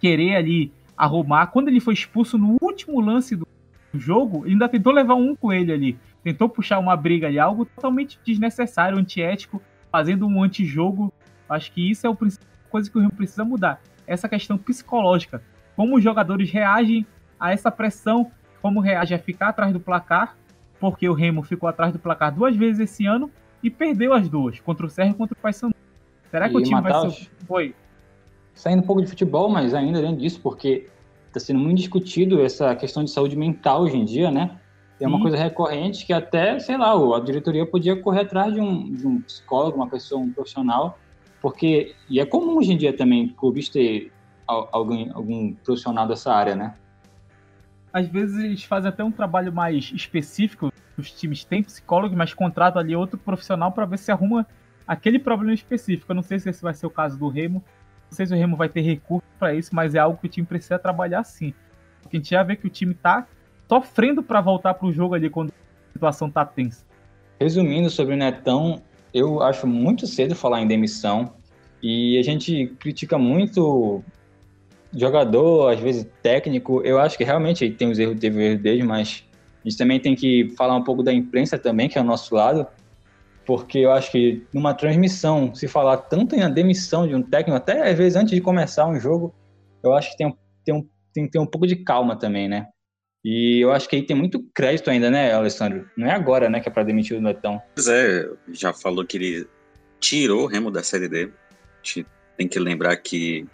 querer ali arrumar. Quando ele foi expulso no último lance do jogo, ele ainda tentou levar um com ele ali. Tentou puxar uma briga ali, algo totalmente desnecessário, antiético, fazendo um antijogo. Acho que isso é a coisa que o Rio precisa mudar. Essa questão psicológica como os jogadores reagem a essa pressão, como reage a ficar atrás do placar, porque o Remo ficou atrás do placar duas vezes esse ano e perdeu as duas, contra o Serra e contra o Paysandu. Será que E, o time vai ser... Foi. Saindo um pouco de futebol, mas ainda dentro disso, porque está sendo muito discutido essa questão de saúde mental hoje em dia, né? É uma Sim. coisa recorrente que até, sei lá, a diretoria podia correr atrás de um, de um psicólogo, uma pessoa, um profissional, porque, e é comum hoje em dia também clubes ter al- alguém, algum profissional dessa área, né? Às vezes eles fazem até um trabalho mais específico, os times têm psicólogo, mas contratam ali outro profissional para ver se arruma aquele problema específico. Eu não sei se esse vai ser o caso do Remo, não sei se o Remo vai ter recurso para isso, mas é algo que o time precisa trabalhar sim. Porque a gente já vê que o time tá sofrendo para voltar pro jogo ali quando a situação tá tensa. Resumindo sobre o Netão, eu acho muito cedo falar em demissão e a gente critica muito jogador, às vezes técnico. Eu acho que realmente tem os erros, teve os erros dele, mas A gente também tem que falar um pouco da imprensa também, que é o nosso lado, porque eu acho que numa transmissão, se falar tanto em a demissão de um técnico, até às vezes antes de começar um jogo, eu acho que tem, tem, um, tem que ter um pouco de calma também, né? E eu acho que aí tem muito crédito ainda, né, Alessandro? Não é agora, né, que é para demitir o Netão. Pois é, já falou que ele tirou o Remo da Série D. A gente tem que lembrar que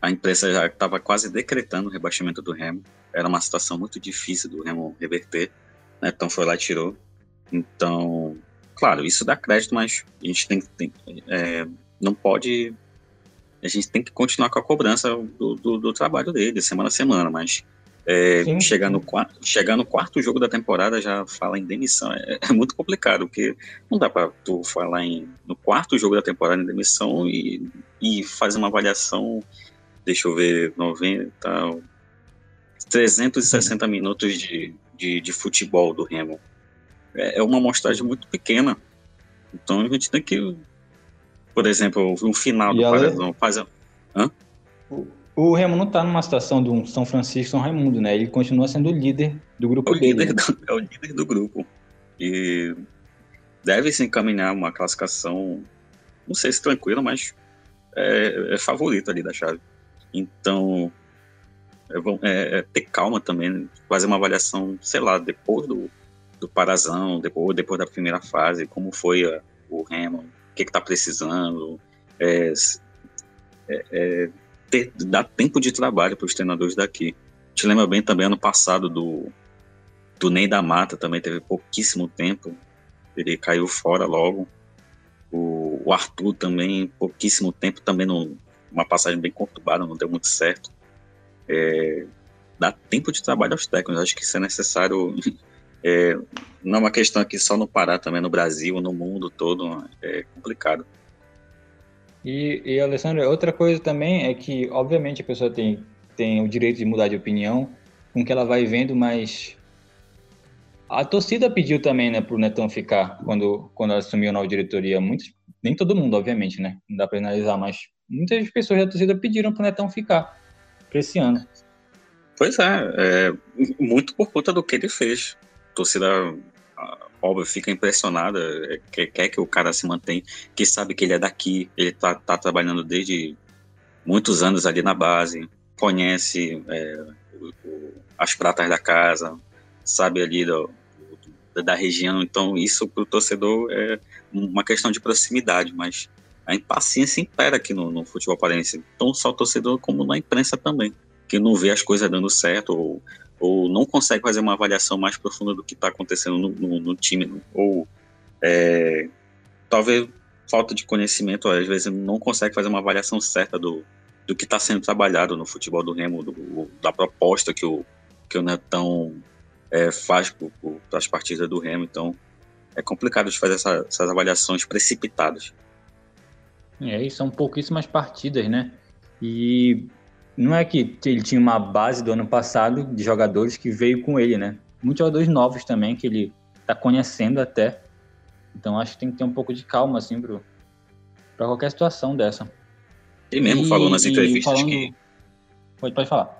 a imprensa já estava quase decretando o rebaixamento do Remo. Era uma situação muito difícil do Remo reverter. Né? Então foi lá e tirou. Então, claro, isso dá crédito, mas a gente tem, tem é, não pode. A gente tem que continuar com a cobrança do, do, do trabalho dele, semana a semana, mas é, sim, chegar, sim. No quarto, chegar no quarto jogo da temporada já fala em demissão é, é muito complicado, porque não dá para tu falar em, no quarto jogo da temporada em demissão e, e fazer uma avaliação deixa eu ver, 90, 360 uhum. minutos de, de, de, futebol do Remo. É, é uma amostragem muito pequena. Então a gente tem que, por exemplo, um final do Parazão. Faz, hã? O, o Remo não está numa situação de um São Francisco São Raimundo, né? Ele continua sendo o líder do grupo é o dele. Líder né? do, é o líder do grupo. E deve se encaminhar uma classificação, não sei se tranquila, mas é, é favorito ali da chave. Então, é, é, é, ter calma também, fazer uma avaliação, sei lá, depois do, do Parazão, depois, depois da primeira fase, como foi a, o Remo, o que está precisando, é, é, é, ter, dar tempo de trabalho para os treinadores daqui. Te lembra bem também ano passado do, do Ney da Mata, também teve pouquíssimo tempo, ele caiu fora logo. O, o Arthur também, pouquíssimo tempo, também não, uma passagem bem conturbada, não deu muito certo. É, dá tempo de trabalho aos técnicos, acho que isso é necessário. É, não é uma questão aqui só no Pará, também no Brasil, no mundo todo, é complicado. E, e Alessandro, outra coisa também é que, obviamente, a pessoa tem, tem o direito de mudar de opinião com o que ela vai vendo, mas a torcida pediu também, né, pro Netão ficar quando, quando assumiu a nova diretoria. Muitos, nem todo mundo, obviamente, né? Não dá para analisar, mas muitas pessoas da torcida pediram para o Netão ficar para esse ano. Pois é, é, muito por conta do que ele fez. A torcida, óbvio, fica impressionada, é, quer, quer que o cara se mantenha, que sabe que ele é daqui, ele tá, tá trabalhando desde muitos anos ali na base, conhece é, o, as pratas da casa, sabe ali do, do, da região, então isso para o torcedor é uma questão de proximidade, mas a impaciência impera aqui no, no futebol paraense, não só torcedor como na imprensa também, que não vê as coisas dando certo ou, ou não consegue fazer uma avaliação mais profunda do que está acontecendo no, no, no, time, ou é, talvez falta de conhecimento, às vezes não consegue fazer uma avaliação certa do, do que está sendo trabalhado no futebol do Remo, do, da proposta que o, que o Netão é, faz para as partidas do Remo, então é complicado de fazer essa, essas avaliações precipitadas. É, e são pouquíssimas partidas, né? E não é que ele tinha uma base do ano passado de jogadores que veio com ele, né? Muitos jogadores novos também que ele tá conhecendo até. Então acho que tem que ter um pouco de calma, assim, pro, pra qualquer situação dessa. Ele mesmo e, falou nas entrevistas falando... que. Pode, pode falar.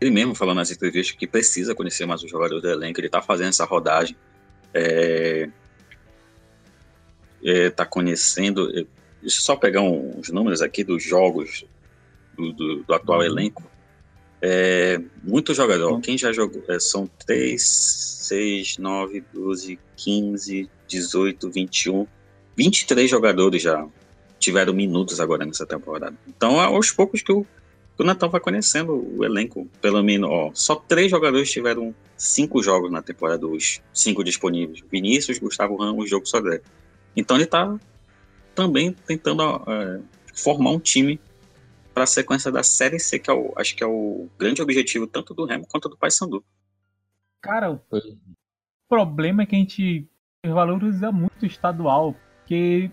Ele mesmo falou nas entrevistas que precisa conhecer mais os jogadores do elenco, ele tá fazendo essa rodagem. É, é, tá conhecendo. Deixa eu só pegar uns números aqui dos jogos do, do, do atual elenco. É, muito jogador. Quem já jogou? É, são 3, 6, 9, 12, 15, 18, 21. 23 jogadores já tiveram minutos agora nessa temporada. Então, aos poucos que o, que o Natal vai conhecendo o elenco. Pelo menos, ó, só três jogadores tiveram cinco jogos na temporada dos cinco disponíveis. Vinícius, Gustavo Ramos, Jogo Sodré. Então ele está também tentando é, formar um time para a sequência da Série C, que é o, acho que é o grande objetivo tanto do Remo quanto do Paysandu. Cara, o problema é que a gente valoriza muito o estadual, porque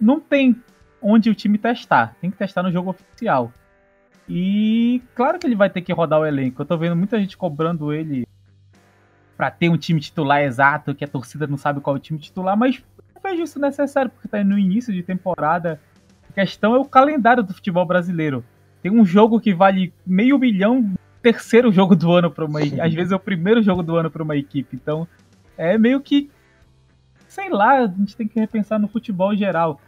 não tem onde o time testar, tem que testar no jogo oficial. E claro que ele vai ter que rodar o elenco. Eu tô vendo muita gente cobrando ele para ter um time titular exato, que a torcida não sabe qual é o time titular, mas vejo isso necessário, porque tá no início de temporada. A questão é o calendário do futebol brasileiro. Tem um jogo que vale meio milhão terceiro jogo do ano para uma às vezes é o primeiro jogo do ano para uma equipe. Então, é meio que sei lá, a gente tem que repensar no futebol em geral,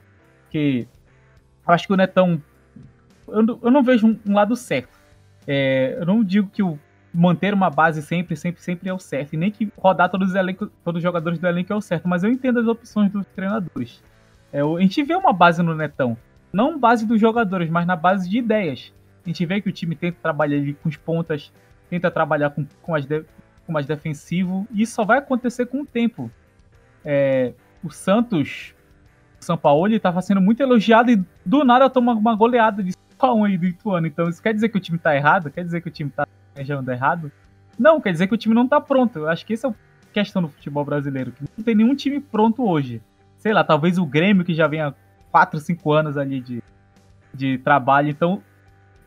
que eu acho que o Netão eu, eu não vejo um, um lado certo. É, eu não digo que o manter uma base sempre, sempre, sempre é o certo, e nem que rodar todos os elencos, todos os jogadores do elenco é o certo, mas eu entendo as opções dos treinadores. É, a gente vê uma base no Netão, não base dos jogadores, mas na base de ideias. A gente vê que o time tenta trabalhar ali com os pontas, tenta trabalhar com, com, mais, de, com mais defensivo, e isso só vai acontecer com o tempo. É, o Santos, o São Paulo, estava sendo muito elogiado e do nada toma uma goleada de 5 aí do Ituano. Então isso quer dizer que o time está errado? Quer dizer que o time está planejando errado? Não, quer dizer que o time não está pronto. Eu acho que essa é a questão do futebol brasileiro, que não tem nenhum time pronto hoje. Sei lá, talvez o Grêmio que já vem há 4, 5 anos ali de, de trabalho. Então,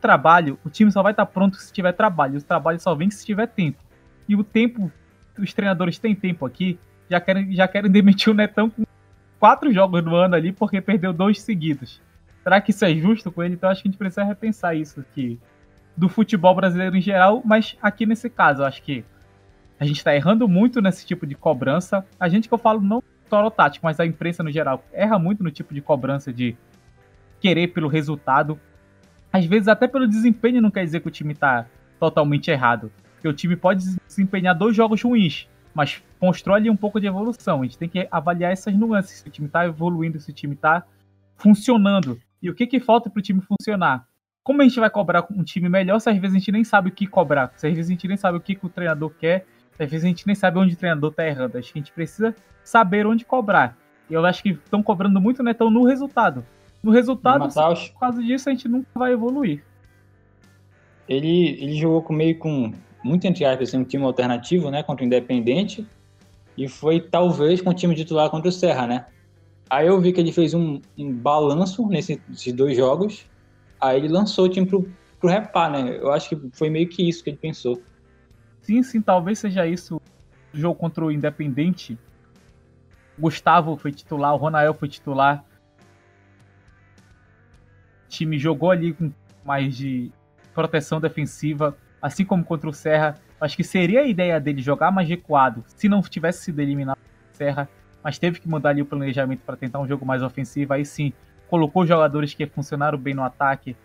trabalho, o time só vai estar pronto se tiver trabalho. Os trabalhos só vêm se tiver tempo. E o tempo, os treinadores têm tempo aqui, já querem, já querem demitir o Netão com quatro jogos no ano ali porque perdeu dois seguidos. Será que isso é justo com ele? Então acho que a gente precisa repensar isso aqui do futebol brasileiro em geral, mas aqui nesse caso, eu acho que a gente está errando muito nesse tipo de cobrança. A gente que eu falo não só tático, mas a imprensa no geral erra muito no tipo de cobrança de querer pelo resultado às vezes até pelo desempenho não quer dizer que o time tá totalmente errado. Porque o time pode desempenhar dois jogos ruins, mas constrói um pouco de evolução. A gente tem que avaliar essas nuances, se o time tá evoluindo, se o time tá funcionando. E o que que falta para o time funcionar? Como a gente vai cobrar um time melhor se às vezes a gente nem sabe o que cobrar? Se às vezes a gente nem sabe o que, que o treinador quer, se às vezes a gente nem sabe onde o treinador tá errando. Acho que a gente precisa saber onde cobrar. E eu acho que estão cobrando muito, né? Estão no resultado. No resultado, por causa disso, a gente nunca vai evoluir. Ele, ele jogou com meio com, muito entre aspas, assim, um time alternativo, né, contra o Independente, e foi talvez com o time titular contra o Serra, né? Aí eu vi que ele fez um, um balanço nesses dois jogos, aí ele lançou o time pro, pro repar, né? Eu acho que foi meio que isso que ele pensou. Sim, sim, talvez seja isso. O jogo contra o Independente, Gustavo foi titular, o Ronael foi titular, time jogou ali com mais de proteção defensiva, assim como contra o Serra. Acho que seria a ideia dele jogar mais recuado, se não tivesse sido eliminado o Serra, mas teve que mudar ali o planejamento para tentar um jogo mais ofensivo. Aí sim, colocou jogadores que funcionaram bem no ataque,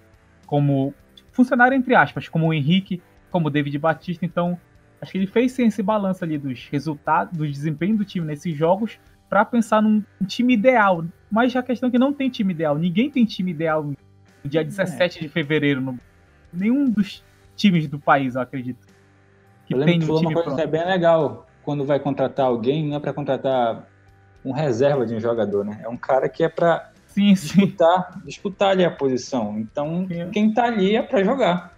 como funcionaram entre aspas, como o Henrique, como o David Batista. Então, acho que ele fez sim esse balanço ali dos resultados, do desempenho do time nesses jogos, para pensar num time ideal. Mas a questão é que não tem time ideal. Ninguém tem time ideal dia 17 é. de fevereiro. No... Nenhum dos times do país, eu acredito. Que eu tem um time uma coisa pronto. que é bem legal quando vai contratar alguém, não é para contratar um reserva de um jogador, né? É um cara que é para disputar, disputar ali a posição. Então, sim. quem tá ali é para jogar.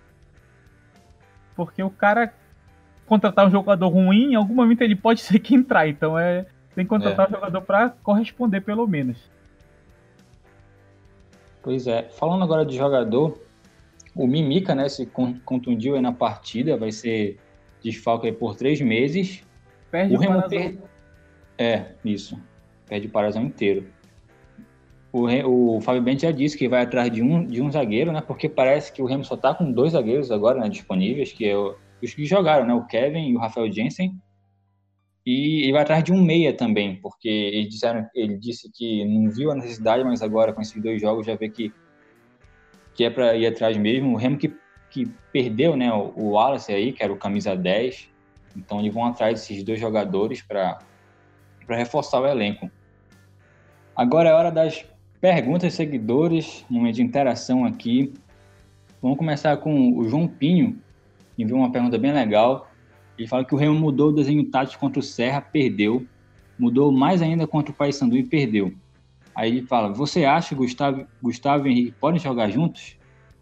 Porque o cara contratar um jogador ruim, em algum momento ele pode ser que entrar. Então é tem que contratar é. um jogador para corresponder pelo menos. Pois é. Falando agora de jogador, o Mimica, né, se contundiu aí na partida, vai ser desfalque por três meses. Perde o, o Remo per... É, isso. Perde o Parazão inteiro. O, o Fábio Bento já disse que vai atrás de um, de um zagueiro, né? Porque parece que o Remo só tá com dois zagueiros agora né, disponíveis, que é o... os que jogaram, né? O Kevin e o Rafael Jensen. E vai atrás de um meia também, porque eles disseram, ele disse que não viu a necessidade, mas agora com esses dois jogos já vê que, que é para ir atrás mesmo. O Remo que, que perdeu né, o, o Wallace aí, que era o camisa 10, então eles vão atrás desses dois jogadores para reforçar o elenco. Agora é hora das perguntas seguidores, momento de interação aqui. Vamos começar com o João Pinho, que enviou uma pergunta bem legal. Ele fala que o Remo mudou o desenho tático contra o Serra, perdeu. Mudou mais ainda contra o Paysandu e perdeu. Aí ele fala: Você acha que Gustavo, Gustavo e Henrique podem jogar juntos?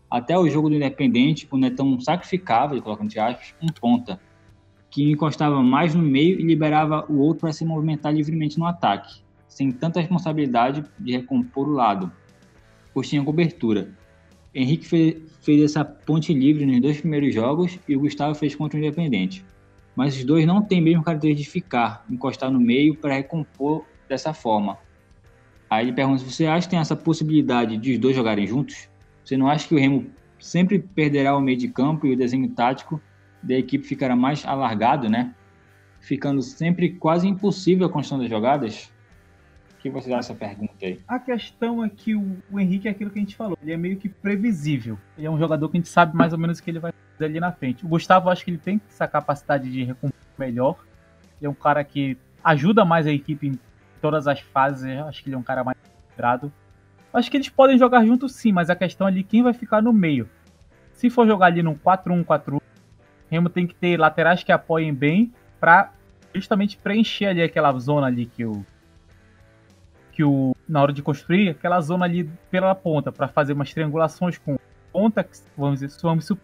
Até o jogo do Independente, o Netão sacrificava, ele coloca entre aspas, um ponta, que encostava mais no meio e liberava o outro para se movimentar livremente no ataque, sem tanta responsabilidade de recompor o lado, pois tinha cobertura. Henrique fez, fez essa ponte livre nos dois primeiros jogos e o Gustavo fez contra o Independente mas os dois não têm mesmo característica de ficar, encostar no meio para recompor dessa forma. Aí ele pergunta se você acha que tem essa possibilidade de os dois jogarem juntos? Você não acha que o Remo sempre perderá o meio de campo e o desenho tático da equipe ficará mais alargado, né? Ficando sempre quase impossível a construção das jogadas? Que você dá essa pergunta aí? A questão é que o, o, Henrique é aquilo que a gente falou, ele é meio que previsível. Ele é um jogador que a gente sabe mais ou menos o que ele vai fazer ali na frente. O Gustavo, acho que ele tem essa capacidade de recompor melhor. Ele é um cara que ajuda mais a equipe em todas as fases. Acho que ele é um cara mais grado. Acho que eles podem jogar juntos sim, mas a questão ali quem vai ficar no meio. Se for jogar ali num 4-1-4-1, Remo tem que ter laterais que apoiem bem para justamente preencher ali aquela zona ali que o que o na hora de construir aquela zona ali pela ponta para fazer umas triangulações com ponta, vamos dizer, vamos o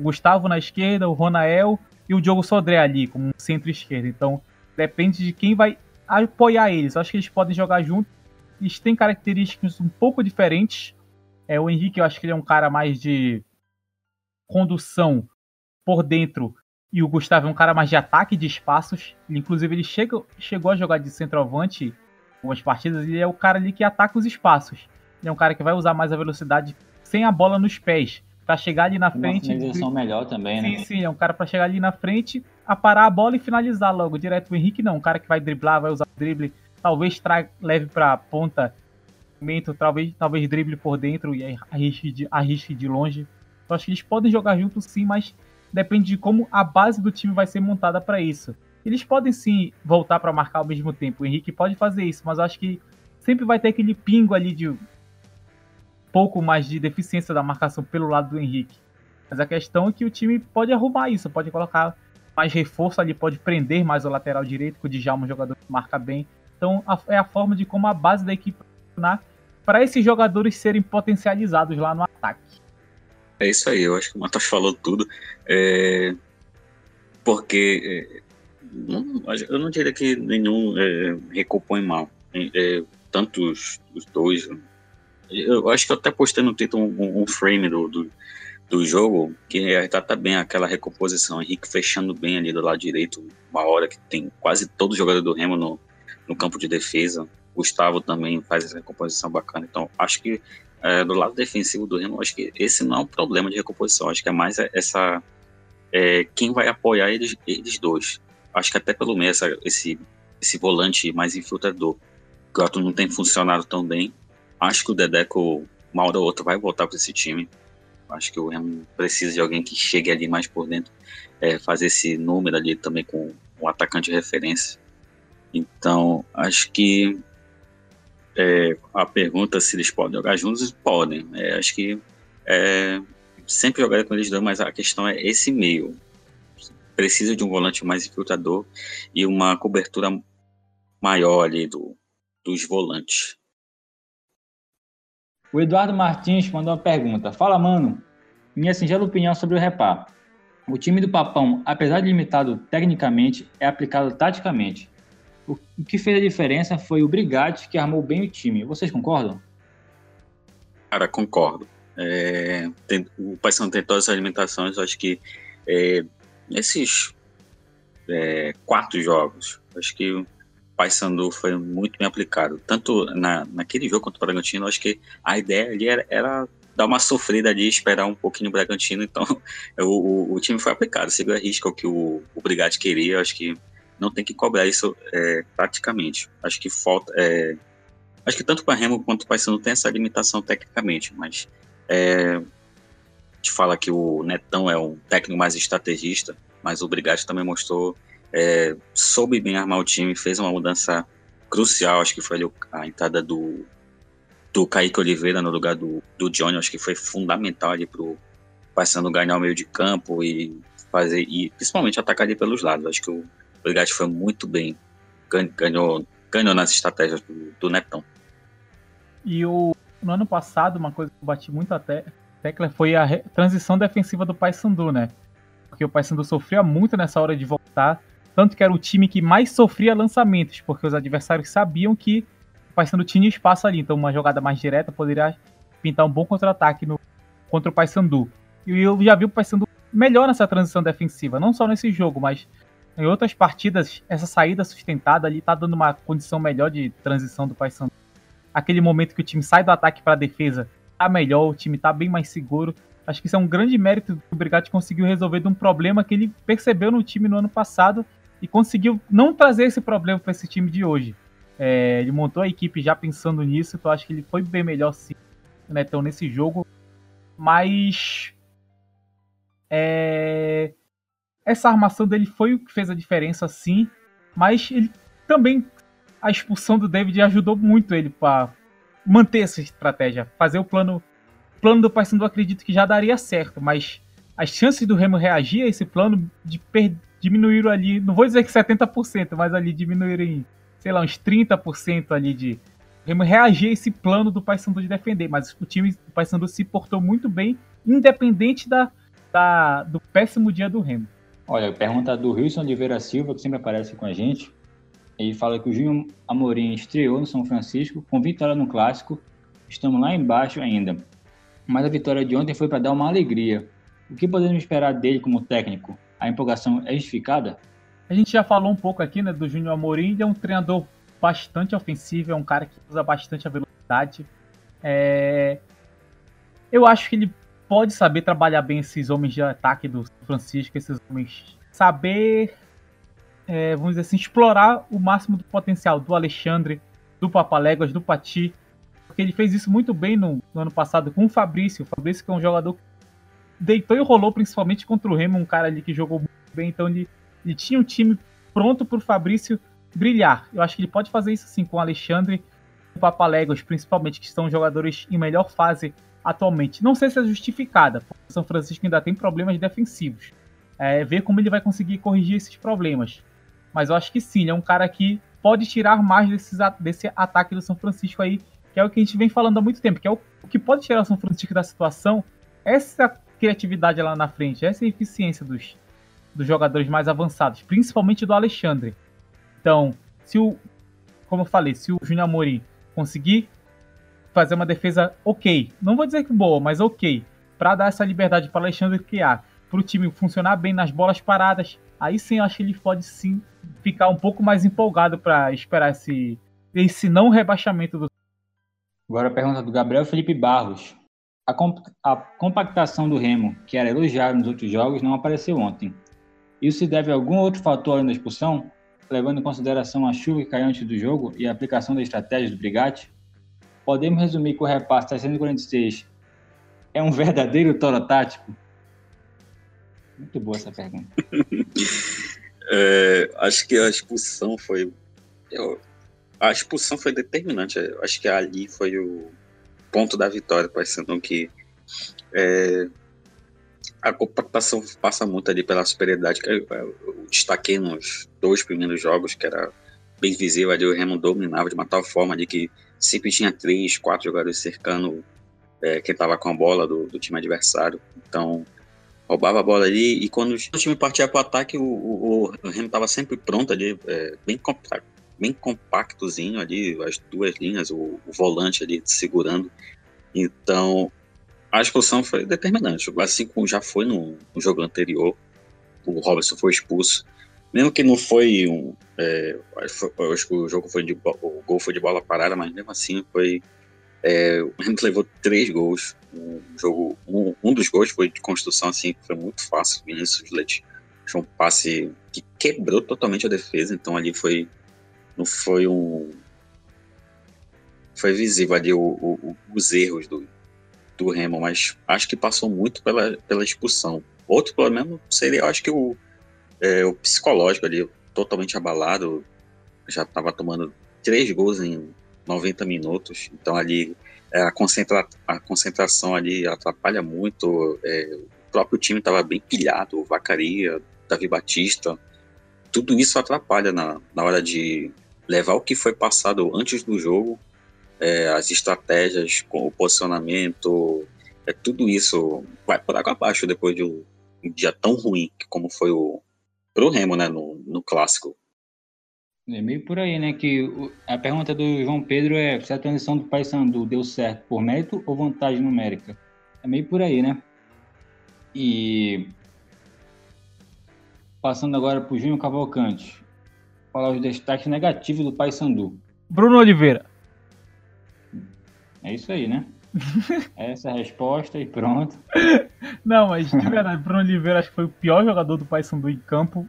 Gustavo na esquerda, o Ronael e o Diogo Sodré ali como centro-esquerda. Então, depende de quem vai apoiar eles. Acho que eles podem jogar juntos. Eles têm características um pouco diferentes. É, o Henrique, eu acho que ele é um cara mais de condução por dentro e o Gustavo é um cara mais de ataque de espaços. Inclusive, ele chega, chegou a jogar de centroavante algumas partidas. Ele é o cara ali que ataca os espaços. Ele é um cara que vai usar mais a velocidade sem a bola nos pés para chegar ali na frente. Uma finalização melhor também, né? Sim, sim, é um cara para chegar ali na frente, a parar a bola e finalizar logo direto. O Henrique não, um cara que vai driblar, vai usar o drible, talvez traga, leve para ponta, momento, talvez, talvez drible por dentro e arrisque de, arrisque de longe. Eu acho que eles podem jogar juntos sim, mas depende de como a base do time vai ser montada para isso. Eles podem sim voltar para marcar ao mesmo tempo. O Henrique pode fazer isso, mas acho que sempre vai ter aquele pingo ali de pouco mais de deficiência da marcação pelo lado do Henrique. Mas a questão é que o time pode arrumar isso, pode colocar mais reforço ali, pode prender mais o lateral direito, que o Djalma é um jogador que marca bem. Então a, é a forma de como a base da equipe funcionar para esses jogadores serem potencializados lá no ataque. É isso aí, eu acho que o Matos falou tudo. É... Porque é... Não, eu não diria que nenhum é, recompõe mal. É, tanto os, os dois, eu acho que eu até postei no Twitter um, um frame do, do, do, jogo que retrata bem aquela recomposição. Henrique fechando bem ali do lado direito, uma hora que tem quase todo jogador do Remo no, no campo de defesa. Gustavo também faz essa recomposição bacana. Então, acho que é, do lado defensivo do Remo, acho que esse não é um problema de recomposição. Acho que é mais essa. É, quem vai apoiar eles, eles dois. Acho que até pelo meio esse, esse volante mais infiltrador. O não tem funcionado tão bem. Acho que o Dedeco, uma hora ou outra, vai voltar para esse time. Acho que o Remo precisa de alguém que chegue ali mais por dentro, é, fazer esse número ali também com um atacante de referência. Então, acho que é, a pergunta se eles podem jogar juntos, podem. É, acho que é, sempre jogaria com eles dois, mas a questão é esse meio. Precisa de um volante mais infiltrador e uma cobertura maior ali do, dos volantes. O Eduardo Martins mandou uma pergunta. Fala, mano. Minha singela opinião sobre o repá. O time do Papão, apesar de limitado tecnicamente, é aplicado taticamente. O que fez a diferença foi o Brigatti, que armou bem o time. Vocês concordam? Cara, concordo. É, tem, o Paysandu tem todas as alimentações. Acho que é, nesses é, quatro jogos, acho que Paysandu foi muito bem aplicado. Tanto na, naquele jogo contra o Bragantino, acho que a ideia ali era, era dar uma sofrida ali, esperar um pouquinho o Bragantino. Então, o, o, o time foi aplicado, seguiu a risca o que o, o queria. Acho que não tem que cobrar isso é, praticamente. Acho que falta. É, acho que tanto para Remo quanto o Paysandu tem essa limitação tecnicamente, mas é, te fala que o Netão é um técnico mais estrategista, mas o Brigatti também mostrou é, soube bem armar o time, fez uma mudança crucial, acho que foi ali a entrada do, do Kaique Oliveira no lugar do, do Johnny, acho que foi fundamental ali pro passando ganhar o meio de campo e fazer, e principalmente atacar ali pelos lados, acho que o Brigatti foi muito bem, ganhou, ganhou nas estratégias do, do Netão. E o, no ano passado, uma coisa que eu bati muito até tecla foi a transição defensiva do Paysandu, né? Porque o Paysandu sofria muito nessa hora de voltar tanto que era o time que mais sofria lançamentos, porque os adversários sabiam que o Paysandu tinha espaço ali. Então, uma jogada mais direta poderia pintar um bom contra-ataque contra o Paysandu. E eu já vi o Paysandu melhor nessa transição defensiva, não só nesse jogo, mas em outras partidas, essa saída sustentada ali tá dando uma condição melhor de transição do Paysandu. Aquele momento que o time sai do ataque para a defesa, tá melhor, o time tá bem mais seguro. Acho que isso é um grande mérito que o Brigatti conseguiu resolver de um problema que ele percebeu no time no ano passado e conseguiu não trazer esse problema para esse time de hoje. É, ele montou a equipe já pensando nisso, então acho que ele foi bem melhor sim, né, então, nesse jogo. Mas é, essa armação dele foi o que fez a diferença, sim. Mas ele também a expulsão do David ajudou muito ele para manter essa estratégia, fazer o plano o plano do Paysandu acredito que já daria certo, mas as chances do Remo reagir a esse plano de diminuíram ali, não vou dizer que 70%, mas ali diminuíram em, sei lá, uns 30% ali de Remo reagir a esse plano do Paysandu de defender, mas o time do Paysandu se portou muito bem, independente da, da, do péssimo dia do Remo. Olha, pergunta do Wilson Oliveira Silva, que sempre aparece com a gente. Ele fala que o Júnior Amorim estreou no São Francisco com vitória no Clássico. Estamos lá embaixo ainda. Mas a vitória de ontem foi para dar uma alegria. O que podemos esperar dele como técnico? A empolgação é justificada? A gente já falou um pouco aqui né, do Júnior Amorim. Ele é um treinador bastante ofensivo, é um cara que usa bastante a velocidade. É... Eu acho que ele pode saber trabalhar bem esses homens de ataque do São Francisco, esses homens saber é, vamos dizer assim, explorar o máximo do potencial do Alexandre, do Papaléguas, do Pati, porque ele fez isso muito bem no, no, ano passado com o Fabrício. O Fabrício que é um jogador que deitou e rolou principalmente contra o Remo, um cara ali que jogou muito bem, então ele, ele tinha um time pronto para o Fabrício brilhar. Eu acho que ele pode fazer isso sim com o Alexandre e o Papaléguas, principalmente, que são jogadores em melhor fase atualmente. Não sei se é justificada, porque o São Francisco ainda tem problemas defensivos. É, ver como ele vai conseguir corrigir esses problemas. Mas eu acho que sim, ele é um cara que pode tirar mais desses, desse ataque do São Francisco aí, que é o que a gente vem falando há muito tempo, que é o, o que pode tirar o São Francisco da situação, essa criatividade lá na frente, essa eficiência dos, dos jogadores mais avançados, principalmente do Alexandre. Então, se o, como eu falei, se o Júnior Amorim conseguir fazer uma defesa ok, não vou dizer que boa, mas ok, para dar essa liberdade para Alexandre criar, para o time funcionar bem nas bolas paradas, aí sim eu acho que ele pode sim ficar um pouco mais empolgado para esperar esse, esse não rebaixamento do. Agora a pergunta do Gabriel Felipe Barros. A, comp a compactação do Remo, que era elogiada nos outros jogos, não apareceu ontem. Isso se deve a algum outro fator da expulsão, levando em consideração a chuva que caiu antes do jogo e a aplicação da estratégia do Brigatti? Podemos resumir que o repasse 346 é um verdadeiro toro tático? Muito boa essa pergunta. é, acho que a expulsão foi. Eu, a expulsão foi determinante. Eu acho que ali foi o ponto da vitória, parecendo que é, a compactação passa muito ali pela superioridade eu, eu, destaquei nos dois primeiros jogos, que era bem visível ali, o Remo dominava de uma tal forma ali que sempre tinha três, quatro jogadores cercando é, quem estava com a bola do, do time adversário. Então, roubava a bola ali e quando o time partia para o ataque, o, Remo estava sempre pronto ali, é, bem, compacto, bem compactozinho ali, as duas linhas, o, o, volante ali segurando. Então, a expulsão foi determinante, assim como já foi no, no jogo anterior, o Robson foi expulso. Mesmo que não foi um. É, acho que o jogo foi de o gol foi de bola parada, mas mesmo assim foi é, o Remo levou três gols. Um, jogo, um, um, dos gols foi de construção, assim, foi muito fácil. Vinícius Leite foi um passe que quebrou totalmente a defesa, então ali foi. Não foi um. Foi visível ali o, o, os erros do, do Remo, mas acho que passou muito pela, pela expulsão. Outro problema seria, acho que o, é, o psicológico ali, totalmente abalado, já estava tomando três gols em 90 minutos. Então ali é, a, concentra a concentração ali atrapalha muito. É, o próprio time estava bem pilhado, Vacaria, Davi Batista. Tudo isso atrapalha na, na hora de levar o que foi passado antes do jogo, é, as estratégias, o posicionamento, é, tudo isso vai por água abaixo depois de um, um dia tão ruim como foi o pro Remo, né, no, no clássico. É meio por aí, né? Que a pergunta do João Pedro é se a transição do Paysandu deu certo por mérito ou vantagem numérica. É meio por aí, né? E passando agora para o Júnior Cavalcante, falar os destaques negativos do Paysandu. Bruno Oliveira. É isso aí, né? Essa é a resposta e pronto. Não, mas de verdade, Bruno Oliveira acho que foi o pior jogador do Paysandu em campo.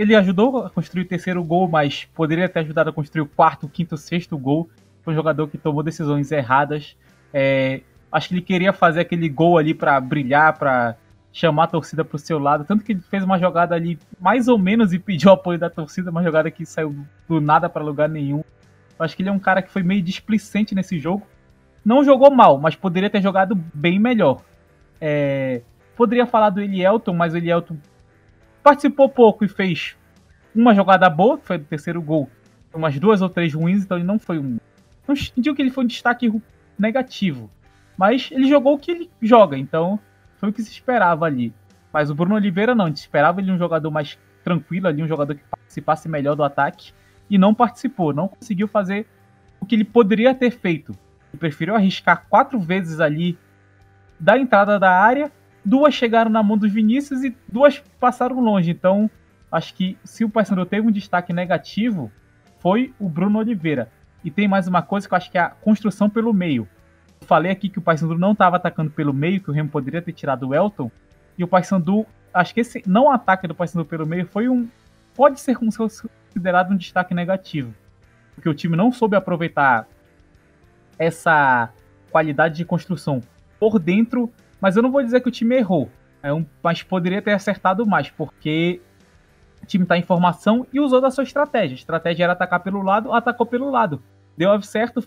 Ele ajudou a construir o terceiro gol, mas poderia ter ajudado a construir o quarto, quinto, sexto gol. Foi um jogador que tomou decisões erradas. É, acho que ele queria fazer aquele gol ali para brilhar, para chamar a torcida pro seu lado. Tanto que ele fez uma jogada ali mais ou menos e pediu apoio da torcida, uma jogada que saiu do nada para lugar nenhum. acho que ele é um cara que foi meio displicente nesse jogo. Não jogou mal, mas poderia ter jogado bem melhor. É, poderia falar do Elielton, mas o Elielton participou pouco e fez uma jogada boa, que foi do terceiro gol, umas duas ou três ruins, então ele não foi um. Não digo que ele foi um destaque negativo. Mas ele jogou o que ele joga, então foi o que se esperava ali. Mas o Bruno Oliveira não, a gente esperava ele um jogador mais tranquilo ali, um jogador que participasse melhor do ataque, e não participou, não conseguiu fazer o que ele poderia ter feito. Ele preferiu arriscar quatro vezes ali da entrada da área, duas chegaram na mão dos Vinícius e duas passaram longe. Então, acho que se o Paysandu teve um destaque negativo, foi o Bruno Oliveira. E tem mais uma coisa que eu acho que é a construção pelo meio falei aqui que o Paysandu não estava atacando pelo meio, que o Remo poderia ter tirado o Elton. E o Paysandu, acho que esse não ataque do Paysandu pelo meio foi um pode ser considerado um destaque negativo, porque o time não soube aproveitar essa qualidade de construção por dentro, mas eu não vou dizer que o time errou, é um, mas poderia ter acertado mais, porque o time está em formação e usou da sua estratégia. A estratégia era atacar pelo lado, atacou pelo lado. Deu certo,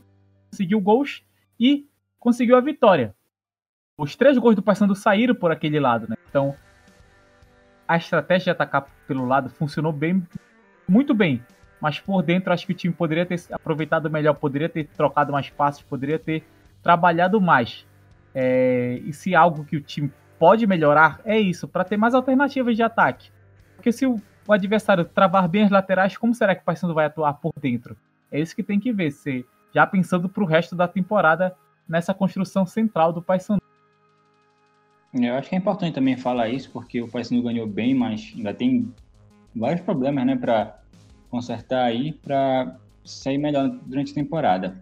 conseguiu gols e conseguiu a vitória. Os três gols do Paysandu saíram por aquele lado, né? Então, a estratégia de atacar pelo lado funcionou bem, muito bem. Mas por dentro, acho que o time poderia ter aproveitado melhor, poderia ter trocado mais passos, poderia ter trabalhado mais. É, e se algo que o time pode melhorar, é isso, para ter mais alternativas de ataque. Porque se o, o, adversário travar bem as laterais, como será que o Paysandu vai atuar por dentro? É isso que tem que ver, se, já pensando para o resto da temporada, nessa construção central do Paysandu. Eu acho que é importante também falar isso, porque o Paysandu ganhou bem, mas ainda tem vários problemas, né, para consertar aí, para sair melhor durante a temporada.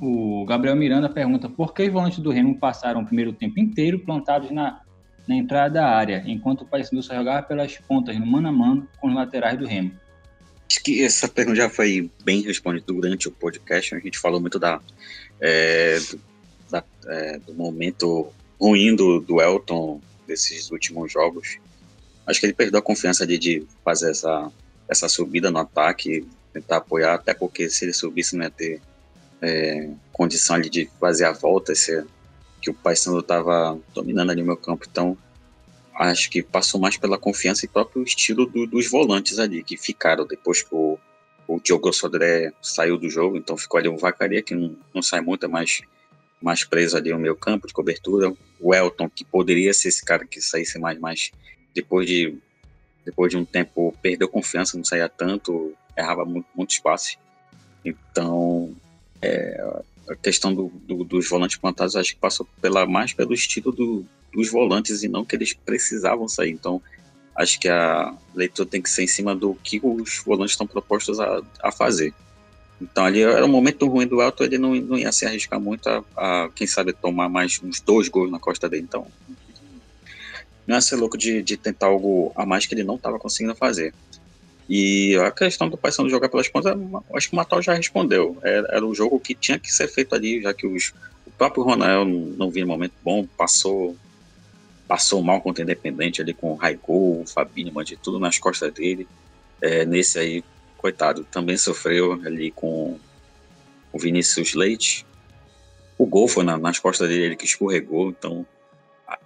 O Gabriel Miranda pergunta por que os volantes do Remo passaram o primeiro tempo inteiro plantados na, na entrada da área, enquanto o Paysandu só jogava pelas pontas, no mano a mano, com os laterais do Remo. Acho que essa pergunta já foi bem respondida durante o podcast. A gente falou muito da é, do, da, é, do, momento ruim do, do Elton desses últimos jogos. Acho que ele perdeu a confiança de, de fazer essa, essa subida no ataque, tentar apoiar, até porque se ele subisse não ia ter é, condição ali de fazer a volta, esse, que o Paysandu estava dominando ali o meu campo. Então, acho que passou mais pela confiança e próprio estilo do, dos volantes ali, que ficaram depois que o o Diogo Sodré saiu do jogo, então ficou ali o Vacaria, que não, não sai muito, é mais, mais preso ali no meio campo de cobertura. O Elton, que poderia ser esse cara que saísse mais, mas depois de, depois de um tempo perdeu confiança, não saía tanto, errava muito espaço. Então, é, a questão do, do, dos volantes plantados acho que passou pela, mais pelo estilo do, dos volantes e não que eles precisavam sair. Então, acho que a leitura tem que ser em cima do que os volantes estão propostos a, a fazer. Então ali era um momento ruim do Elton, ele não, não ia se arriscar muito a, a, quem sabe, tomar mais uns dois gols na costa dele. Então não ia ser louco de, de tentar algo a mais que ele não estava conseguindo fazer. E a questão do Paysandu jogar pelas pontas, acho que o Matal já respondeu. Era, era o jogo que tinha que ser feito ali, já que os, o próprio Ronald não, não vinha momento bom, passou passou mal contra o Independente ali com o Raigol, o Fabinho, de tudo nas costas dele. É, nesse aí, coitado, também sofreu ali com o Vinícius Leite. O gol foi na, nas costas dele, ele que escorregou. Então,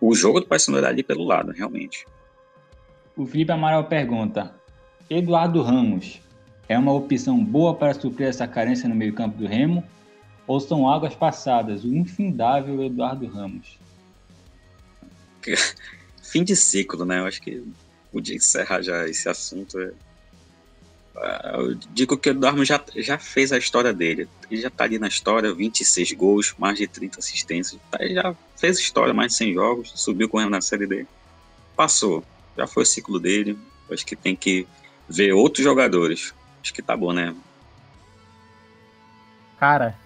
o jogo do Paysandu era ali pelo lado, realmente. O Felipe Amaral pergunta: Eduardo Ramos é uma opção boa para suprir essa carência no meio-campo do Remo? Ou são águas passadas? O infindável Eduardo Ramos. fim de ciclo, né? Eu acho que podia encerrar já esse assunto. Ah, eu digo que o Eduardo já, já fez a história dele. Ele já tá ali na história, 26 gols, mais de 30 assistências. Tá, ele já fez história, mais de 100 jogos, subiu correndo na Série D. Passou, já foi o ciclo dele. Eu acho que tem que ver outros jogadores. Acho que tá bom, né? Cara,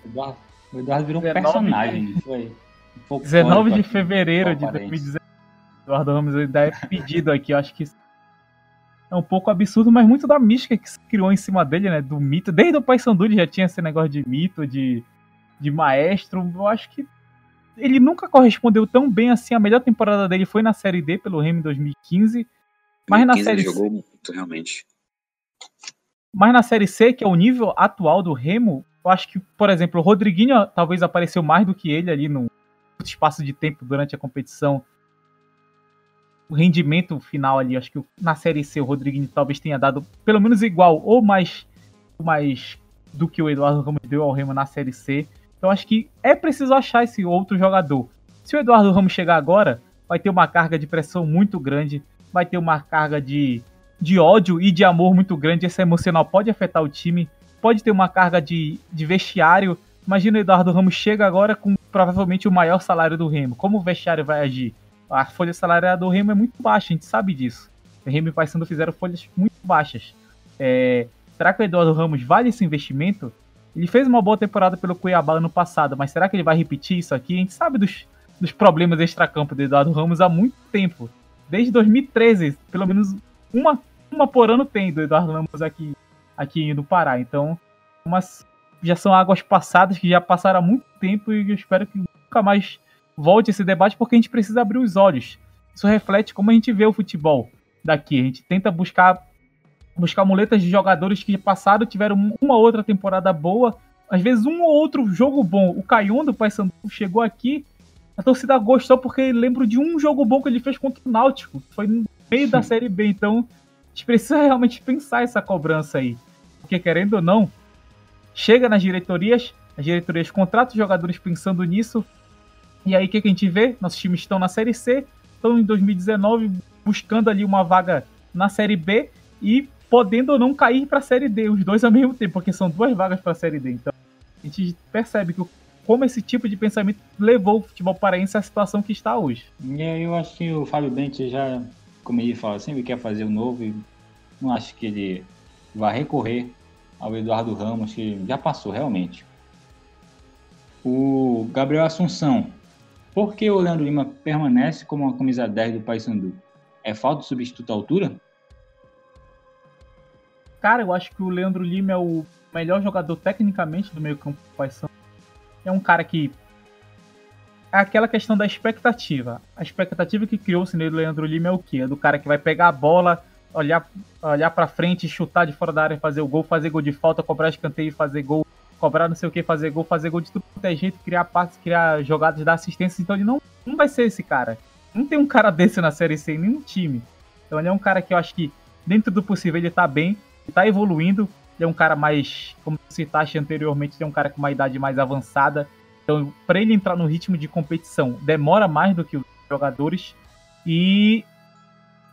O Eduardo virou um personagem. Foi, um 19 de fevereiro de 2019. Eduardo Ramos ainda é pedido aqui. Eu acho que é um pouco absurdo, mas muito da mística que se criou em cima dele, né? Do mito. Desde o Paysandu já tinha esse negócio de mito, de, de maestro. Eu acho que ele nunca correspondeu tão bem assim. A melhor temporada dele foi na Série D pelo Remo em 2015. Mas na Série jogou muito, realmente. Mas na Série C, que é o nível atual do Remo, eu acho que, por exemplo, o Rodriguinho talvez apareceu mais do que ele ali no espaço de tempo durante a competição. O rendimento final ali, acho que na Série C o Rodriguinho talvez tenha dado pelo menos igual ou mais, mais do que o Eduardo Ramos deu ao Remo na Série C. Então acho que é preciso achar esse outro jogador. Se o Eduardo Ramos chegar agora, vai ter uma carga de pressão muito grande, vai ter uma carga de, de ódio e de amor muito grande. Esse emocional pode afetar o time, pode ter uma carga de, de vestiário. Imagina o Eduardo Ramos chega agora com provavelmente o maior salário do Remo. Como o vestiário vai agir? A folha salarial do Remo é muito baixa, a gente sabe disso. O Remo e Paysandu fizeram folhas muito baixas. É, será que o Eduardo Ramos vale esse investimento? Ele fez uma boa temporada pelo Cuiabá ano passado, mas será que ele vai repetir isso aqui? A gente sabe dos, dos problemas extracampo do Eduardo Ramos há muito tempo. Desde 2013, pelo menos uma, uma por ano tem do Eduardo Ramos aqui, aqui no Pará. Então, umas, já são águas passadas que já passaram há muito tempo e eu espero que nunca mais volte esse debate porque a gente precisa abrir os olhos. Isso reflete como a gente vê o futebol daqui. A gente tenta buscar buscar muletas de jogadores que passaram, tiveram uma outra temporada boa, às vezes um ou outro jogo bom. O Caion do Paysandu chegou aqui, a torcida gostou porque lembro de um jogo bom que ele fez contra o Náutico, foi no meio Sim. da Série B, então a gente precisa realmente pensar essa cobrança aí. Porque querendo ou não, chega nas diretorias, as diretorias contratam jogadores pensando nisso, e aí o que, que a gente vê? Nossos times estão na Série C, estão em 2019 buscando ali uma vaga na Série B e podendo ou não cair para a Série D, os dois ao mesmo tempo, porque são duas vagas para a Série D. Então, a gente percebe que como esse tipo de pensamento levou o futebol paraense à situação que está hoje. E eu acho que o Fábio Bente já, como ele fala, sempre quer fazer o novo e não acho que ele vai recorrer ao Eduardo Ramos, que já passou realmente. O Gabriel Assunção. Por que o Leandro Lima permanece como a camisa 10 do Paysandu? É falta de substituto à altura? Cara, eu acho que o Leandro Lima é o melhor jogador tecnicamente do meio campo do Paysandu. É um cara que aquela questão da expectativa. A expectativa que criou-se nele, Leandro Lima, é o quê? É do cara que vai pegar a bola, olhar, olhar pra frente, chutar de fora da área, fazer o gol, fazer gol de falta, cobrar escanteio fazer gol, cobrar não sei o que, fazer gol, fazer gol de tudo quanto é jeito, criar passes, criar jogadas, dar assistência. Então ele não, não vai ser esse cara. Não tem um cara desse na Série C nenhum time. Então ele é um cara que eu acho que, dentro do possível, ele tá bem tá evoluindo. Ele é um cara mais, como citaste anteriormente, ele é um cara com uma idade mais avançada. Então, para ele entrar no ritmo de competição, demora mais do que os jogadores. E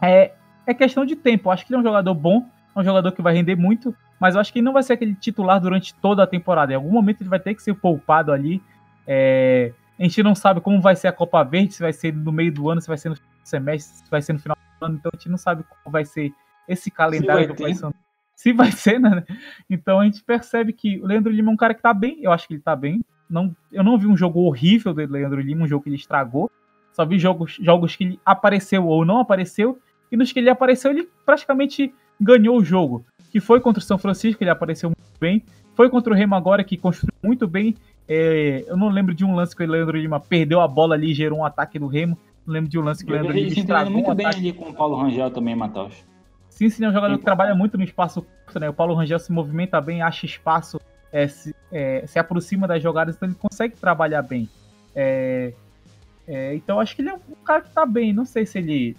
é, é questão de tempo. Eu acho que ele é um jogador bom, é um jogador que vai render muito, mas eu acho que ele não vai ser aquele titular durante toda a temporada. Em algum momento ele vai ter que ser poupado ali. É, a gente não sabe como vai ser a Copa Verde, se vai ser no meio do ano, se vai ser no semestre, se vai ser no final do ano. Então a gente não sabe como vai ser esse calendário do Paysandu se vai ser, né? Então a gente percebe que o Leandro Lima é um cara que tá bem, eu acho que ele tá bem. Não, eu não vi um jogo horrível do Leandro Lima, um jogo que ele estragou. Só vi jogos, jogos que ele apareceu ou não apareceu. E nos que ele apareceu, ele praticamente ganhou o jogo. Que foi contra o São Francisco, ele apareceu muito bem. Foi contra o Remo agora, que construiu muito bem. É, eu não lembro de um lance que o Leandro Lima perdeu a bola ali e gerou um ataque do Remo. Não lembro de um lance que o Leandro Lima estragou muito um bem ali com o Paulo Rangel também, Matheus. Sim, sim, é um jogador que trabalha muito no espaço curto, né? O Paulo Rangel se movimenta bem, acha espaço, é, se, é, se, aproxima das jogadas, então ele consegue trabalhar bem. É, é então acho que ele é um cara que tá bem. Não sei se ele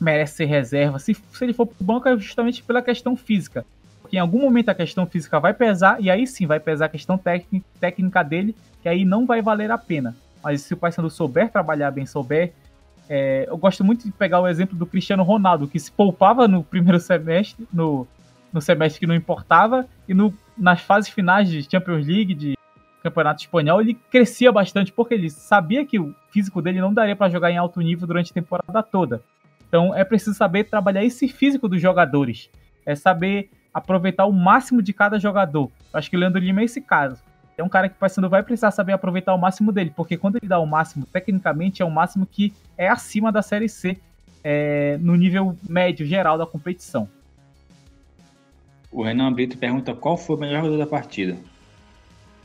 merece ser reserva. Se, se ele for pro banco é justamente pela questão física. Porque em algum momento a questão física vai pesar, e aí sim vai pesar a questão técnica, dele, que aí não vai valer a pena. Mas se o Paysandu souber trabalhar bem, souber é, eu gosto muito de pegar o exemplo do Cristiano Ronaldo, que se poupava no primeiro semestre, no, no semestre que não importava, e no, nas fases finais de Champions League, de Campeonato Espanhol, ele crescia bastante, porque ele sabia que o físico dele não daria para jogar em alto nível durante a temporada toda. Então é preciso saber trabalhar esse físico dos jogadores. É saber aproveitar o máximo de cada jogador. Eu acho que o Leandro Lima é esse caso. é um cara que o Paysandu vai precisar saber aproveitar o máximo dele, porque quando ele dá o máximo, tecnicamente é o máximo que é acima da Série C, é, no nível médio geral da competição. O Renan Brito pergunta qual foi o melhor jogador da partida.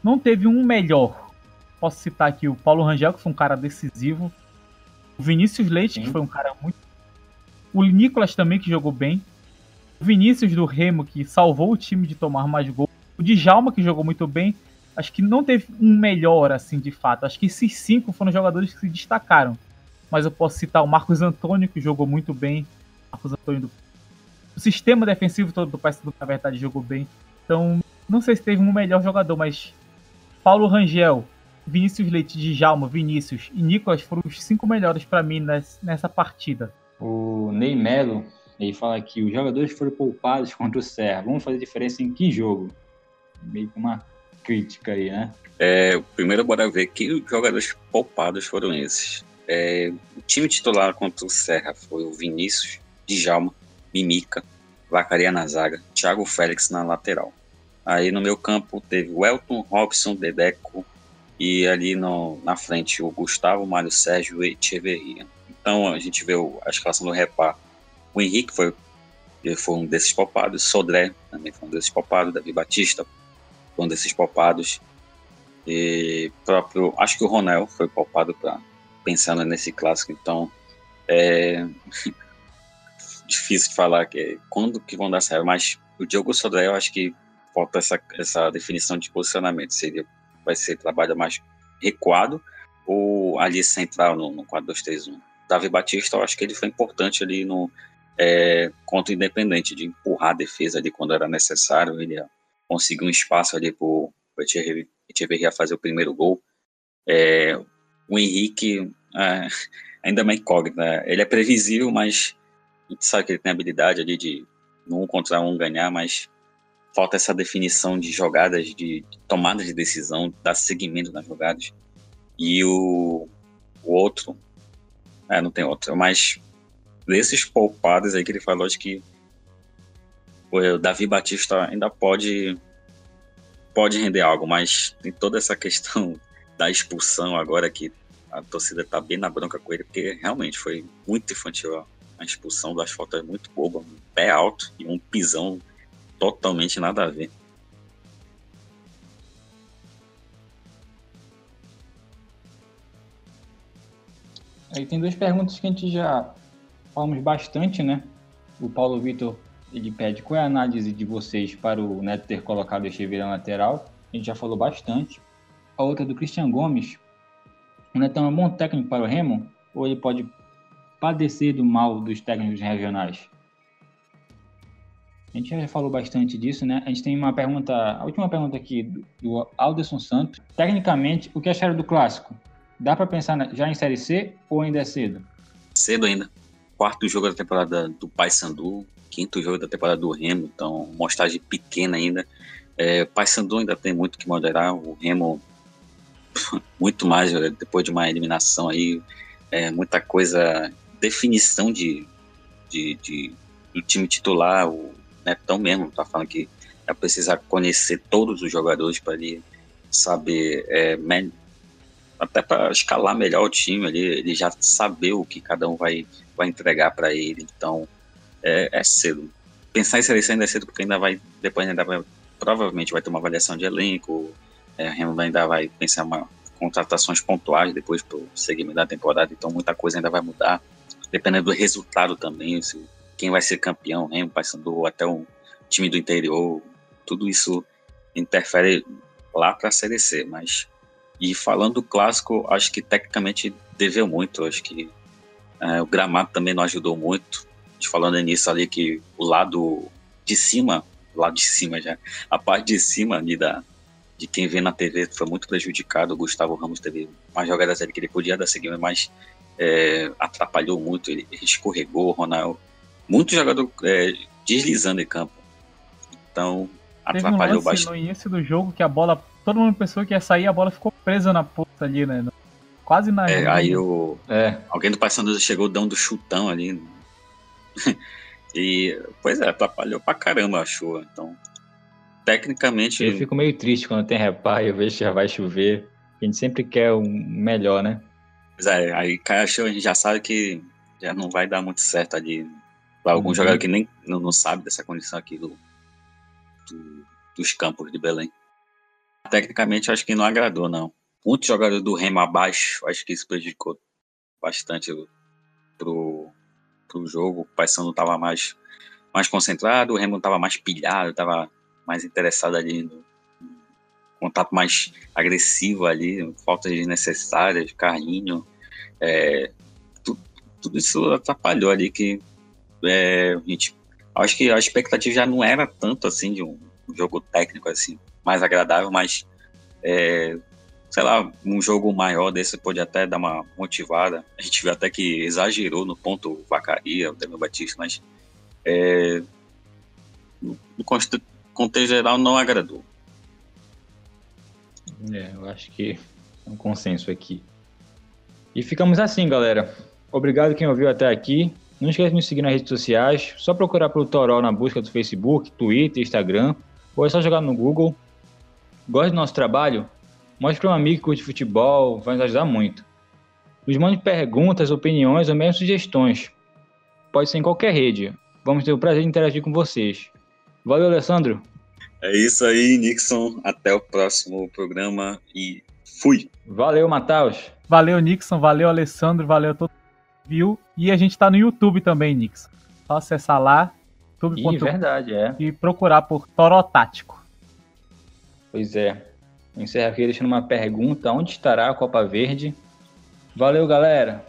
Não teve um melhor. Posso citar aqui o Paulo Rangel, que foi um cara decisivo. O Vinícius Leite, Sim. que foi um cara muito. O Nicolas também, que jogou bem. O Vinícius do Remo, que salvou o time de tomar mais gols. O Djalma, que jogou muito bem acho que não teve um melhor, assim, de fato. Acho que esses cinco foram jogadores que se destacaram. Mas eu posso citar o Marcos Antônio, que jogou muito bem. Marcos Antônio do... O sistema defensivo todo do Paysandu, na verdade, jogou bem. Então, não sei se teve um melhor jogador, mas Paulo Rangel, Vinícius Leite, Djalma, Vinícius e Nicolas foram os cinco melhores para mim nessa partida. O Ney Melo, ele fala que os jogadores foram poupados contra o Serra. Vamos fazer diferença em que jogo? Meio que uma crítica aí, né? É, primeiro, bora ver que jogadores poupados foram esses. É, o time titular contra o Serra foi o Vinícius, Djalma, Mimica, Vacaria na zaga, Thiago Félix na lateral. Aí no meu campo teve o Elton, Robson, Dedeco e ali no, na frente o Gustavo, Mário Sérgio e Echeverria. Então a gente vê o, a escalação do Repar. O Henrique foi, foi um desses poupados, Sodré também foi um desses poupados, Davi Batista, um desses popados. E próprio, acho que o Ronel foi popado para pensando nesse clássico, então é difícil de falar que quando que vão dar certo, mas o Diogo Sodré eu acho que falta essa, essa definição de posicionamento, seria vai ser trabalho mais recuado ou ali central no, no 4-2-3-1. Davi Batista, eu acho que ele foi importante ali no é, contra Independente, de empurrar a defesa ali quando era necessário, ele conseguiu um espaço ali para o Echeverria fazer o primeiro gol. É, o Henrique é, ainda é uma incógnita. Ele é previsível, mas a gente sabe que ele tem habilidade ali de um contra um ganhar, mas falta essa definição de jogadas, de, de tomada de decisão, dar seguimento nas jogadas. E o, o outro, é, não tem outro, mas desses poupados aí que ele falou, acho que o Davi Batista ainda pode pode render algo, mas tem toda essa questão da expulsão agora que a torcida tá bem na bronca com ele, porque realmente foi muito infantil a expulsão das fotos muito boba, um pé alto e um pisão totalmente nada a ver. Aí tem duas perguntas que a gente já falamos bastante, né? O Paulo Vitor ele pede qual é a análise de vocês para o Neto ter colocado Echeverria na lateral. A gente já falou bastante. A outra é do Cristian Gomes. O Neto é um bom técnico para o Remo ou ele pode padecer do mal dos técnicos regionais? A gente já falou bastante disso, né? A gente tem uma pergunta, a última pergunta aqui do, Alderson Santos. Tecnicamente, o que acharam do clássico? Dá para pensar já em Série C ou ainda é cedo? Cedo ainda. Quarto jogo da temporada do Paysandu quinto jogo da temporada do Remo, então mostragem pequena ainda. É, Paysandu ainda tem muito que moderar, o Remo muito mais depois de uma eliminação aí, é, muita coisa, definição de, de, de, do time titular, o Netão mesmo tá falando que é precisar conhecer todos os jogadores para ele saber é, até para escalar melhor o time ali, ele já saber o que cada um vai, vai entregar para ele. Então, é, é cedo. Pensar em seleção ainda é cedo porque ainda vai, depois ainda vai, provavelmente vai ter uma avaliação de elenco, é, ainda vai pensar uma contratações pontuais depois para o segmento da temporada, então muita coisa ainda vai mudar, dependendo do resultado também, se, quem vai ser campeão, Remo, Paysandu, até o time do interior, tudo isso interfere lá para a Série C, mas e falando do clássico, acho que tecnicamente deveu muito, acho que é, o gramado também não ajudou muito, falando nisso ali que o lado de cima, lado de cima já, a parte de cima ali da, de quem vê na TV foi muito prejudicado. O Gustavo Ramos teve mais jogadas ali que ele podia dar seguimento, mas é, atrapalhou muito, ele, escorregou, o Ronaldo. Muito jogador é, deslizando em campo. Então, atrapalhou um bastante. no início do jogo que a bola, todo mundo pensou que ia sair, a bola ficou presa na ponta ali, né? Quase na. É, aí o, é. alguém do Paysandu chegou dando chutão ali e, pois é, atrapalhou pra caramba a chuva. Então, tecnicamente. Eu fico meio triste quando tem reparo e eu vejo que já vai chover. A gente sempre quer o melhor, né? Mas é, aí chuva, a gente já sabe que já não vai dar muito certo ali. Para algum uhum. jogador que nem não, não, sabe dessa condição aqui do, do, dos campos de Belém. Tecnicamente, acho que não agradou, não. Muitos jogadores do Remo abaixo, acho que isso prejudicou bastante pro, pro jogo. O Paysandu estava mais, mais concentrado, o Remo estava mais pilhado, estava mais interessado ali no contato mais agressivo ali, faltas desnecessárias, carrinho, é, tudo, tudo, isso atrapalhou ali que é, a gente, acho que a expectativa já não era tanto assim de um, um jogo técnico assim mais agradável, mas é, sei lá, um jogo maior desse pode até dar uma motivada. A gente viu até que exagerou no ponto Vacaria, o Daniel Batista, mas é, no contexto geral não agradou. É, eu acho que é um consenso aqui. E ficamos assim, galera. Obrigado quem ouviu até aqui. Não esqueça de nos seguir nas redes sociais. Só procurar pelo Toró na busca do Facebook, Twitter, Instagram. Ou é só jogar no Google. Gosta do nosso trabalho? Mostre para um amigo que curte futebol, vai nos ajudar muito. Nos mande perguntas, opiniões ou mesmo sugestões. Pode ser em qualquer rede. Vamos ter o prazer de interagir com vocês. Valeu, Alessandro. É isso aí, Nixon. Até o próximo programa e fui. Valeu, Matheus. Valeu, Nixon. Valeu, Alessandro. Valeu a todo mundo viu. E a gente tá no YouTube também, Nixon. Só acessar lá. YouTube. verdade, é. E procurar por Toro Tático. Pois é. Encerro aqui deixando uma pergunta: onde estará a Copa Verde? Valeu, galera.